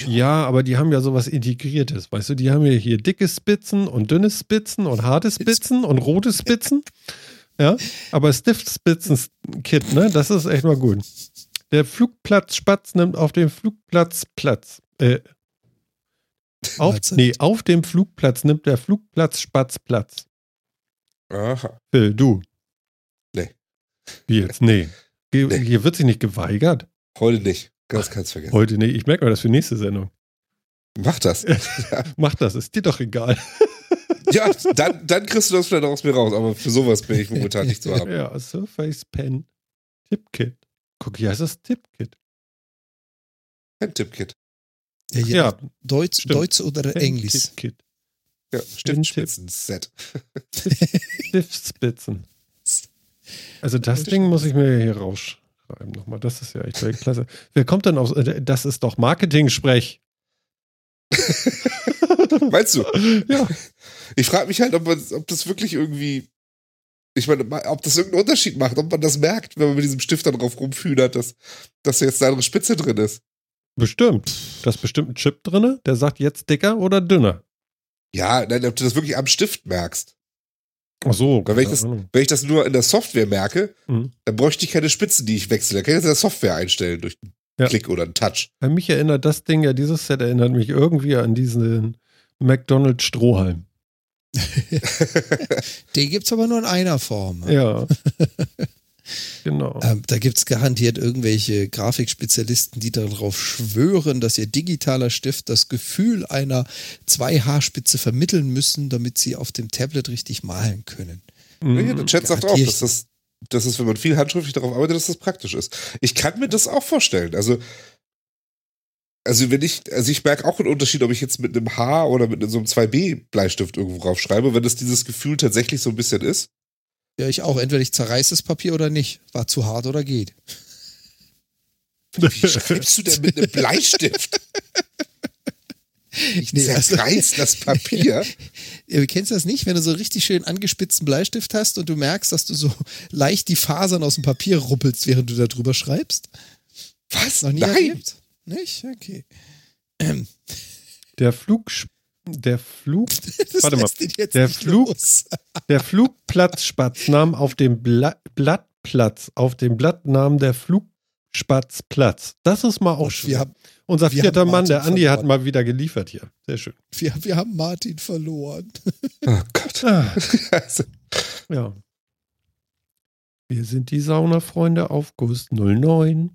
[SPEAKER 1] Ja, aber die haben ja sowas Integriertes. Weißt du, die haben ja hier dicke Spitzen und dünne Spitzen und harte Spitzen und rote Spitzen. Ja, aber Stiftspitzen-Kit, ne, das ist echt mal gut. Der Flugplatzspatz nimmt auf dem Flugplatz Platz. Äh, auf, nee, auf dem Flugplatz nimmt der Flugplatzspatz Platz.
[SPEAKER 3] Aha.
[SPEAKER 1] Phil, du.
[SPEAKER 3] Nee.
[SPEAKER 1] Wie jetzt? Nee. Ge
[SPEAKER 3] Nee.
[SPEAKER 1] Hier wird sich nicht geweigert.
[SPEAKER 3] Heute nicht. Ganz kannst vergessen.
[SPEAKER 1] Heute nicht. Ich merke mal das für nächste Sendung.
[SPEAKER 3] Mach das.
[SPEAKER 1] Mach das, ist dir doch egal.
[SPEAKER 3] ja, dann, dann kriegst du das vielleicht aus mir raus, aber für sowas bin ich momentan nicht zu haben.
[SPEAKER 1] Ja, Surface Pen Tipkit. Guck, hier heißt das Tipkit.
[SPEAKER 3] Pen-Tip-Kit.
[SPEAKER 2] Ja,
[SPEAKER 1] Ja,
[SPEAKER 2] Deutsch,
[SPEAKER 1] stimmt.
[SPEAKER 2] Deutsch oder Englisch.
[SPEAKER 1] Tipkit.
[SPEAKER 3] Ja, Stiftspitzen-Set.
[SPEAKER 1] Stiftspitzen. Also das Ding muss ich mir hier rausschreiben nochmal. Das ist ja echt klasse. Wer kommt denn aus, äh, das ist doch Marketing-Sprech.
[SPEAKER 3] Meinst du?
[SPEAKER 1] Ja.
[SPEAKER 3] Ich frage mich halt, ob, man, ob das wirklich irgendwie. Ich meine, ob das irgendeinen Unterschied macht, ob man das merkt, wenn man mit diesem Stift dann drauf rumfühlert, dass, dass da jetzt da eine Spitze drin ist.
[SPEAKER 1] Bestimmt. Da ist bestimmt ein Chip drin, der sagt jetzt dicker oder dünner.
[SPEAKER 3] Ja, nein, ob du das wirklich am Stift merkst.
[SPEAKER 1] Ach so.
[SPEAKER 3] Weil wenn ich, das, wenn ich das nur in der Software merke,
[SPEAKER 1] Mhm.
[SPEAKER 3] dann bräuchte ich keine Spitzen, die ich wechsle. Da kann ich das in der Software einstellen durch einen
[SPEAKER 1] Ja.
[SPEAKER 3] Klick oder einen Touch.
[SPEAKER 1] An mich erinnert das Ding ja, dieses Set erinnert mich irgendwie an diesen McDonald's Strohhalm.
[SPEAKER 2] Den gibt es aber nur in einer Form.
[SPEAKER 1] Ja. genau.
[SPEAKER 2] Ähm, da gibt es garantiert irgendwelche Grafikspezialisten, die darauf schwören, dass ihr digitaler Stift das Gefühl einer 2H-Spitze vermitteln müssen, damit sie auf dem Tablet richtig malen können.
[SPEAKER 3] Ja,
[SPEAKER 1] Mhm.
[SPEAKER 3] der Chat sagt auch, dass das, dass wenn man viel handschriftlich darauf arbeitet, dass das praktisch ist. Ich kann mir das auch vorstellen. Also, also wenn ich, also ich merke auch einen Unterschied, ob ich jetzt mit einem H oder mit so einem 2B-Bleistift irgendwo drauf schreibe, wenn das dieses Gefühl tatsächlich so ein bisschen ist.
[SPEAKER 2] Ja, ich auch. Entweder ich zerreiße das Papier oder nicht. War zu hart oder geht.
[SPEAKER 3] Wie schreibst du denn mit einem Bleistift? Ich
[SPEAKER 2] Nee, also-
[SPEAKER 3] zerreiß das Papier.
[SPEAKER 2] Ihr kennst das nicht, wenn du so richtig schön angespitzten Bleistift hast und du merkst, dass du so leicht die Fasern aus dem Papier ruppelst, während du da drüber schreibst?
[SPEAKER 3] Was?
[SPEAKER 2] Noch nie
[SPEAKER 3] Nein.
[SPEAKER 2] erlebt? Nicht? Okay. Ähm,
[SPEAKER 1] Der Flug, der Flug,
[SPEAKER 2] das
[SPEAKER 1] Warte mal.
[SPEAKER 2] lässt ihn jetzt
[SPEAKER 1] Der
[SPEAKER 2] nicht
[SPEAKER 1] Flug-
[SPEAKER 2] los.
[SPEAKER 1] der Flugplatzspatz nahm auf dem Bla Blattplatz, auf dem Blatt nahm der Flugspatz Platz. Das ist mal auch schön.
[SPEAKER 2] Haben,
[SPEAKER 1] Unser
[SPEAKER 2] wir
[SPEAKER 1] vierter Mann, der Andi, hat
[SPEAKER 2] verloren.
[SPEAKER 1] mal wieder geliefert hier. Sehr schön.
[SPEAKER 2] wir, wir haben Martin verloren.
[SPEAKER 3] Oh Gott.
[SPEAKER 1] Ah,
[SPEAKER 3] Also,
[SPEAKER 1] ja. Wir sind die Saunafreunde Aufguss 09.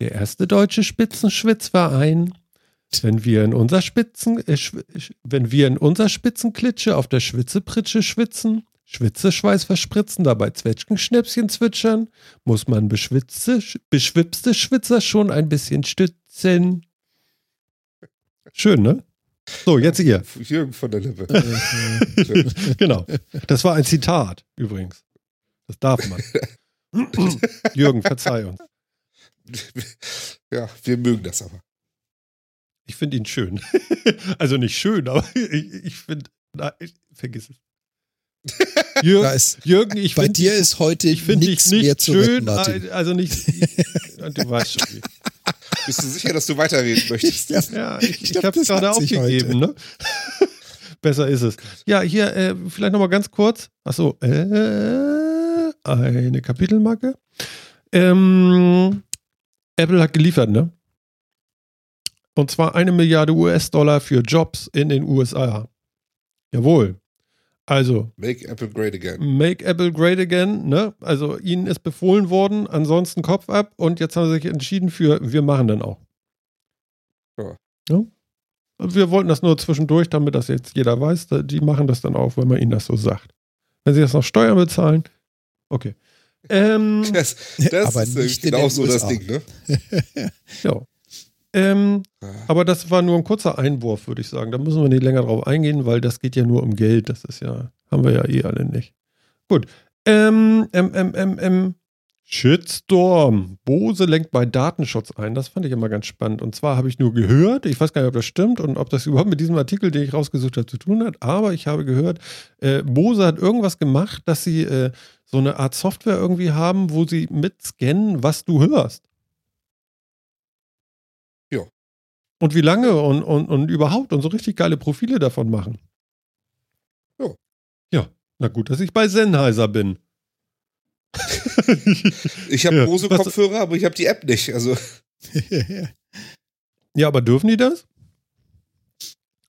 [SPEAKER 1] Der erste deutsche Spitzenschwitzverein. Wenn wir in unser Spitzen, äh, wenn wir in unser Spitzenklitsche auf der Schwitzepritsche schwitzen, Schwitzeschweiß verspritzen, dabei Zwetschgenschnäpschen zwitschern, muss man beschwitzte, sch- beschwipste Schwitzer schon ein bisschen stützen. Schön, ne? So, jetzt ihr.
[SPEAKER 3] Jürgen von der Lippe.
[SPEAKER 1] genau. Das war ein Zitat übrigens. Das darf man. Jürgen, verzeih uns.
[SPEAKER 3] Ja, wir mögen das aber.
[SPEAKER 1] Ich finde ihn schön. also nicht schön, aber ich, ich finde, ich, vergiss es. Jürgen,
[SPEAKER 2] Da ist,
[SPEAKER 1] Jürgen ich
[SPEAKER 2] bei
[SPEAKER 1] finde
[SPEAKER 2] dir ist heute
[SPEAKER 1] ich find dich
[SPEAKER 2] nichts
[SPEAKER 1] nicht
[SPEAKER 2] mehr zu
[SPEAKER 1] schön,
[SPEAKER 2] retten, Martin.
[SPEAKER 1] also nicht, du weißt schon. wie.
[SPEAKER 3] Bist du sicher, dass du weiterreden möchtest?
[SPEAKER 2] Ja,
[SPEAKER 1] Ja, ich, ich,
[SPEAKER 2] glaub,
[SPEAKER 1] habe es
[SPEAKER 2] das
[SPEAKER 1] gerade aufgegeben, ne? Besser ist es. Ja, hier, äh, vielleicht nochmal ganz kurz. Achso, äh, eine Kapitelmarke. Ähm, Apple hat geliefert, ne? Und zwar eine Milliarde US-Dollar für Jobs in den USA. Jawohl. Also,
[SPEAKER 3] Make Apple great again.
[SPEAKER 1] Make Apple Great Again, ne? Also ihnen ist befohlen worden, ansonsten Kopf ab und jetzt haben sie sich entschieden für, wir machen dann auch.
[SPEAKER 3] Ja.
[SPEAKER 1] Ja? Wir wollten das nur zwischendurch, damit das jetzt jeder weiß, die machen das dann auch, wenn man ihnen das so sagt. Wenn sie das noch Steuern bezahlen, okay. Ähm,
[SPEAKER 3] Das, das
[SPEAKER 2] Aber
[SPEAKER 3] ist genau so das. Ding, ne?
[SPEAKER 1] ja. Ähm,
[SPEAKER 3] Ah.
[SPEAKER 1] aber das war nur ein kurzer Einwurf, würde ich sagen. Da müssen wir nicht länger drauf eingehen, weil das geht ja nur um Geld. Das ist ja, haben wir ja eh alle nicht. Gut. Ähm, ähm, ähm, ähm, ähm. Shitstorm. Bose lenkt bei Datenschutz ein. Das fand ich immer ganz spannend. Und zwar habe ich nur gehört, ich weiß gar nicht, ob das stimmt und ob das überhaupt mit diesem Artikel, den ich rausgesucht habe, zu tun hat, aber ich habe gehört, äh, Bose hat irgendwas gemacht, dass sie äh, so eine Art Software irgendwie haben, wo sie mitscannen, was du hörst. Und wie lange und, und, und überhaupt und so richtig geile Profile davon machen.
[SPEAKER 3] Ja.
[SPEAKER 1] Ja, na gut, dass ich bei Sennheiser bin.
[SPEAKER 3] Ich habe
[SPEAKER 1] Ja,
[SPEAKER 3] Bose-Kopfhörer, aber ich habe die App nicht. Also,
[SPEAKER 1] Ja, aber dürfen die das?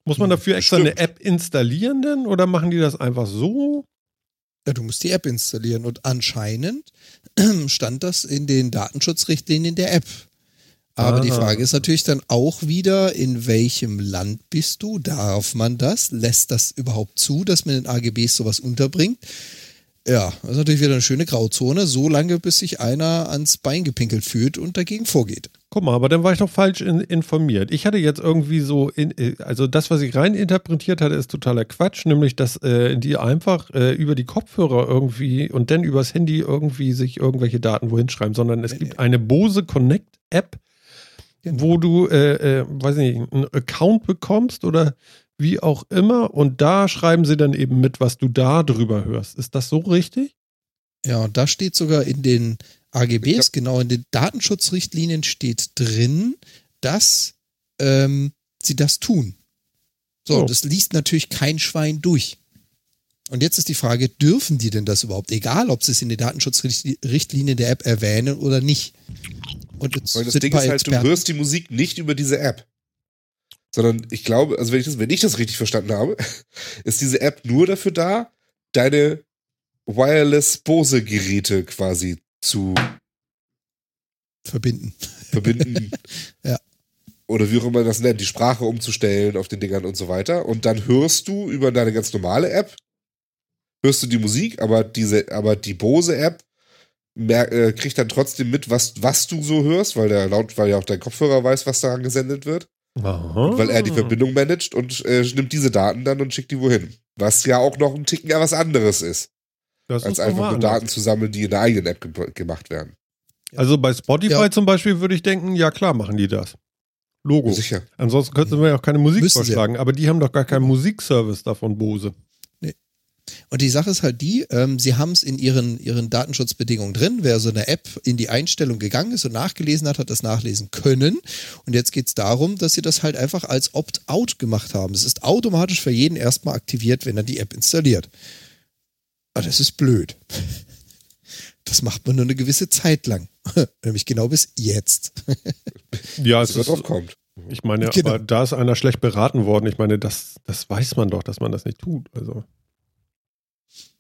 [SPEAKER 1] Muss man
[SPEAKER 2] Hm,
[SPEAKER 1] dafür extra eine
[SPEAKER 3] bestimmt.
[SPEAKER 1] App installieren denn oder machen die das einfach so?
[SPEAKER 2] Ja, du musst die App installieren und anscheinend stand das in den Datenschutzrichtlinien der App. Aber die
[SPEAKER 1] Ah.
[SPEAKER 2] Frage ist natürlich dann auch wieder, in welchem Land bist du? Darf man das? Lässt das überhaupt zu, dass man in AGBs sowas unterbringt? Ja, das ist natürlich wieder eine schöne Grauzone, so lange, bis sich einer ans Bein gepinkelt fühlt und dagegen vorgeht.
[SPEAKER 1] Guck mal, aber dann war ich doch falsch in, informiert. Ich hatte jetzt irgendwie so, in, äh, also das, was ich rein interpretiert hatte, ist totaler Quatsch, nämlich, dass äh, die einfach äh, über die Kopfhörer irgendwie und dann übers Handy irgendwie sich irgendwelche Daten wohin schreiben, sondern es gibt eine Bose Connect App,
[SPEAKER 2] Genau.
[SPEAKER 1] wo du, äh, äh, weiß nicht, einen Account bekommst oder wie auch immer und da schreiben sie dann eben mit, was du da drüber hörst. Ist das so richtig?
[SPEAKER 2] Ja, und da steht sogar in den AGBs, genau in den Datenschutzrichtlinien steht drin, dass ähm, sie das tun. So,
[SPEAKER 1] Oh.
[SPEAKER 2] das liest natürlich kein Schwein durch. Und jetzt ist die Frage, dürfen die denn das überhaupt? Egal, ob sie es in den Datenschutzrichtlinien der App erwähnen oder nicht. Und jetzt
[SPEAKER 3] weil das Ding ist halt, du hörst die Musik nicht über diese App. Sondern ich glaube, also wenn ich das, wenn ich das richtig verstanden habe, ist diese App nur dafür da, deine Wireless-Bose-Geräte quasi zu
[SPEAKER 2] verbinden.
[SPEAKER 3] verbinden.
[SPEAKER 2] Ja.
[SPEAKER 3] Oder wie auch immer man das nennt, die Sprache umzustellen auf den Dingern und so weiter. Und dann hörst du über deine ganz normale App, hörst du die Musik, aber diese, aber die Bose-App mer- äh, kriegt dann trotzdem mit, was, was du so hörst, weil der laut, weil ja auch dein Kopfhörer weiß, was daran gesendet wird. Weil er die Verbindung managt und äh, nimmt diese Daten dann und schickt die wohin. Was ja auch noch ein Ticken ja was anderes ist,
[SPEAKER 1] Das
[SPEAKER 3] als
[SPEAKER 1] ist
[SPEAKER 3] einfach nur. Daten zu sammeln, die in der eigenen App ge gemacht werden.
[SPEAKER 1] Also bei Spotify
[SPEAKER 2] Ja.
[SPEAKER 1] zum Beispiel würde ich denken, ja klar machen die das. Logo.
[SPEAKER 3] Sicher.
[SPEAKER 1] Ansonsten könnten sie mir ja auch keine Musik
[SPEAKER 2] Müssen sie.
[SPEAKER 1] vorschlagen, aber die haben doch gar keinen Musikservice davon, Bose.
[SPEAKER 2] Und die Sache ist halt die, ähm, sie haben es in ihren, ihren Datenschutzbedingungen drin. Wer so eine App in die Einstellung gegangen ist und nachgelesen hat, hat das nachlesen können. Und jetzt geht es darum, dass sie das halt einfach als Opt-out gemacht haben. Es ist automatisch für jeden erstmal aktiviert, wenn er die App installiert. Aber das ist blöd. Das macht man nur eine gewisse Zeit lang. Nämlich genau bis jetzt.
[SPEAKER 1] Ja, es
[SPEAKER 3] er
[SPEAKER 1] ist,
[SPEAKER 3] drauf kommt.
[SPEAKER 1] ich meine,
[SPEAKER 2] Genau.
[SPEAKER 1] aber da ist einer schlecht beraten worden. Ich meine, das, das weiß man doch, dass man das nicht tut. Also,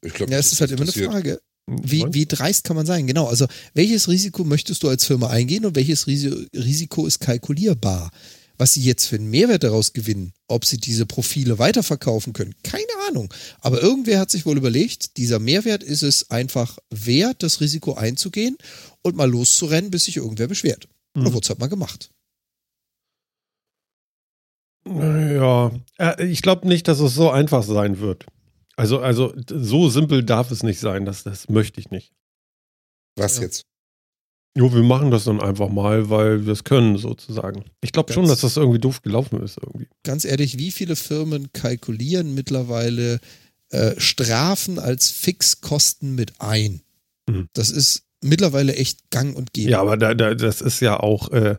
[SPEAKER 3] Ich glaube,
[SPEAKER 2] Ja, es ist halt immer eine Frage. Wie,
[SPEAKER 1] Meinst
[SPEAKER 2] wie dreist kann man sein? Genau. Also, welches Risiko möchtest du als Firma eingehen und welches Risi- Risiko ist kalkulierbar? Was sie jetzt für einen Mehrwert daraus gewinnen, ob sie diese Profile weiterverkaufen können, keine Ahnung. Aber irgendwer hat sich wohl überlegt, dieser Mehrwert ist es einfach wert, das Risiko einzugehen und mal loszurennen, bis sich irgendwer beschwert. Und
[SPEAKER 1] Mhm.
[SPEAKER 2] dann wurde es halt mal gemacht.
[SPEAKER 1] Ja, äh, ich glaube nicht, dass es so einfach sein wird. Also, also so simpel darf es nicht sein. Das, das möchte ich nicht.
[SPEAKER 3] Was
[SPEAKER 2] Ja.
[SPEAKER 3] jetzt?
[SPEAKER 1] Jo, wir machen das dann einfach mal, weil wir es können, sozusagen. Ich glaube schon, dass das irgendwie doof gelaufen ist, irgendwie.
[SPEAKER 2] Ganz ehrlich, wie viele Firmen kalkulieren mittlerweile äh, Strafen als Fixkosten mit ein.
[SPEAKER 1] Mhm.
[SPEAKER 2] Das ist mittlerweile echt gang und gäbe.
[SPEAKER 1] Ja, aber da, da, das ist ja auch. Äh,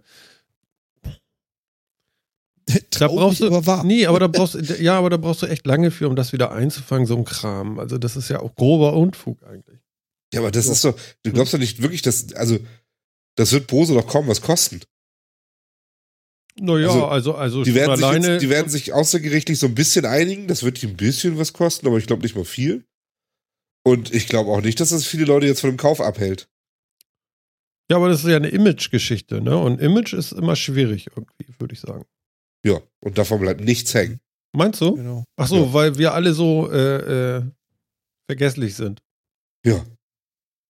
[SPEAKER 1] da brauchst du.
[SPEAKER 2] aber wahr.
[SPEAKER 1] Nee, aber da brauchst. Ja, aber da brauchst du echt lange für, um das wieder einzufangen, so ein Kram. Also, das ist ja auch grober Unfug eigentlich.
[SPEAKER 3] Ja, aber das
[SPEAKER 1] Ja.
[SPEAKER 3] ist doch, du glaubst doch nicht wirklich, dass, also, das wird Bose doch kaum was kosten.
[SPEAKER 1] Naja,
[SPEAKER 3] Also,
[SPEAKER 1] also, also,
[SPEAKER 3] Die werden, sich
[SPEAKER 1] alleine.
[SPEAKER 3] jetzt, die werden sich außergerichtlich so ein bisschen einigen. Das wird die ein bisschen was kosten, aber ich glaube nicht mal viel. Und ich glaube auch nicht, dass das viele Leute jetzt von dem Kauf abhält.
[SPEAKER 1] ja, aber das ist ja eine Image-Geschichte, ne? Und Image ist immer schwierig irgendwie, würde ich sagen.
[SPEAKER 3] Ja, und davon bleibt nichts hängen.
[SPEAKER 1] Meinst du?
[SPEAKER 2] Genau.
[SPEAKER 1] Ach so,
[SPEAKER 3] Ja.
[SPEAKER 1] weil wir alle so äh, äh, vergesslich sind.
[SPEAKER 3] Ja.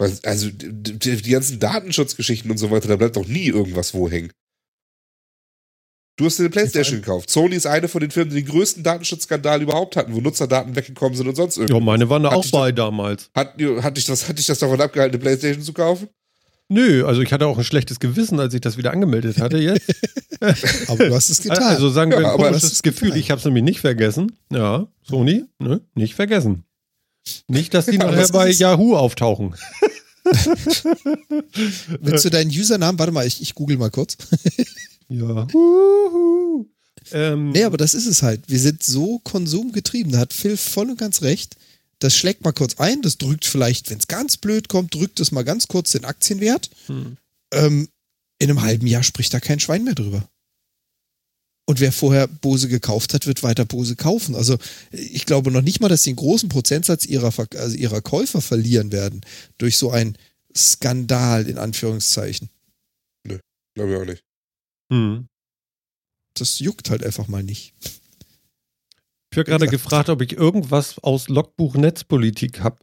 [SPEAKER 3] Weil- Also die, ganzen Datenschutzgeschichten und so weiter, da bleibt doch nie irgendwas wo hängen. Du hast dir eine Playstation gekauft. Sony ist eine von den Firmen, die den größten Datenschutzskandal überhaupt hatten, wo Nutzerdaten weggekommen sind und sonst
[SPEAKER 1] Ja,
[SPEAKER 3] irgendwas.
[SPEAKER 1] meine waren da
[SPEAKER 3] Hat
[SPEAKER 1] auch bei damals.
[SPEAKER 3] Hat, hat, dich das, hat dich das davon abgehalten, eine Playstation zu kaufen?
[SPEAKER 1] Nö, also ich hatte auch ein schlechtes Gewissen, als ich das wieder angemeldet hatte jetzt.
[SPEAKER 2] Aber du hast es getan.
[SPEAKER 1] Also sagen wir
[SPEAKER 3] Ja,
[SPEAKER 1] ein komisches Gefühl.
[SPEAKER 2] getan.
[SPEAKER 1] Ich habe es nämlich nicht vergessen. Ja, Sony, ne, nicht vergessen. Nicht, dass die
[SPEAKER 3] Ja,
[SPEAKER 1] nachher bei Yahoo auftauchen.
[SPEAKER 2] Willst du deinen Usernamen? Warte mal, ich, ich google mal kurz.
[SPEAKER 1] Ja. Ähm,
[SPEAKER 2] Nee, aber das ist es halt. Wir sind so konsumgetrieben. Da hat Phil voll und ganz recht. Das schlägt mal kurz ein, das drückt vielleicht, wenn es ganz blöd kommt, drückt es mal ganz kurz den Aktienwert.
[SPEAKER 1] hm.
[SPEAKER 2] Ähm, in einem halben Jahr spricht da kein Schwein mehr drüber. Und wer vorher Bose gekauft hat, wird weiter Bose kaufen. Also ich glaube noch nicht mal, dass sie einen großen Prozentsatz ihrer, Ver also ihrer Käufer verlieren werden durch so einen Skandal in Anführungszeichen.
[SPEAKER 3] Glaube ich auch nicht.
[SPEAKER 1] Hm.
[SPEAKER 2] Das juckt halt einfach mal nicht.
[SPEAKER 1] Ich habe gerade gefragt, ob ich irgendwas aus Logbuch Netzpolitik habe.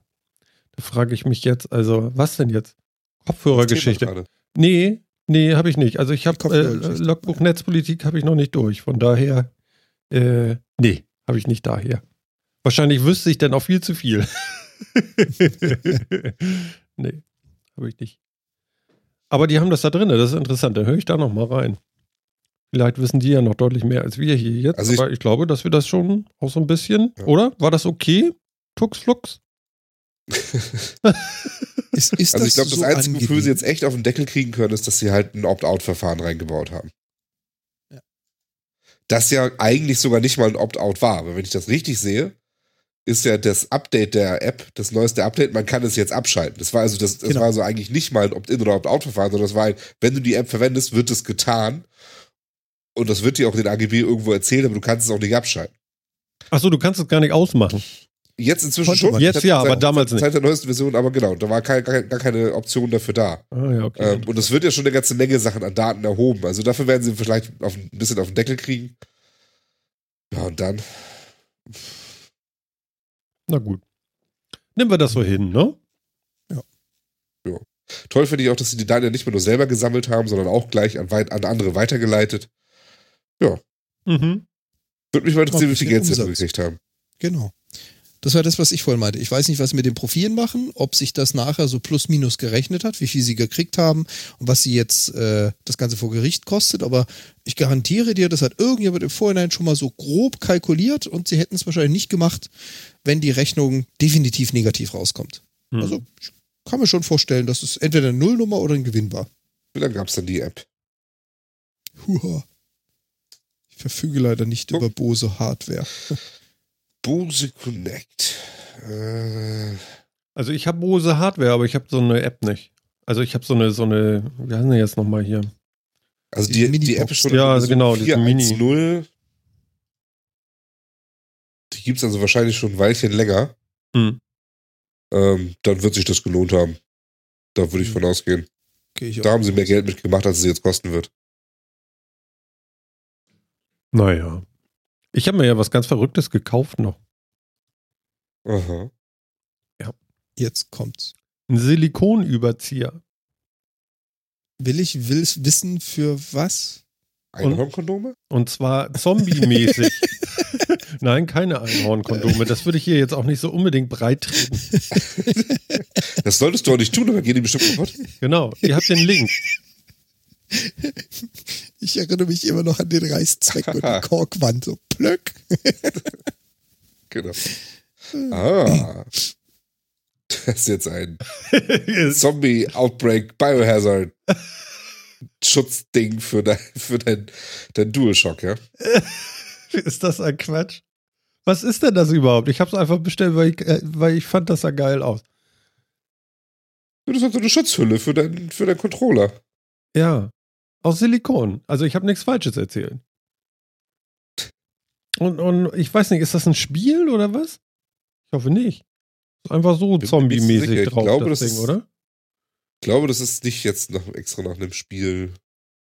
[SPEAKER 1] Da frage ich mich jetzt, also, was denn jetzt? Kopfhörergeschichte. Nee, nee, habe ich nicht. Also ich habe äh. Logbuch Netzpolitik habe ich noch nicht durch. Von daher, äh, nee, habe ich nicht daher. Wahrscheinlich wüsste ich dann auch viel zu viel. nee, habe ich nicht. Aber die haben das da drin, das ist interessant. Dann höre ich da noch mal rein. Vielleicht wissen die ja noch deutlich mehr als wir hier jetzt.
[SPEAKER 3] Also ich-
[SPEAKER 1] aber ich glaube, dass wir das schon auch so ein bisschen,
[SPEAKER 3] Ja.
[SPEAKER 1] oder? War das okay? Tux Flux?
[SPEAKER 2] Ist, ist
[SPEAKER 3] Also ich glaube, das
[SPEAKER 2] so
[SPEAKER 3] Einzige, wofür sie
[SPEAKER 2] angenehm?
[SPEAKER 3] jetzt echt auf den Deckel kriegen können, ist, dass sie halt ein Opt-out-Verfahren reingebaut haben.
[SPEAKER 2] Ja.
[SPEAKER 3] Das ja eigentlich sogar nicht mal ein Opt-out war. Aber wenn ich das richtig sehe, ist ja das Update der App, das neueste Update, man kann es jetzt abschalten. Das war also das, das
[SPEAKER 2] Genau.
[SPEAKER 3] war so eigentlich nicht mal ein Opt-in oder Opt-out-Verfahren, sondern das war ein, wenn du die App verwendest, wird es getan. Und das wird dir auch den AGB irgendwo erzählt, aber du kannst es auch nicht abschalten.
[SPEAKER 1] Achso, du kannst es gar nicht ausmachen.
[SPEAKER 3] Jetzt inzwischen
[SPEAKER 2] Konnte
[SPEAKER 3] schon.
[SPEAKER 2] man.
[SPEAKER 1] Jetzt ja,
[SPEAKER 3] Seit-
[SPEAKER 1] aber damals
[SPEAKER 3] seit,
[SPEAKER 1] nicht.
[SPEAKER 3] Seit der neuesten Version, aber genau, da war kein, gar, gar keine Option dafür da.
[SPEAKER 1] Ah, ja, okay.
[SPEAKER 3] Ähm, und es wird ja schon eine ganze Menge Sachen an Daten erhoben. Also dafür werden sie vielleicht auf, ein bisschen auf den Deckel kriegen. Ja, und dann.
[SPEAKER 1] Na gut. Nehmen wir das so hin, ne?
[SPEAKER 3] Toll finde ich auch, dass sie die Daten ja nicht mehr nur selber gesammelt haben, sondern auch gleich an, an andere weitergeleitet.
[SPEAKER 1] Mhm.
[SPEAKER 3] Würde mich mal interessieren, wie viel Geld sie gekriegt haben.
[SPEAKER 2] Genau. Das war das, was ich vorhin meinte. Ich weiß nicht, was sie mit den Profilen machen, ob sich das nachher so plus minus gerechnet hat, wie viel sie gekriegt haben und was sie jetzt äh, das Ganze vor Gericht kostet, aber ich garantiere dir, das hat irgendjemand im Vorhinein schon mal so grob kalkuliert und sie hätten es wahrscheinlich nicht gemacht, wenn die Rechnung definitiv negativ rauskommt.
[SPEAKER 1] Hm.
[SPEAKER 2] Also ich kann mir schon vorstellen, dass es entweder eine Nullnummer oder ein Gewinn war.
[SPEAKER 3] Wie lange gab es denn die App?
[SPEAKER 2] Huha. Ich verfüge leider nicht
[SPEAKER 3] Guck.
[SPEAKER 2] über Bose Hardware.
[SPEAKER 3] Bose Connect. Äh,
[SPEAKER 1] Also ich habe Bose Hardware, aber ich habe so eine App nicht. Also ich habe so eine, so eine, wie heißt denn jetzt nochmal hier?
[SPEAKER 3] also die, die
[SPEAKER 2] Minibox.
[SPEAKER 3] App ist schon
[SPEAKER 1] Ja,
[SPEAKER 3] Version
[SPEAKER 1] genau, diese Mini.
[SPEAKER 3] 4.1.0. Die gibt es also wahrscheinlich schon ein Weilchen länger.
[SPEAKER 1] Hm.
[SPEAKER 3] Ähm, dann wird sich das gelohnt haben. Da würde ich
[SPEAKER 2] Mhm.
[SPEAKER 3] von ausgehen.
[SPEAKER 2] Okay, ich
[SPEAKER 3] Da haben sie mehr Geld mitgemacht, als es jetzt kosten wird.
[SPEAKER 1] Naja. Ich habe mir ja was ganz Verrücktes gekauft noch.
[SPEAKER 3] Aha.
[SPEAKER 2] Jetzt kommt's.
[SPEAKER 1] Ein Silikonüberzieher.
[SPEAKER 2] Will ich will wissen für was?
[SPEAKER 3] Einhornkondome?
[SPEAKER 1] Und zwar zombie-mäßig. Nein, keine Einhornkondome. Das würde ich hier jetzt auch nicht so unbedingt breit treten.
[SPEAKER 3] Das solltest du auch nicht tun, aber gehen die bestimmt kaputt.
[SPEAKER 1] Genau. Ihr habt den Link.
[SPEAKER 2] Ich erinnere mich immer noch an den Reißzweck und die Korkwand. So plöck.
[SPEAKER 3] Genau. Ah. Das ist jetzt ein Zombie-Outbreak Biohazard Schutzding für dein, für dein, dein DualShock, ja?
[SPEAKER 1] ist das ein Quatsch? Was ist denn das überhaupt? Ich habe es einfach bestellt, weil ich, äh, weil ich fand das sah geil aus.
[SPEAKER 3] Das ist so eine Schutzhülle für deinen für dein Controller.
[SPEAKER 1] Ja. Aus Silikon. Also ich habe nichts Falsches erzählt. Und, und ich weiß nicht, ist das ein Spiel oder was? Ich hoffe nicht. Einfach so zombie-mäßig
[SPEAKER 3] sicher. Ich
[SPEAKER 1] drauf,
[SPEAKER 3] glaube,
[SPEAKER 1] das
[SPEAKER 3] das
[SPEAKER 1] Ding,
[SPEAKER 3] ist-
[SPEAKER 1] oder?
[SPEAKER 3] Ich glaube, das ist nicht jetzt nach, extra nach einem Spiel.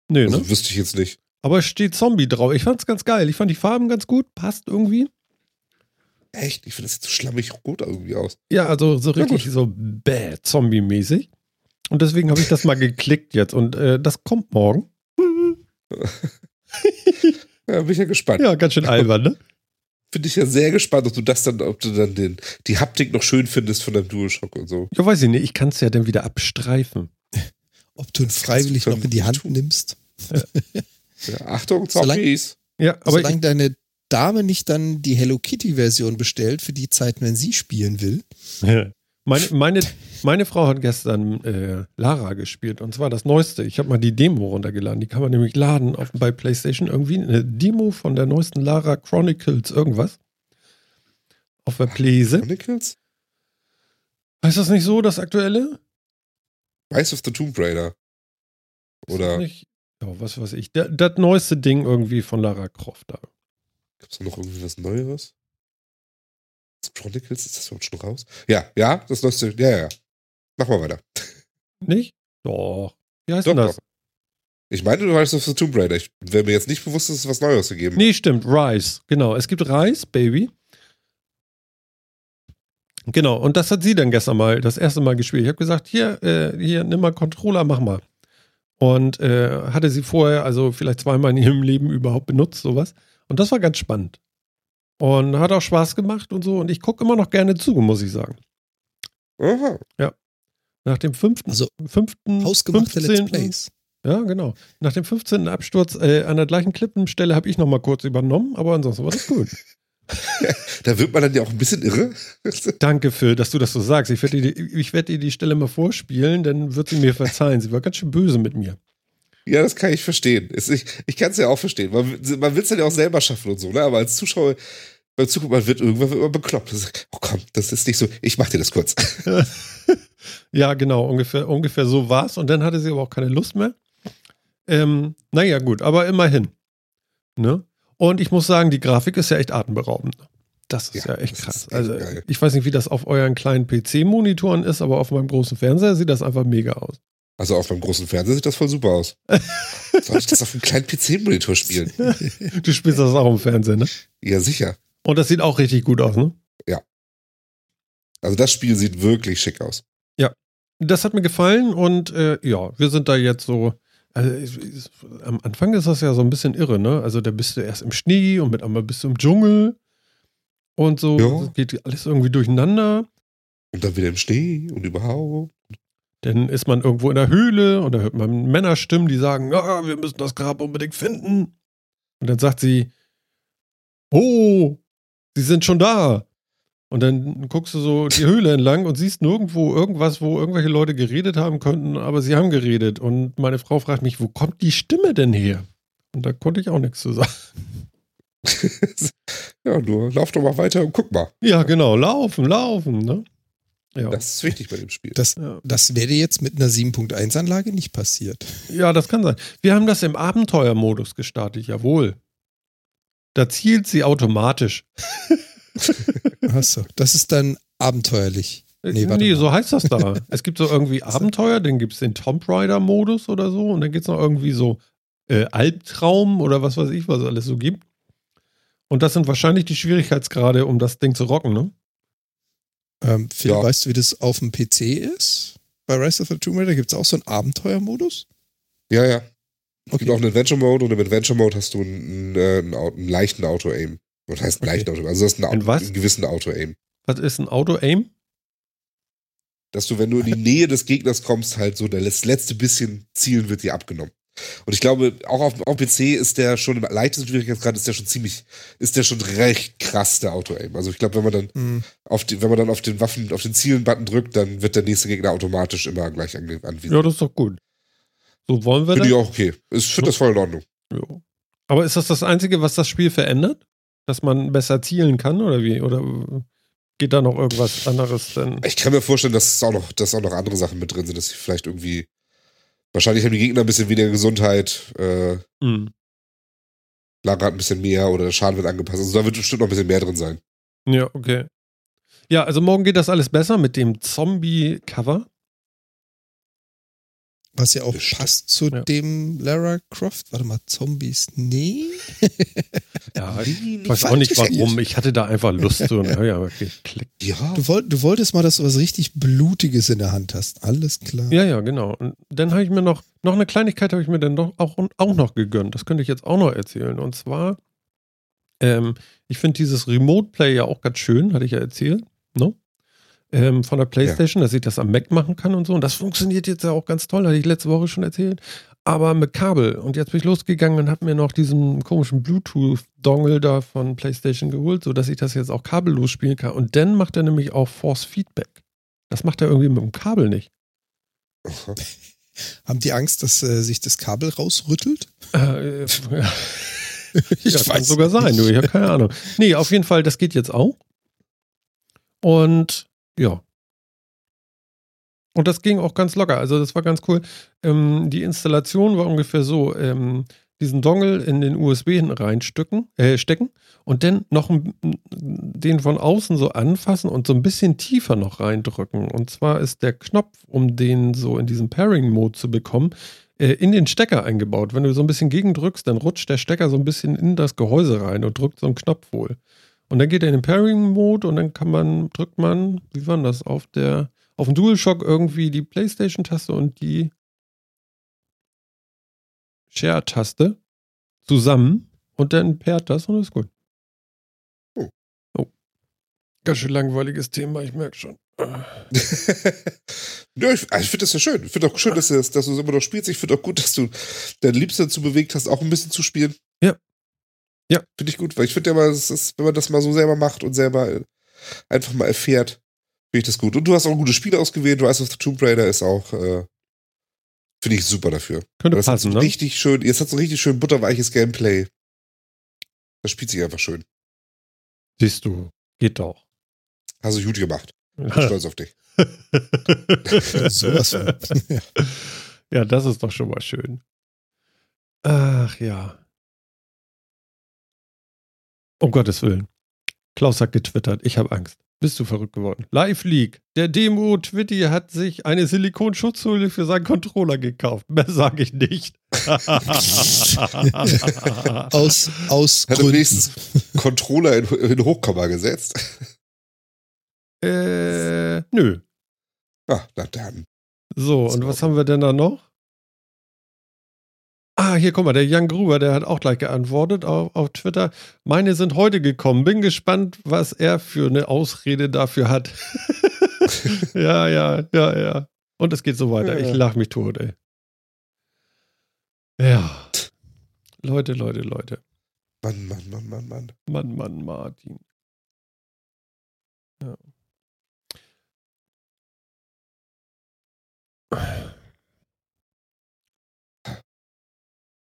[SPEAKER 1] Nee,
[SPEAKER 3] Also
[SPEAKER 1] ne?
[SPEAKER 3] wüsste ich jetzt nicht.
[SPEAKER 1] Aber es steht Zombie drauf. Ich fand's ganz geil. Ich fand die Farben ganz gut. Passt irgendwie.
[SPEAKER 3] Echt? Ich finde das sieht so schlammig rot irgendwie aus.
[SPEAKER 1] Ja, also so richtig
[SPEAKER 3] gut.
[SPEAKER 1] so bäh, Zombie-mäßig. Und deswegen habe ich das mal geklickt jetzt. Und äh, das kommt morgen.
[SPEAKER 3] Ja, bin ich ja gespannt.
[SPEAKER 1] Ja, ganz schön albern, ne?
[SPEAKER 3] Bin ich ja sehr gespannt, ob du das dann, ob du dann den, die Haptik noch schön findest von deinem DualShock und so.
[SPEAKER 1] Ja, weiß ich nicht. Ich kann es ja dann wieder abstreifen.
[SPEAKER 2] Ob du ihn freiwillig noch in die Hand nimmst.
[SPEAKER 3] Ja, Achtung,
[SPEAKER 2] Solange-
[SPEAKER 3] Zombies.
[SPEAKER 1] Ja, aber
[SPEAKER 2] Solange deine Dame nicht dann die Hello Kitty-Version bestellt für die Zeiten, wenn sie spielen will.
[SPEAKER 1] meine, meine, meine Frau hat gestern äh, Lara gespielt. Und zwar das Neueste. Ich habe mal die Demo runtergeladen. Die kann man nämlich laden auf, bei PlayStation. Irgendwie eine Demo von der neuesten Lara Chronicles irgendwas. Auf der Playse.
[SPEAKER 3] Chronicles?
[SPEAKER 1] Heißt das nicht so, das aktuelle?
[SPEAKER 3] Rise of the Tomb Raider. Oder
[SPEAKER 1] Nicht? Ja, was weiß ich. Das, das neueste Ding irgendwie von Lara Croft da.
[SPEAKER 3] gibt es noch irgendwie was Neueres? Chronicles, ist das überhaupt schon raus? Ja, ja, das neueste. Ja, ja. Mach mal weiter.
[SPEAKER 1] Nicht? Doch. Wie heißt
[SPEAKER 3] Doch,
[SPEAKER 1] denn das?
[SPEAKER 3] doch. Ich meine, du of the Tomb Raider. Ich wäre mir jetzt nicht bewusst, dass es was Neues gegeben hat.
[SPEAKER 1] Nee, stimmt. Rise. Genau. Es gibt Rise, Baby. Genau. Und das hat sie dann gestern mal, das erste Mal gespielt. Ich habe gesagt, hier, äh, hier, nimm mal Controller, mach mal. Und äh, hatte sie vorher, also vielleicht zweimal in ihrem Leben überhaupt benutzt, sowas. Und das war ganz spannend. Und hat auch Spaß gemacht und so. Und ich gucke immer noch gerne zu, muss ich sagen.
[SPEAKER 3] Aha.
[SPEAKER 1] Nach dem fünften,
[SPEAKER 2] Also
[SPEAKER 1] fünften,
[SPEAKER 2] hausgemachte Let's
[SPEAKER 1] 15.
[SPEAKER 2] Plays.
[SPEAKER 1] Ja, genau. Nach dem 15. Absturz äh, an der gleichen Klippenstelle habe ich noch mal kurz übernommen, aber ansonsten war das gut.
[SPEAKER 3] Da wird man dann ja auch ein bisschen irre.
[SPEAKER 1] Danke, Phil, dass du das so sagst. Ich werde dir, werd dir die Stelle mal vorspielen, dann wird sie mir verzeihen. Sie war ganz schön böse mit mir.
[SPEAKER 3] Ja, das kann ich verstehen. Ich, ich kann es ja auch verstehen. Man, man will es dann ja auch selber schaffen und so, ne? Aber als Zuschauer, beim Zugucken, man wird irgendwann wird man bekloppt. Ist, oh komm, das ist nicht so. Ich mach dir das kurz.
[SPEAKER 1] Ja, genau, ungefähr, ungefähr so war's. Und dann hatte sie aber auch keine Lust mehr. Ähm, naja, gut, aber immerhin. Ne? Und ich muss sagen, die Grafik ist ja echt atemberaubend. Das ist ja,
[SPEAKER 3] Ja,
[SPEAKER 1] echt krass.
[SPEAKER 3] ist echt
[SPEAKER 1] also,
[SPEAKER 3] geil.
[SPEAKER 1] ich weiß nicht, wie das auf euren kleinen PC-Monitoren ist, aber auf meinem großen Fernseher sieht das einfach mega aus.
[SPEAKER 3] Also auf meinem großen Fernseher sieht das voll super aus. Soll ich das auf einem kleinen PC-Monitor spielen?
[SPEAKER 1] Du spielst das auch im Fernsehen, ne?
[SPEAKER 3] Ja, sicher.
[SPEAKER 1] Und das sieht auch richtig gut aus, ne?
[SPEAKER 3] Also das Spiel sieht wirklich schick aus.
[SPEAKER 1] Das hat mir gefallen und äh, ja, wir sind da jetzt so. Also, es- am Anfang ist das ja so ein bisschen irre, ne? Also da bist du erst im Schnee und mit einmal bist du im Dschungel und so.
[SPEAKER 3] Ja.
[SPEAKER 1] Geht alles irgendwie durcheinander.
[SPEAKER 3] Und dann wieder im Schnee und überhaupt.
[SPEAKER 1] Dann ist man irgendwo in der Höhle und da hört man Männerstimmen, die sagen, ah, wir müssen das Grab unbedingt finden. Und dann sagt sie, oh, sie sind schon da. Und dann guckst du so die Höhle entlang und siehst nirgendwo irgendwas, wo irgendwelche Leute geredet haben könnten, aber sie haben geredet. Und meine Frau fragt mich, wo kommt die Stimme denn her? Und da konnte ich auch nichts zu sagen.
[SPEAKER 3] ja, nur lauf doch mal weiter und guck mal.
[SPEAKER 1] Ja, genau, laufen, laufen, ne? Ja,
[SPEAKER 3] Das ist wichtig bei dem Spiel.
[SPEAKER 2] Das,
[SPEAKER 1] ja.
[SPEAKER 2] das wäre jetzt mit einer 7.1-Anlage nicht passiert.
[SPEAKER 1] ja, das kann sein. Wir haben das im Abenteuermodus gestartet, jawohl. Da zielt sie automatisch.
[SPEAKER 2] Achso, das ist dann abenteuerlich.
[SPEAKER 1] Nee,
[SPEAKER 2] Nee, warte mal.
[SPEAKER 1] so heißt das da. es gibt so irgendwie Abenteuer, dann gibt es den Tomb Raider-Modus oder so und dann gibt es noch irgendwie so äh, Albtraum oder was weiß ich, was es alles so gibt. Und das sind wahrscheinlich die Schwierigkeitsgrade, um das Ding zu rocken, ne?
[SPEAKER 2] Ähm, Phil,
[SPEAKER 3] Ja.
[SPEAKER 2] weißt du, wie das auf dem PC ist? Bei Rise of the Tomb Raider gibt es auch so einen Abenteuermodus?
[SPEAKER 3] ja, ja. Es
[SPEAKER 2] Okay.
[SPEAKER 3] gibt auch einen Adventure-Mode und im Adventure-Mode hast du einen, äh, einen, Au- einen leichten Auto-Aim. Was heißt
[SPEAKER 2] Okay.
[SPEAKER 3] leichten Auto-Aim? Also du hast einen,
[SPEAKER 1] Ein
[SPEAKER 3] einen gewissen Auto-Aim.
[SPEAKER 1] Was ist ein Auto-Aim?
[SPEAKER 3] Dass du, wenn du in die Nähe des Gegners kommst, halt so das letzte bisschen zielen wird dir abgenommen. Und ich glaube, auch auf, auf PC ist der schon im leichtesten Schwierigkeitsgrad ist der schon ziemlich, ist der schon recht krass, der Auto-Aim. Also ich glaube, wenn man dann
[SPEAKER 2] Mhm.
[SPEAKER 3] auf die, wenn man dann auf den Waffen, auf den Zielen-Button drückt, dann wird der nächste Gegner automatisch immer gleich ange- anvisiert.
[SPEAKER 1] Ja, das ist doch gut. So wollen wir
[SPEAKER 3] Finde ich
[SPEAKER 1] das?
[SPEAKER 3] auch okay. Ich finde das voll in Ordnung.
[SPEAKER 1] Jo. Aber ist das das Einzige, was das Spiel verändert? Dass man besser zielen kann oder wie? Oder geht da noch irgendwas anderes denn?
[SPEAKER 3] Ich kann mir vorstellen, dass es auch noch, dass auch noch andere Sachen mit drin sind, dass sie vielleicht irgendwie, wahrscheinlich haben die Gegner ein bisschen weniger Gesundheit, äh,
[SPEAKER 1] Hm.
[SPEAKER 3] lagert ein bisschen mehr oder der Schaden wird angepasst. Also da wird bestimmt noch ein bisschen mehr drin sein.
[SPEAKER 1] Ja, okay. Ja, also morgen geht das alles besser mit dem Zombie-Cover.
[SPEAKER 2] Was ja auch
[SPEAKER 3] Bestimmt.
[SPEAKER 2] passt zu
[SPEAKER 1] Ja.
[SPEAKER 2] dem Lara Croft. Warte mal, Zombies? Nee.
[SPEAKER 1] Ja, ich weiß auch nicht warum. Ich hatte da einfach Lust zu. Und, ja, okay, klick.
[SPEAKER 3] Ja.
[SPEAKER 2] Du, wollt, du wolltest mal, dass du was richtig Blutiges in der Hand hast. Alles klar.
[SPEAKER 1] Ja, ja, genau. Und dann habe ich mir noch, noch eine Kleinigkeit habe ich mir dann doch auch, auch noch gegönnt. Das könnte ich jetzt auch noch erzählen. Und zwar, ähm, ich finde dieses Remote Play ja auch ganz schön, hatte ich ja erzählt, ne? Ähm, von der Playstation, dass ich das am Mac machen kann und so. Und das funktioniert jetzt ja auch ganz toll, hatte ich letzte Woche schon erzählt. Aber mit Kabel. Und jetzt bin ich losgegangen und habe mir noch diesen komischen Bluetooth-Dongle da von PlayStation geholt, sodass ich das jetzt auch kabellos spielen kann. Und dann macht er nämlich auch Force Feedback. Das macht er irgendwie mit dem Kabel nicht.
[SPEAKER 2] Haben die Angst, dass äh, sich das Kabel rausrüttelt?
[SPEAKER 1] Äh, ja,
[SPEAKER 2] Ich
[SPEAKER 1] ja, kann sogar sein, du, ich habe keine Ahnung. Nee, auf jeden Fall, das geht jetzt auch. Und ja. Und das ging auch ganz locker. Also das war ganz cool. Ähm, die Installation war ungefähr so: ähm, diesen Dongle in den USB reinstecken, äh, stecken und dann noch ein, den von außen so anfassen und so ein bisschen tiefer noch reindrücken. Und zwar ist der Knopf, um den so in diesen Pairing-Mode zu bekommen, äh, in den Stecker eingebaut. Wenn du so ein bisschen gegendrückst, dann rutscht der Stecker so ein bisschen in das Gehäuse rein und drückt so einen Knopf wohl. Und dann geht er in den Pairing-Mode und dann kann man, drückt man, wie war denn das, auf der, auf dem DualShock irgendwie die Playstation-Taste und die Share-Taste zusammen und dann pairt das und ist gut.
[SPEAKER 3] Oh.
[SPEAKER 1] Oh. Ganz schön langweiliges Thema, ich merke schon.
[SPEAKER 3] ja, ich, also ich finde das ja schön. Ich finde auch schön, dass, du das- dass du es immer noch spielst. Ich finde auch gut, dass du dein Liebster dazu bewegt hast, auch ein bisschen zu spielen.
[SPEAKER 1] Ja. Ja.
[SPEAKER 3] Finde ich gut, weil ich finde ja mal, es ist, wenn man das mal so selber macht und selber äh, einfach mal erfährt, finde ich das gut. Und du hast auch gute Spiele ausgewählt. Rise of the Tomb Raider ist auch, äh, finde ich super dafür.
[SPEAKER 1] Könnte
[SPEAKER 3] Das hat
[SPEAKER 1] passen,
[SPEAKER 3] so
[SPEAKER 1] ne?
[SPEAKER 3] richtig schön, jetzt hat so richtig schön butterweiches Gameplay. Das spielt sich einfach schön.
[SPEAKER 1] Siehst du, geht doch.
[SPEAKER 3] Hast du gut gemacht. Bin stolz auf dich.
[SPEAKER 2] Sowas von. Ja.
[SPEAKER 1] ja, das ist doch schon mal schön. Ach ja. Um Gottes Willen. Klaus hat getwittert, ich habe Angst. Bist du verrückt geworden? Live Leak. Der Demo Twitty hat sich eine Silikonschutzhülle für seinen Controller gekauft. Mehr sage ich nicht.
[SPEAKER 2] Aus, aus
[SPEAKER 3] Hat er
[SPEAKER 2] Gründen.
[SPEAKER 3] wenigstens Controller in, in Hochkomma gesetzt.
[SPEAKER 1] äh, nö.
[SPEAKER 3] Ah, na dann.
[SPEAKER 1] So, und was haben wir denn da noch? Ah, hier, guck mal, der Jan Gruber, der hat auch gleich geantwortet auf, auf Twitter. Meine sind heute gekommen. Bin gespannt, was er für eine Ausrede dafür hat. ja, ja, ja, ja. Und es geht so weiter. Ich
[SPEAKER 3] Ja.
[SPEAKER 1] lach mich tot, ey. Ja. Leute, Leute, Leute.
[SPEAKER 3] Mann, Mann, Mann, Mann, Mann.
[SPEAKER 1] Mann, Mann, Martin. Ja.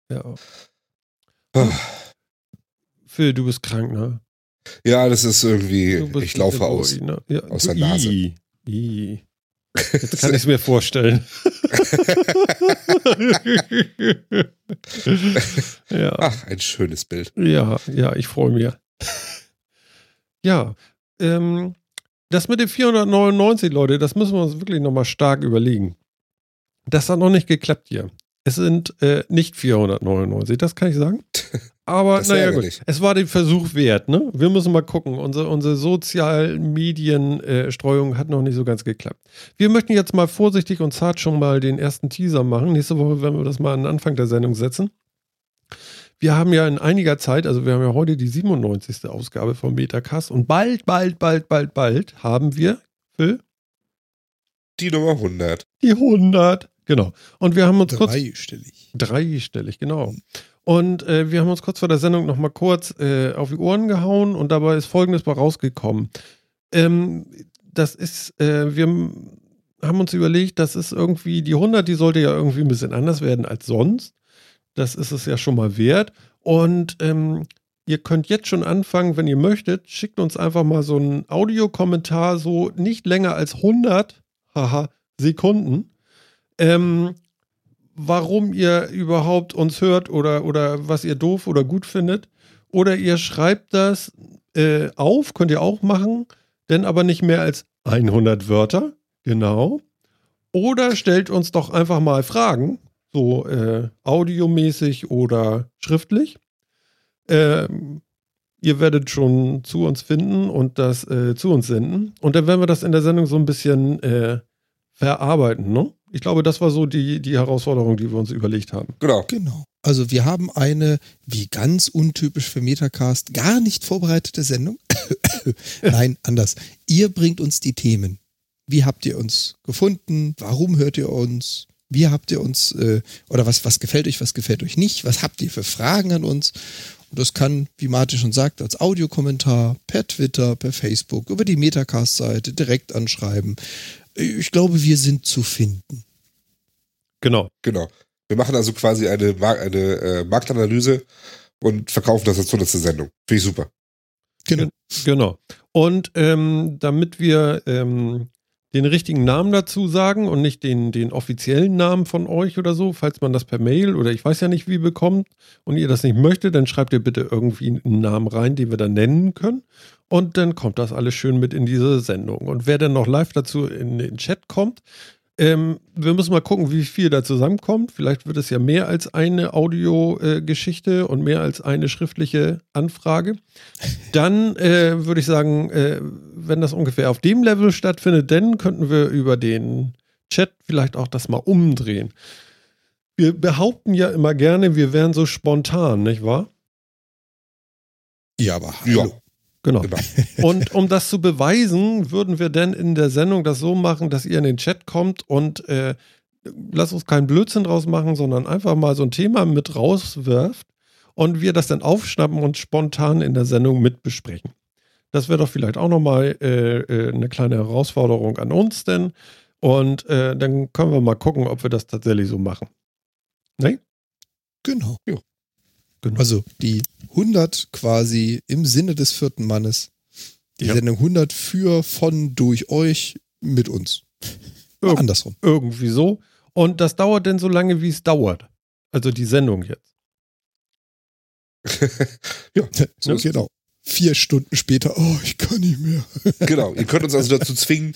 [SPEAKER 1] Ja.
[SPEAKER 3] Ah.
[SPEAKER 1] Phil, du bist krank, ne?
[SPEAKER 3] Ja, das ist irgendwie, ich laufe aus.
[SPEAKER 1] ruhig, Ne? Ja,
[SPEAKER 3] Aus der Nase.
[SPEAKER 1] I, I. Jetzt kann ich es mir vorstellen. ja.
[SPEAKER 3] Ach, ein schönes Bild.
[SPEAKER 1] Ja, ja, ich freue mich. Ja, ähm, das mit den 499, Leute, das müssen wir uns wirklich nochmal stark überlegen. Das hat noch nicht geklappt hier. Es sind äh, nicht 499, das kann ich sagen. Aber naja, gut. Es war den Versuch wert, ne? Wir müssen mal gucken. Unsere, unsere Sozialmedienstreuung hat noch nicht so ganz geklappt. Wir möchten jetzt mal vorsichtig und zart schon mal den ersten Teaser machen. Nächste Woche werden wir das mal an den Anfang der Sendung setzen. Wir haben ja in einiger Zeit, also wir haben ja heute die 97. Ausgabe vom Metacast und bald, bald, bald, bald, bald haben wir, Phil,
[SPEAKER 3] Die Nummer 100.
[SPEAKER 1] die 100. Genau. Und wir haben uns kurz
[SPEAKER 2] Dreistellig.
[SPEAKER 1] Dreistellig, genau. Und äh, wir haben uns kurz vor der Sendung nochmal kurz äh, auf die Ohren gehauen und dabei ist Folgendes bei rausgekommen. Ähm, das ist, äh, wir haben uns überlegt, das ist irgendwie, die 100, die sollte ja irgendwie ein bisschen anders werden als sonst. Das ist es ja schon mal wert. Und ähm, ihr könnt jetzt schon anfangen, wenn ihr möchtet, schickt uns einfach mal so einen Audiokommentar, so nicht länger als 100 haha, Sekunden. Ähm, warum ihr überhaupt uns hört oder, oder was ihr doof oder gut findet. Oder ihr schreibt das äh, auf, könnt ihr auch machen, denn aber nicht mehr als 100 Wörter. Genau. Oder stellt uns doch einfach mal Fragen, so äh, audiomäßig oder schriftlich. Ähm, ihr werdet schon zu uns finden und das äh, zu uns senden. Und dann werden wir das in der Sendung so ein bisschen äh, verarbeiten, ne? Ich glaube, das war so die, die Herausforderung, die wir uns überlegt haben.
[SPEAKER 3] Genau.
[SPEAKER 2] Genau. Also wir haben eine, wie ganz untypisch für Metacast, gar nicht vorbereitete Sendung. Nein, anders. Ihr bringt uns die Themen. Wie habt ihr uns gefunden? Warum hört ihr uns? Wie habt ihr uns, äh, oder was, was gefällt euch, was gefällt euch nicht? Was habt ihr für Fragen an uns? Und das kann, wie Martin schon sagt, als Audiokommentar, per Twitter, per Facebook, über die Metacast-Seite direkt anschreiben. Ich glaube, wir sind zu finden.
[SPEAKER 1] Genau.
[SPEAKER 3] Genau. Wir machen also quasi eine, eine äh, Marktanalyse und verkaufen das als 100. Sendung. Finde ich super.
[SPEAKER 2] Genau.
[SPEAKER 1] Genau. Und ähm, damit wir ähm, den richtigen Namen dazu sagen und nicht den, den offiziellen Namen von euch oder so, falls man das per Mail oder ich weiß ja nicht wie bekommt und ihr das nicht möchtet, dann schreibt ihr bitte irgendwie einen Namen rein, den wir dann nennen können. Und dann kommt das alles schön mit in diese Sendung. Und wer dann noch live dazu in den Chat kommt, ähm, wir müssen mal gucken, wie viel da zusammenkommt. Vielleicht wird es ja mehr als eine Audiogeschichte äh, und mehr als eine schriftliche Anfrage. Dann äh, würde ich sagen, äh, wenn das ungefähr auf dem Level stattfindet, dann könnten wir über den Chat vielleicht auch das mal umdrehen. Wir behaupten ja immer gerne, wir wären so spontan, nicht wahr?
[SPEAKER 2] Ja, aber hallo.
[SPEAKER 3] Ja.
[SPEAKER 1] Genau. Und um das zu beweisen, würden wir dann in der Sendung das so machen, dass ihr in den Chat kommt und äh, lasst uns keinen Blödsinn draus machen, sondern einfach mal so ein Thema mit rauswirft und wir das dann aufschnappen und spontan in der Sendung mit besprechen. Das wäre doch vielleicht auch nochmal äh, äh, eine kleine Herausforderung an uns denn. Und äh, dann können wir mal gucken, ob wir das tatsächlich so machen. Ne?
[SPEAKER 2] Genau.
[SPEAKER 3] Ja.
[SPEAKER 1] Genau.
[SPEAKER 2] Also die 100 quasi im Sinne des vierten Mannes. Die
[SPEAKER 1] Ja.
[SPEAKER 2] Sendung 100 für, von, durch euch, mit uns.
[SPEAKER 1] Irg-
[SPEAKER 2] andersrum.
[SPEAKER 1] Irgendwie so. Und das dauert denn so lange, wie es dauert. Also die Sendung jetzt.
[SPEAKER 3] ja, so ist
[SPEAKER 2] genau. Vier Stunden später, oh, ich kann nicht mehr.
[SPEAKER 3] Genau, ihr könnt uns also dazu zwingen,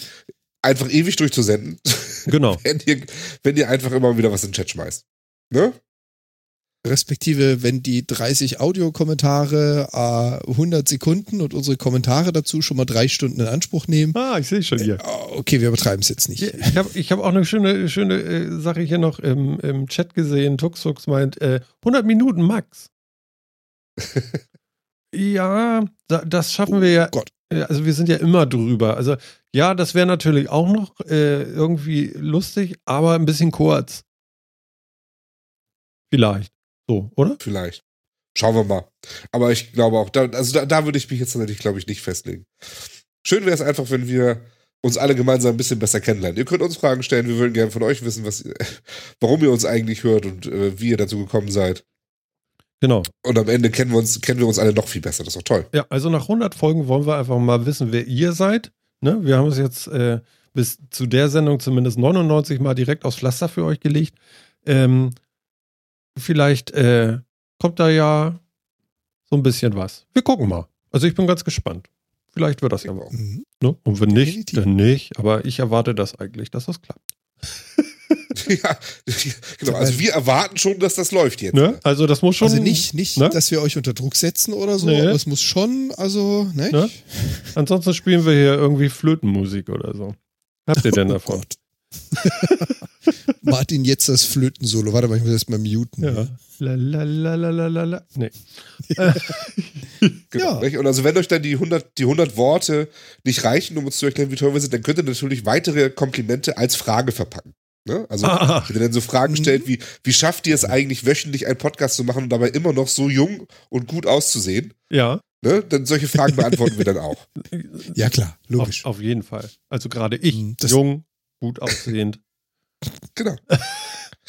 [SPEAKER 3] einfach ewig durchzusenden,
[SPEAKER 1] Genau.
[SPEAKER 3] wenn ihr, wenn ihr einfach immer wieder was in den Chat schmeißt. Ne?
[SPEAKER 2] Respektive, wenn die 30 Audiokommentare äh, 100 Sekunden und unsere Kommentare dazu schon mal drei Stunden in Anspruch nehmen.
[SPEAKER 1] Ah, ich sehe schon hier.
[SPEAKER 2] Oh, okay, wir übertreiben es jetzt nicht.
[SPEAKER 1] Ich habe ich hab auch eine schöne, schöne äh, Sache hier noch im, im Chat gesehen. Tuxux meint, äh, 100 Minuten max. ja, da, das schaffen wir ja.
[SPEAKER 2] Gott.
[SPEAKER 1] äh, Also wir sind ja immer drüber. Also ja, das wäre natürlich auch noch äh, irgendwie lustig, aber ein bisschen kurz. Vielleicht. So, oder?
[SPEAKER 3] Vielleicht. Schauen wir mal. Aber ich glaube auch, da, also da, da würde ich mich jetzt natürlich, glaube ich, nicht festlegen. Schön wäre es einfach, wenn wir uns alle gemeinsam ein bisschen besser kennenlernen. Ihr könnt uns Fragen stellen, wir würden gerne von euch wissen, was, warum ihr uns eigentlich hört und äh, wie ihr dazu gekommen seid.
[SPEAKER 1] Genau.
[SPEAKER 3] Und am Ende kennen wir uns, kennen wir uns alle noch viel besser. Das ist doch toll.
[SPEAKER 1] Ja, also nach 100 Folgen wollen wir einfach mal wissen, wer ihr seid. Ne? Wir haben es jetzt äh, bis zu der Sendung zumindest 99 Mal direkt aufs Pflaster für euch gelegt. Ähm, vielleicht äh, kommt da ja so ein bisschen was. Wir gucken mal. Also ich bin ganz gespannt. Vielleicht wird das ja was.
[SPEAKER 2] Mhm.
[SPEAKER 1] Ne? Und wenn nicht, dann nicht. Aber ich erwarte das eigentlich, dass das klappt.
[SPEAKER 3] ja, genau. Also wir erwarten schon, dass das läuft jetzt.
[SPEAKER 1] Ne? Also das muss schon.
[SPEAKER 2] Also nicht, nicht
[SPEAKER 1] ne?
[SPEAKER 2] dass wir euch unter Druck setzen oder so,
[SPEAKER 1] Nee.
[SPEAKER 2] aber es muss schon, also, ne?
[SPEAKER 1] Ansonsten spielen wir hier irgendwie Flötenmusik oder so. Habt ihr denn
[SPEAKER 2] Oh
[SPEAKER 1] davon?
[SPEAKER 2] Gott. Martin jetzt das Flötensolo. Warte mal, ich muss erst mal muten.
[SPEAKER 1] Ja. La, la, la, la, la, la, la. Nee.
[SPEAKER 3] Genau,
[SPEAKER 2] Ja.
[SPEAKER 3] Und also wenn euch dann die 100, die 100 Worte nicht reichen, um uns zu erklären, wie toll wir sind, dann könnt ihr natürlich weitere Komplimente als Frage verpacken. Ne? Also,
[SPEAKER 1] Ach.
[SPEAKER 3] wenn er dann so Fragen stellt, wie, wie schafft ihr es eigentlich, wöchentlich einen Podcast zu machen und dabei immer noch so jung und gut auszusehen?
[SPEAKER 1] Ja,
[SPEAKER 3] Ne? Dann solche Fragen beantworten wir dann auch.
[SPEAKER 2] Ja, klar,
[SPEAKER 1] auf,
[SPEAKER 2] logisch.
[SPEAKER 1] auf jeden Fall. Also gerade ich,
[SPEAKER 2] Mhm, das-
[SPEAKER 1] jung, gut aussehend.
[SPEAKER 3] Genau.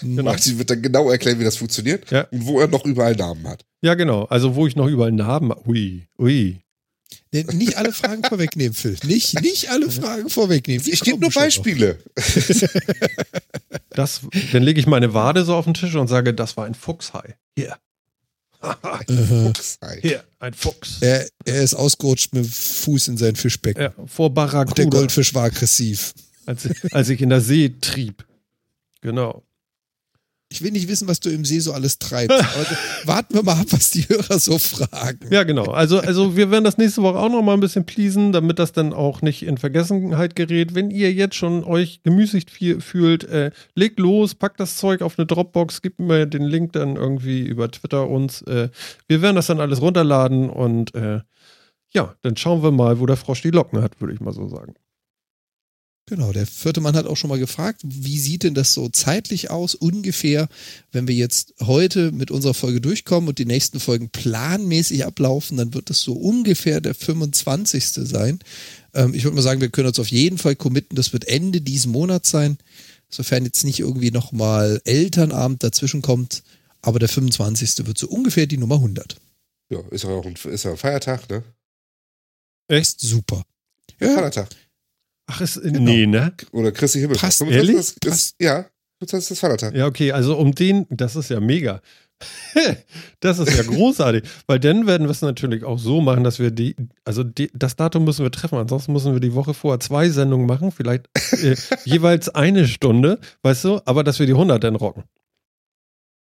[SPEAKER 2] Genau.
[SPEAKER 3] Martin wird dann genau erklären, wie das funktioniert
[SPEAKER 1] Ja.
[SPEAKER 3] und wo er noch überall Namen hat.
[SPEAKER 1] Ja, genau. Also wo ich noch überall Namen. Ui, ui.
[SPEAKER 2] Nee, Nicht alle Fragen vorwegnehmen, Phil. Nicht, nicht alle Fragen vorwegnehmen.
[SPEAKER 3] Ich gebe nur. Beispiele.
[SPEAKER 1] Das, dann lege ich meine Wade so auf den Tisch und sage, das war ein Fuchshai. Hier.
[SPEAKER 2] Aha.
[SPEAKER 3] Fuchsei.
[SPEAKER 1] Hier, ein Fuchs.
[SPEAKER 2] Er, er ist ausgerutscht mit dem Fuß in sein Fischbecken.
[SPEAKER 1] Ja, vor
[SPEAKER 2] Und der
[SPEAKER 1] Barracuda,
[SPEAKER 2] Goldfisch war aggressiv.
[SPEAKER 1] Als, als ich in der See trieb. Genau.
[SPEAKER 2] Ich will nicht wissen, was du im See so alles treibst. Warten wir mal ab, was die Hörer so fragen.
[SPEAKER 1] Ja, genau. Also, also wir werden das nächste Woche auch noch mal ein bisschen pleasen, damit das dann auch nicht in Vergessenheit gerät. Wenn ihr jetzt schon euch gemüßigt fühlt, äh, legt los, packt das Zeug auf eine Dropbox, gebt mir den Link dann irgendwie über Twitter uns. Äh, wir werden das dann alles runterladen und äh, ja, dann schauen wir mal, wo der Frosch die Locken hat, würde ich mal so sagen.
[SPEAKER 2] Genau, der vierte Mann hat auch schon mal gefragt, wie sieht denn das so zeitlich aus, ungefähr, wenn wir jetzt heute mit unserer Folge durchkommen und die nächsten Folgen planmäßig ablaufen, dann wird das so ungefähr der 25. sein. Ähm, ich würde mal sagen, wir können uns auf jeden Fall committen, das wird Ende diesen Monats sein, sofern jetzt nicht irgendwie nochmal Elternabend dazwischen kommt, aber der 25. wird so ungefähr die Nummer 100.
[SPEAKER 3] Ja, ist ja auch ein, ist ja ein Feiertag, ne?
[SPEAKER 2] Echt super. Ja,
[SPEAKER 3] Feiertag.
[SPEAKER 1] Ach, ist,
[SPEAKER 2] Genau.
[SPEAKER 1] nee, ne?
[SPEAKER 3] Oder Christi Himmel.
[SPEAKER 2] Passt,
[SPEAKER 1] ehrlich?
[SPEAKER 3] Ist, ist, ja, 25. ist Feiertag.
[SPEAKER 1] Ja, okay, also um den, das ist ja mega. das ist ja großartig, weil dann werden wir es natürlich auch so machen, dass wir die, also die, das Datum müssen wir treffen, ansonsten müssen wir die Woche vorher zwei Sendungen machen, vielleicht äh, jeweils eine Stunde, weißt du, aber dass wir die 100 dann rocken.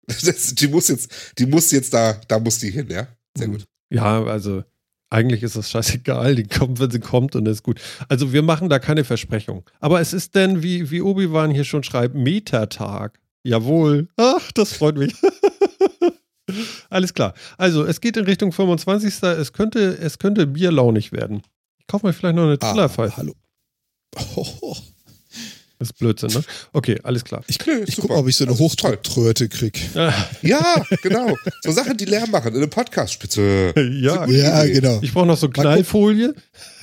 [SPEAKER 3] Das, die muss jetzt, die muss jetzt da, da muss die hin, ja? Sehr gut.
[SPEAKER 1] Ja, also eigentlich ist das scheißegal, die kommt, wenn sie kommt und ist gut. Also wir machen da keine Versprechung. Aber es ist denn, wie, wie Obi-Wan hier schon schreibt, Metatag. Jawohl. Ach, das freut mich. Alles klar. Also, es geht in Richtung 25. Es könnte, es könnte bierlaunig werden. Ich kaufe mir vielleicht noch eine
[SPEAKER 2] ah,
[SPEAKER 1] Trillerpfeife.
[SPEAKER 2] hallo. Oh, oh.
[SPEAKER 1] Das ist Blödsinn, ne? Okay, alles klar.
[SPEAKER 2] Ich, ich gucke, ob ich so eine
[SPEAKER 3] toll.
[SPEAKER 2] Hochdrucktröte krieg.
[SPEAKER 1] Ah,
[SPEAKER 3] Ja, genau. So Sachen, die Lärm machen in einem Podcast. Spitze.
[SPEAKER 1] ja,
[SPEAKER 2] Ja, genau.
[SPEAKER 1] ich brauche noch so. Knallfolie.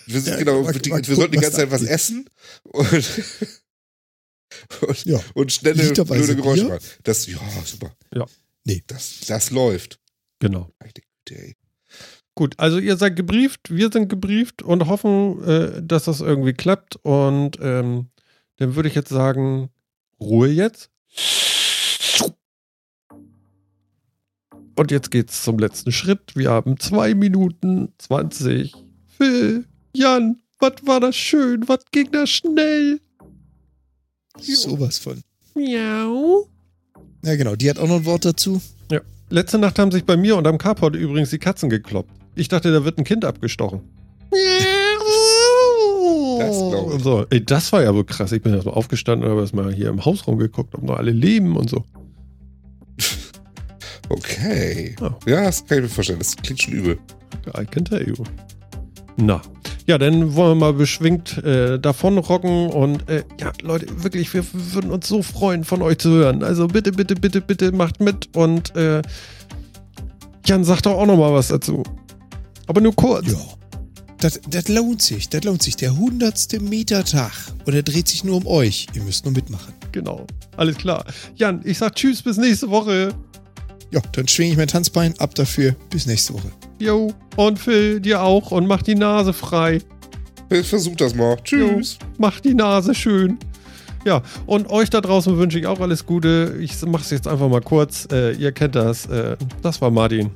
[SPEAKER 3] Wir, sind,
[SPEAKER 2] Ja,
[SPEAKER 3] genau,
[SPEAKER 2] mal-
[SPEAKER 3] wir, die,
[SPEAKER 2] mal
[SPEAKER 3] wir
[SPEAKER 2] gucken,
[SPEAKER 3] sollten die ganze Zeit was essen und, und,
[SPEAKER 2] Ja.
[SPEAKER 3] und schnelle, blöde Geräusche machen. Das, ja, super.
[SPEAKER 1] Ja.
[SPEAKER 2] Nee.
[SPEAKER 3] Das, das läuft.
[SPEAKER 1] Genau. Gut, also ihr seid gebrieft, wir sind gebrieft und hoffen, äh, dass das irgendwie klappt. Und ähm, dann würde ich jetzt sagen, Ruhe jetzt. Und jetzt geht's zum letzten Schritt. Wir haben zwei Minuten 20. Phil, Jan, was war das schön? Was ging da schnell?
[SPEAKER 2] Sowas von.
[SPEAKER 1] Miau.
[SPEAKER 2] Ja, genau. Die hat auch noch ein Wort dazu.
[SPEAKER 1] Letzte Nacht haben sich bei mir und am Carport übrigens die Katzen gekloppt. Ich dachte, da wird ein Kind abgestochen.
[SPEAKER 3] Das glaub ich.
[SPEAKER 1] Und so. Ey, das war ja wohl krass. Ich bin erstmal aufgestanden und habe erstmal hier im Hausraum geguckt, ob noch alle leben und so.
[SPEAKER 3] Okay.
[SPEAKER 1] Ja.
[SPEAKER 3] Ja, das kann ich mir vorstellen. Das klingt schon übel.
[SPEAKER 1] I can tell you. Na. Ja, dann wollen wir mal beschwingt äh, davon rocken und äh, ja, Leute, wirklich, wir würden uns so freuen, von euch zu hören. Also bitte, bitte, bitte, bitte macht mit und äh, Jan sagt doch auch noch mal was dazu. Aber nur kurz.
[SPEAKER 2] Ja. Das, das lohnt sich. Das lohnt sich. Der hundertste Metertag. Und er dreht sich nur um euch. Ihr müsst nur mitmachen.
[SPEAKER 1] Genau. Alles klar. Jan, ich sag Tschüss, bis nächste Woche.
[SPEAKER 2] Ja, dann schwinge ich mein Tanzbein ab dafür. Bis nächste Woche.
[SPEAKER 1] Jo. Und Phil, dir auch und mach die Nase frei.
[SPEAKER 3] Versuch das mal. Tschüss.
[SPEAKER 1] Mach die Nase schön. Ja, und euch da draußen wünsche ich auch alles Gute. Ich mach's jetzt einfach mal kurz. Äh, ihr kennt das. Äh, das war Martin.